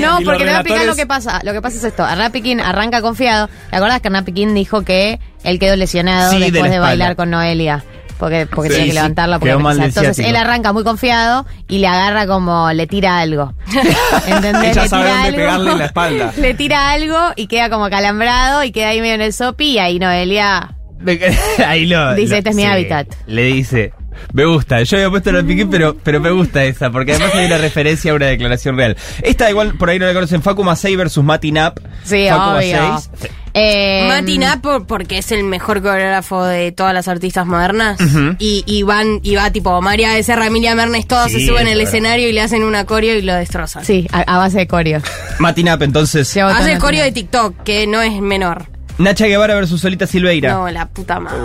No, porque te voy a explicar lo que pasa. Lo que pasa es esto. Hernán Piquín arranca confiado. ¿Te acordás que Hernán Piquín dijo que él quedó lesionado Sí, después de, bailar con Noelia? Porque, porque Sí, tenía que sí, levantarla. Porque Entonces él arranca muy confiado y le agarra como, le tira algo. ¿Entendés? Ella le sabe tira dónde algo, pegarle en la espalda. Le tira algo y queda como calambrado y queda ahí medio en el sopi y ahí Noelia Ahí lo. Dice, lo- "Este es mi hábitat". Le dice. Me gusta, yo había puesto Hernán Piquín, pero, pero me gusta esa, porque además hay una referencia a una declaración real. Esta igual por ahí no la conocen, Facu Masei versus Mati Nap. Sí, Facu obvio. Masei. Eh, Mati Nap, por- porque es el mejor coreógrafo de todas las artistas modernas. Y, y van, y va tipo María Becerra, Emilia Mernes, todos Sí, se suben al escenario y le hacen una coreo y lo destrozan. Sí, a, a base de coreo. Mati Nap, entonces. Hace en el coreo de TikTok, que no es menor. Nacha Guevara versus Solita Silveira. No, la puta madre.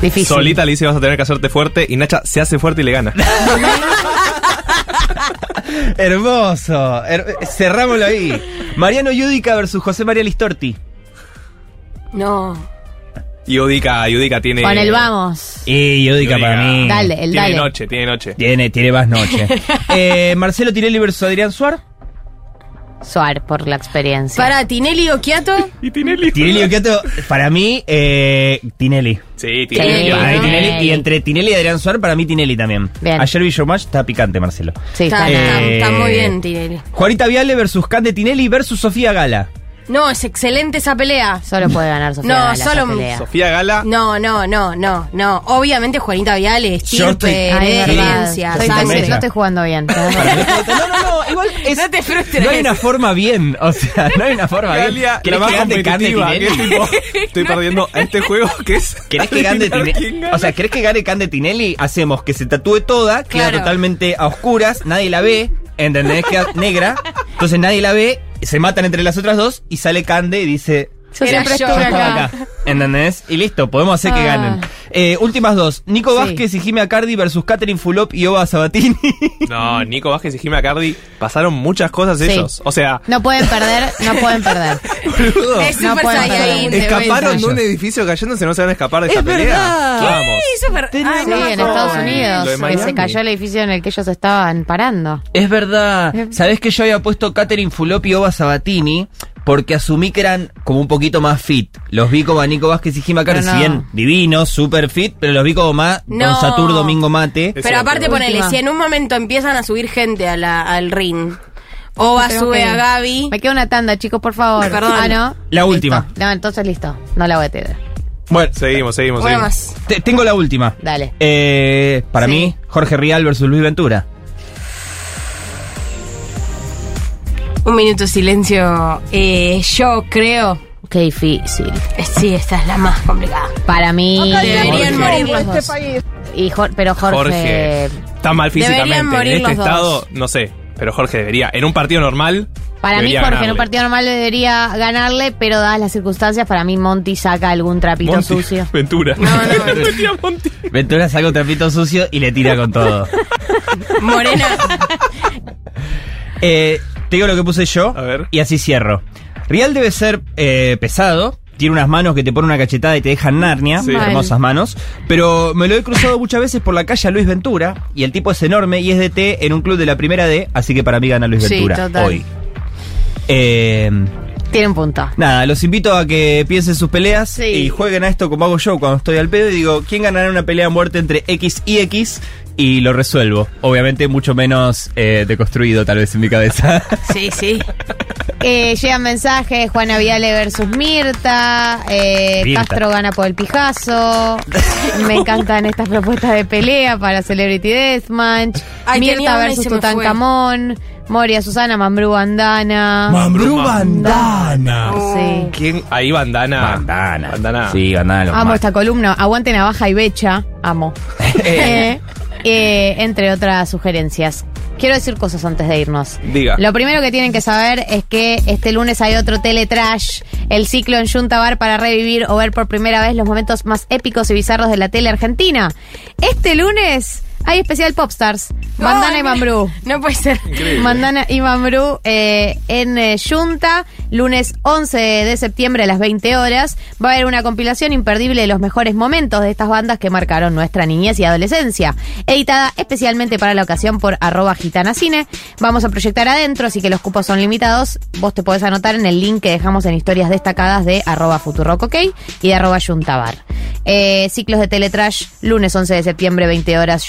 Difícil. Solita le dice vas a tener que hacerte fuerte y Nacha se hace fuerte y le gana. Hermoso. Her- cerrámoslo ahí. Mariano Yudica versus José María Listorti. No. Y Udica, Udica tiene. Con el vamos. Y Yudica para mí. Dale, el Tiene dale. noche, tiene noche. Tiene, tiene más noche. eh, Marcelo Tinelli versus Adrián Suar. Suar por la experiencia. Para Tinelli Occhiato. Y Tinelli. Tinelli Occhiato, para mí, eh, Tinelli. Sí, Sí. Tinelli. Para mí, Tinelli. Tinelli. Y entre Tinelli y Adrián Suar, para mí Tinelli también. Bien. Ayer vi Showmatch, está picante, Marcelo. Sí, Está, está Eh, está- está muy bien, Tinelli. Juanita Viale versus Cande Tinelli versus Sofía Gala. No, es excelente esa pelea. Solo puede ganar Sofía No, Gala esa solo- pelea. Sofía Gala. No, no, no, no, no. Obviamente Juanita Viale, estirpe, herencia, Estoy- no estoy jugando bien. No, no, no, igual es- No te frustres. no hay una forma bien, o sea, no hay una forma bien. Galia, la ¿Querés más competitiva, que es Tinelli? tipo, estoy perdiendo a este juego que es. ¿Querés que gane Tinelli? O sea, ¿querés que gane Cande Tinelli? Hacemos que se tatúe toda, queda Claro. totalmente a oscuras, nadie la ve, ¿entendés? Queda negra, entonces nadie la ve, se matan entre las otras dos y sale Cande y dice... Yo Era siempre yo. estuve "Yo estaba acá. acá", ¿Entendés? Y listo, podemos hacer que Ah. ganen. Eh, últimas dos. Nico Sí. Vázquez y Jimmy Acardi versus Catherine Fulop y Oba Sabatini. No, Nico Vázquez y Jimmy Cardi pasaron muchas cosas Sí. ellos. O sea, No pueden perder, no pueden perder. boludo, Es No Saiyajin, de escaparon vuelta. de un edificio cayéndose, no se van a escapar de esta Es pelea. verdad. Vamos. Sí, súper. Ah, Sí, no me en acuerdo. Estados Lo de Unidos eh, Miami. se cayó el edificio en el que ellos estaban parando. Es verdad. ¿Sabés que yo había puesto Catherine Fulop y Oba Sabatini? Porque asumí que eran como un poquito más fit. Los vi como a Nico Vázquez y Pero si no. bien divinos, super fit, pero los vi como más No. Don Satur Domingo Mate. Es Pero cierto. aparte ponele, si en un momento empiezan a subir gente a la, al ring, Oba Tengo sube que- a Gaby. Me queda una tanda, chicos, por favor. Perdón. Ah, ¿no? La Listo. última. No, entonces listo. No la voy a tener. Bueno, Seguimos, seguimos, seguimos. más. te- tengo la última. Dale. Eh, para Sí. mí, Jorge Rial versus Luis Ventura. Un minuto de silencio. Eh, yo creo. Qué difícil. eh, Sí, esta es la más complicada. Para mí. Deberían morir los dos. Y Jor- pero Jorge. Jorge está mal Deberían físicamente. morir En este los dos. estado, no sé. Pero Jorge debería. En un partido normal. Para mí, debería Jorge, en ganarle. un partido normal debería ganarle, pero dadas las circunstancias, para mí Monty saca algún trapito Monty, sucio. Ventura. No, no, a Monty. Ventura saca un trapito sucio y le tira con todo. Morena. Eh, te digo lo que puse yo A ver. y así cierro. Rial debe ser eh, pesado. Tiene unas manos que te ponen una cachetada y te dejan Narnia, Sí. hermosas manos. Pero me lo he cruzado muchas veces por la calle a Luis Ventura y el tipo es enorme y es de T en un club de la primera D, así que para mí gana Luis Sí, Ventura total. hoy. Eh, Tiene un punto. nada, los invito a que piensen sus peleas Sí. y jueguen a esto como hago yo cuando estoy al pedo y digo, ¿quién ganará una pelea a muerte entre X y X? Y lo resuelvo. Obviamente mucho menos eh, deconstruido tal vez en mi cabeza. Sí, sí. Eh, llegan mensajes, Juana Viale versus Mirta, eh, Mirta. Castro gana por el pijazo, me encantan estas propuestas de pelea para Celebrity Deathmatch, Ay, Mirta versus. Tutankamón, Moria Susana, Mambrú Bandana. Mambrú Bandana. Sí. ¿Quién? Ahí bandana. Bandana. Bandana. Sí, bandana. Amo más. esta columna, aguante navaja y becha, amo. Eh, eh, entre otras sugerencias. Quiero decir cosas antes de irnos. Diga. Lo primero que tienen que saber es que este lunes hay otro Teletrash, el ciclo en Junta Bar para revivir o ver por primera vez los momentos más épicos y bizarros de la tele argentina. Este lunes hay especial Popstars, Bandana Ay, y Mambrú. No puede ser. Mandana y Mambrú eh, en eh, Junta, lunes 11 de septiembre a las 20 horas. Va a haber una compilación imperdible de los mejores momentos de estas bandas que marcaron nuestra niñez y adolescencia, editada especialmente para la ocasión por arroba gitanacine. Vamos a proyectar adentro, así que los cupos son limitados. Vos te podés anotar en el link que dejamos en historias destacadas de arroba futurock, ok, y de arroba juntabar. Eh, ciclos de Teletrash, lunes 11 de septiembre, 20 horas,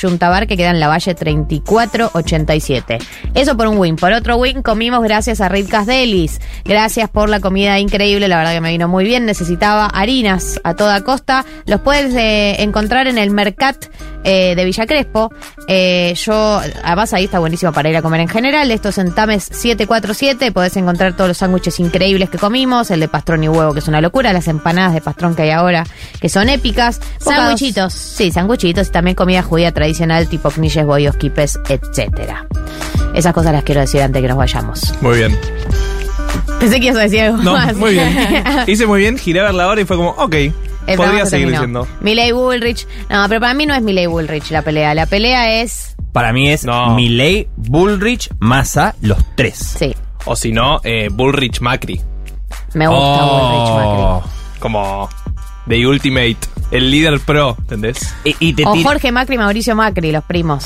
Que queda en la Valle 3487. Eso por un win. Por otro win, comimos gracias a Ritcas Delis. Gracias por la comida increíble, la verdad que me vino muy bien. Necesitaba harinas a toda costa. Los puedes eh, encontrar en el Mercat eh, de Villa Crespo. Eh, yo, además ahí está buenísimo para ir a comer en general. Esto es en Tames 747. Podés encontrar todos los sándwiches increíbles que comimos. El de pastrón y huevo, que es una locura. Las empanadas de pastrón que hay ahora, que son épicas. Sanguchitos. Sí, sanguchitos y también comida judía tradicional tipo knishes, bollos, quipes, etcétera. Esas cosas las quiero decir antes que nos vayamos. Muy bien. Pensé que ibas a decir algo No, más. muy bien. Hice muy bien, giré a ver la hora y fue como, ok, El podría se seguir diciendo. Milley Bullrich. No, pero para mí no es Milley Bullrich la pelea. La pelea es. Para mí es No. Milley, Bullrich, Massa, los tres. Sí, O si no, eh, Bullrich Macri. me gusta Oh. Bullrich Macri. Como The Ultimate, el líder pro, ¿entendés? Y, y te O tira- Jorge Macri y Mauricio Macri, los primos.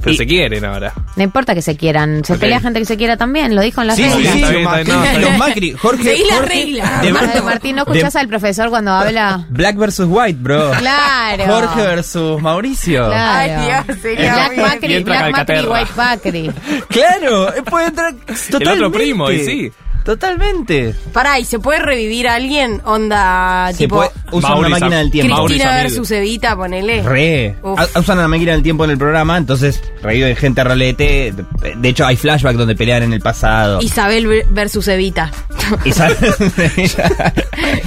Pero Y- se quieren ahora. No importa que se quieran. Se Ok. pelea gente que se quiera también. Lo dijo en la Sí, sí, regla. sí. Está bien, está bien, no, está bien. Los Macri, Jorge. Seguí la Jorge- regla. de- Ay, Martín, ¿no escuchás de- al profesor cuando habla? Black versus White, bro. Claro. Jorge versus Mauricio. Claro. Ay, Dios, sería Black bien. Macri, entra Black Macri Calcaterra. White Macri. Claro, eh, puede entrar El totalmente. otro primo, y sí. Totalmente. Pará, ¿y se puede revivir a alguien? Onda, Se tipo. puede, usan una máquina del tiempo. Cristina versus Evita, ponele. Re. Uf. Usan una máquina del tiempo en el programa, entonces reviven gente rolete. De hecho, hay flashbacks donde pelean en el pasado. Isabel ver- versus Evita. Isabel,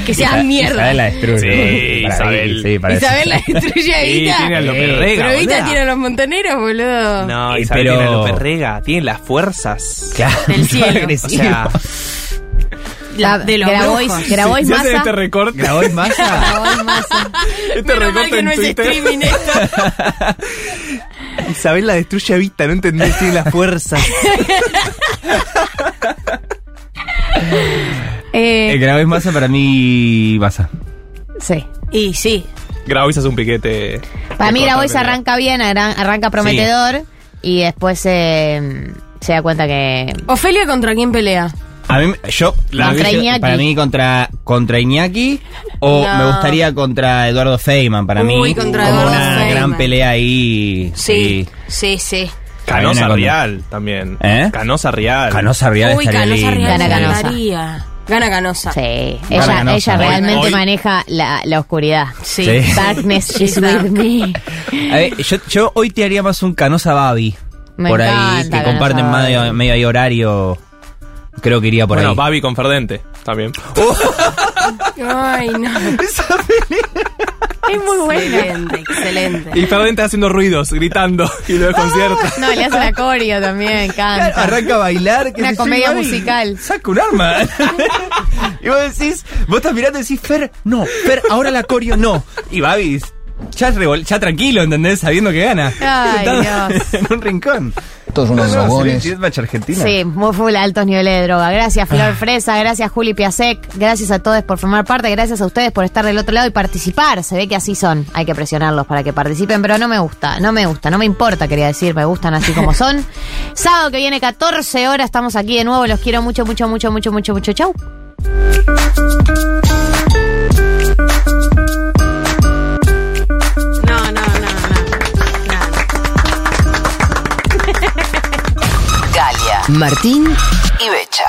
Que sea mierda. Isabel la destruye. Sí, Para Isabel. mí, sí, para Isabel la destruye a Sí, Evita. tiene a López Sí. Rega, Pero Evita tiene a los montoneros, boludo. No, Eh, Isabel pero- tiene a López Rega, tiene las fuerzas. Claro, Del cielo. O sea, La- de los Grabois, brujos. Grabois hacen Massa. este recorte, ¿Grabois Massa? Grabois Massa. este Menos mal recorte que en no es Twitter. streaming esto. Isabel la destruye a Vita, no entendés, tiene las fuerzas. Eh, El Grabois Massa para mí Massa. sí. Y sí. Grabois hace un piquete. Para mí Grabois arranca bien, arran- arranca prometedor y después eh, se da cuenta que... Ofelia contra quién pelea. A mí, yo, la Contra Iñaki. para mí contra, contra Iñaki o No. me gustaría contra Eduardo Feynman, para Uy, mí contra como Eduardo una Feynman. gran pelea ahí. Sí, sí, sí. Canosa Real también. ¿Eh? Canosa Real. Canosa Real Uy, estaría Canosa lindo. Real Gana Canosa. Gana Canosa. Sí, Gana ella, Canosa. ella Hoy- realmente hoy- maneja la, la oscuridad. Sí. Sí. Darkness is with me. A ver, yo, yo hoy te haría más un Canosa Babi. Me por ahí, que comparten medio, medio ahí horario. Creo que iría por bueno, ahí. Babi con Ferdente también. Ay, no. Es muy buena. Excelente, excelente. Y Ferdente haciendo ruidos, gritando y lo desconcierta. No, le hace la coreo también, canta. Arranca a bailar. qué Una comedia musical. Saca un arma. y vos decís, vos estás mirando y decís, Fer, no, Fer, ahora la coreo, no. Y Babi, ya, tranquilo, ¿entendés? Sabiendo que gana. Ay, Dios. en un rincón. Todos unos No, no, drogones. sí, es Argentina. Sí, muy full altos niveles de droga. Gracias, Flor Ah. Fresa, gracias, Juli Piasek, gracias a todos por formar parte, gracias a ustedes por estar del otro lado y participar. Se ve que así son. Hay que presionarlos para que participen, pero no me gusta, no me gusta, no me importa, quería decir, me gustan así como son. Sábado que viene, 14 horas, estamos aquí de nuevo. Los quiero mucho, mucho, mucho, mucho, mucho, mucho. Chau. Martín y Becha.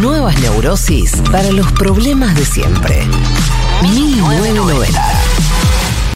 Nuevas neurosis para los problemas de siempre. 1990.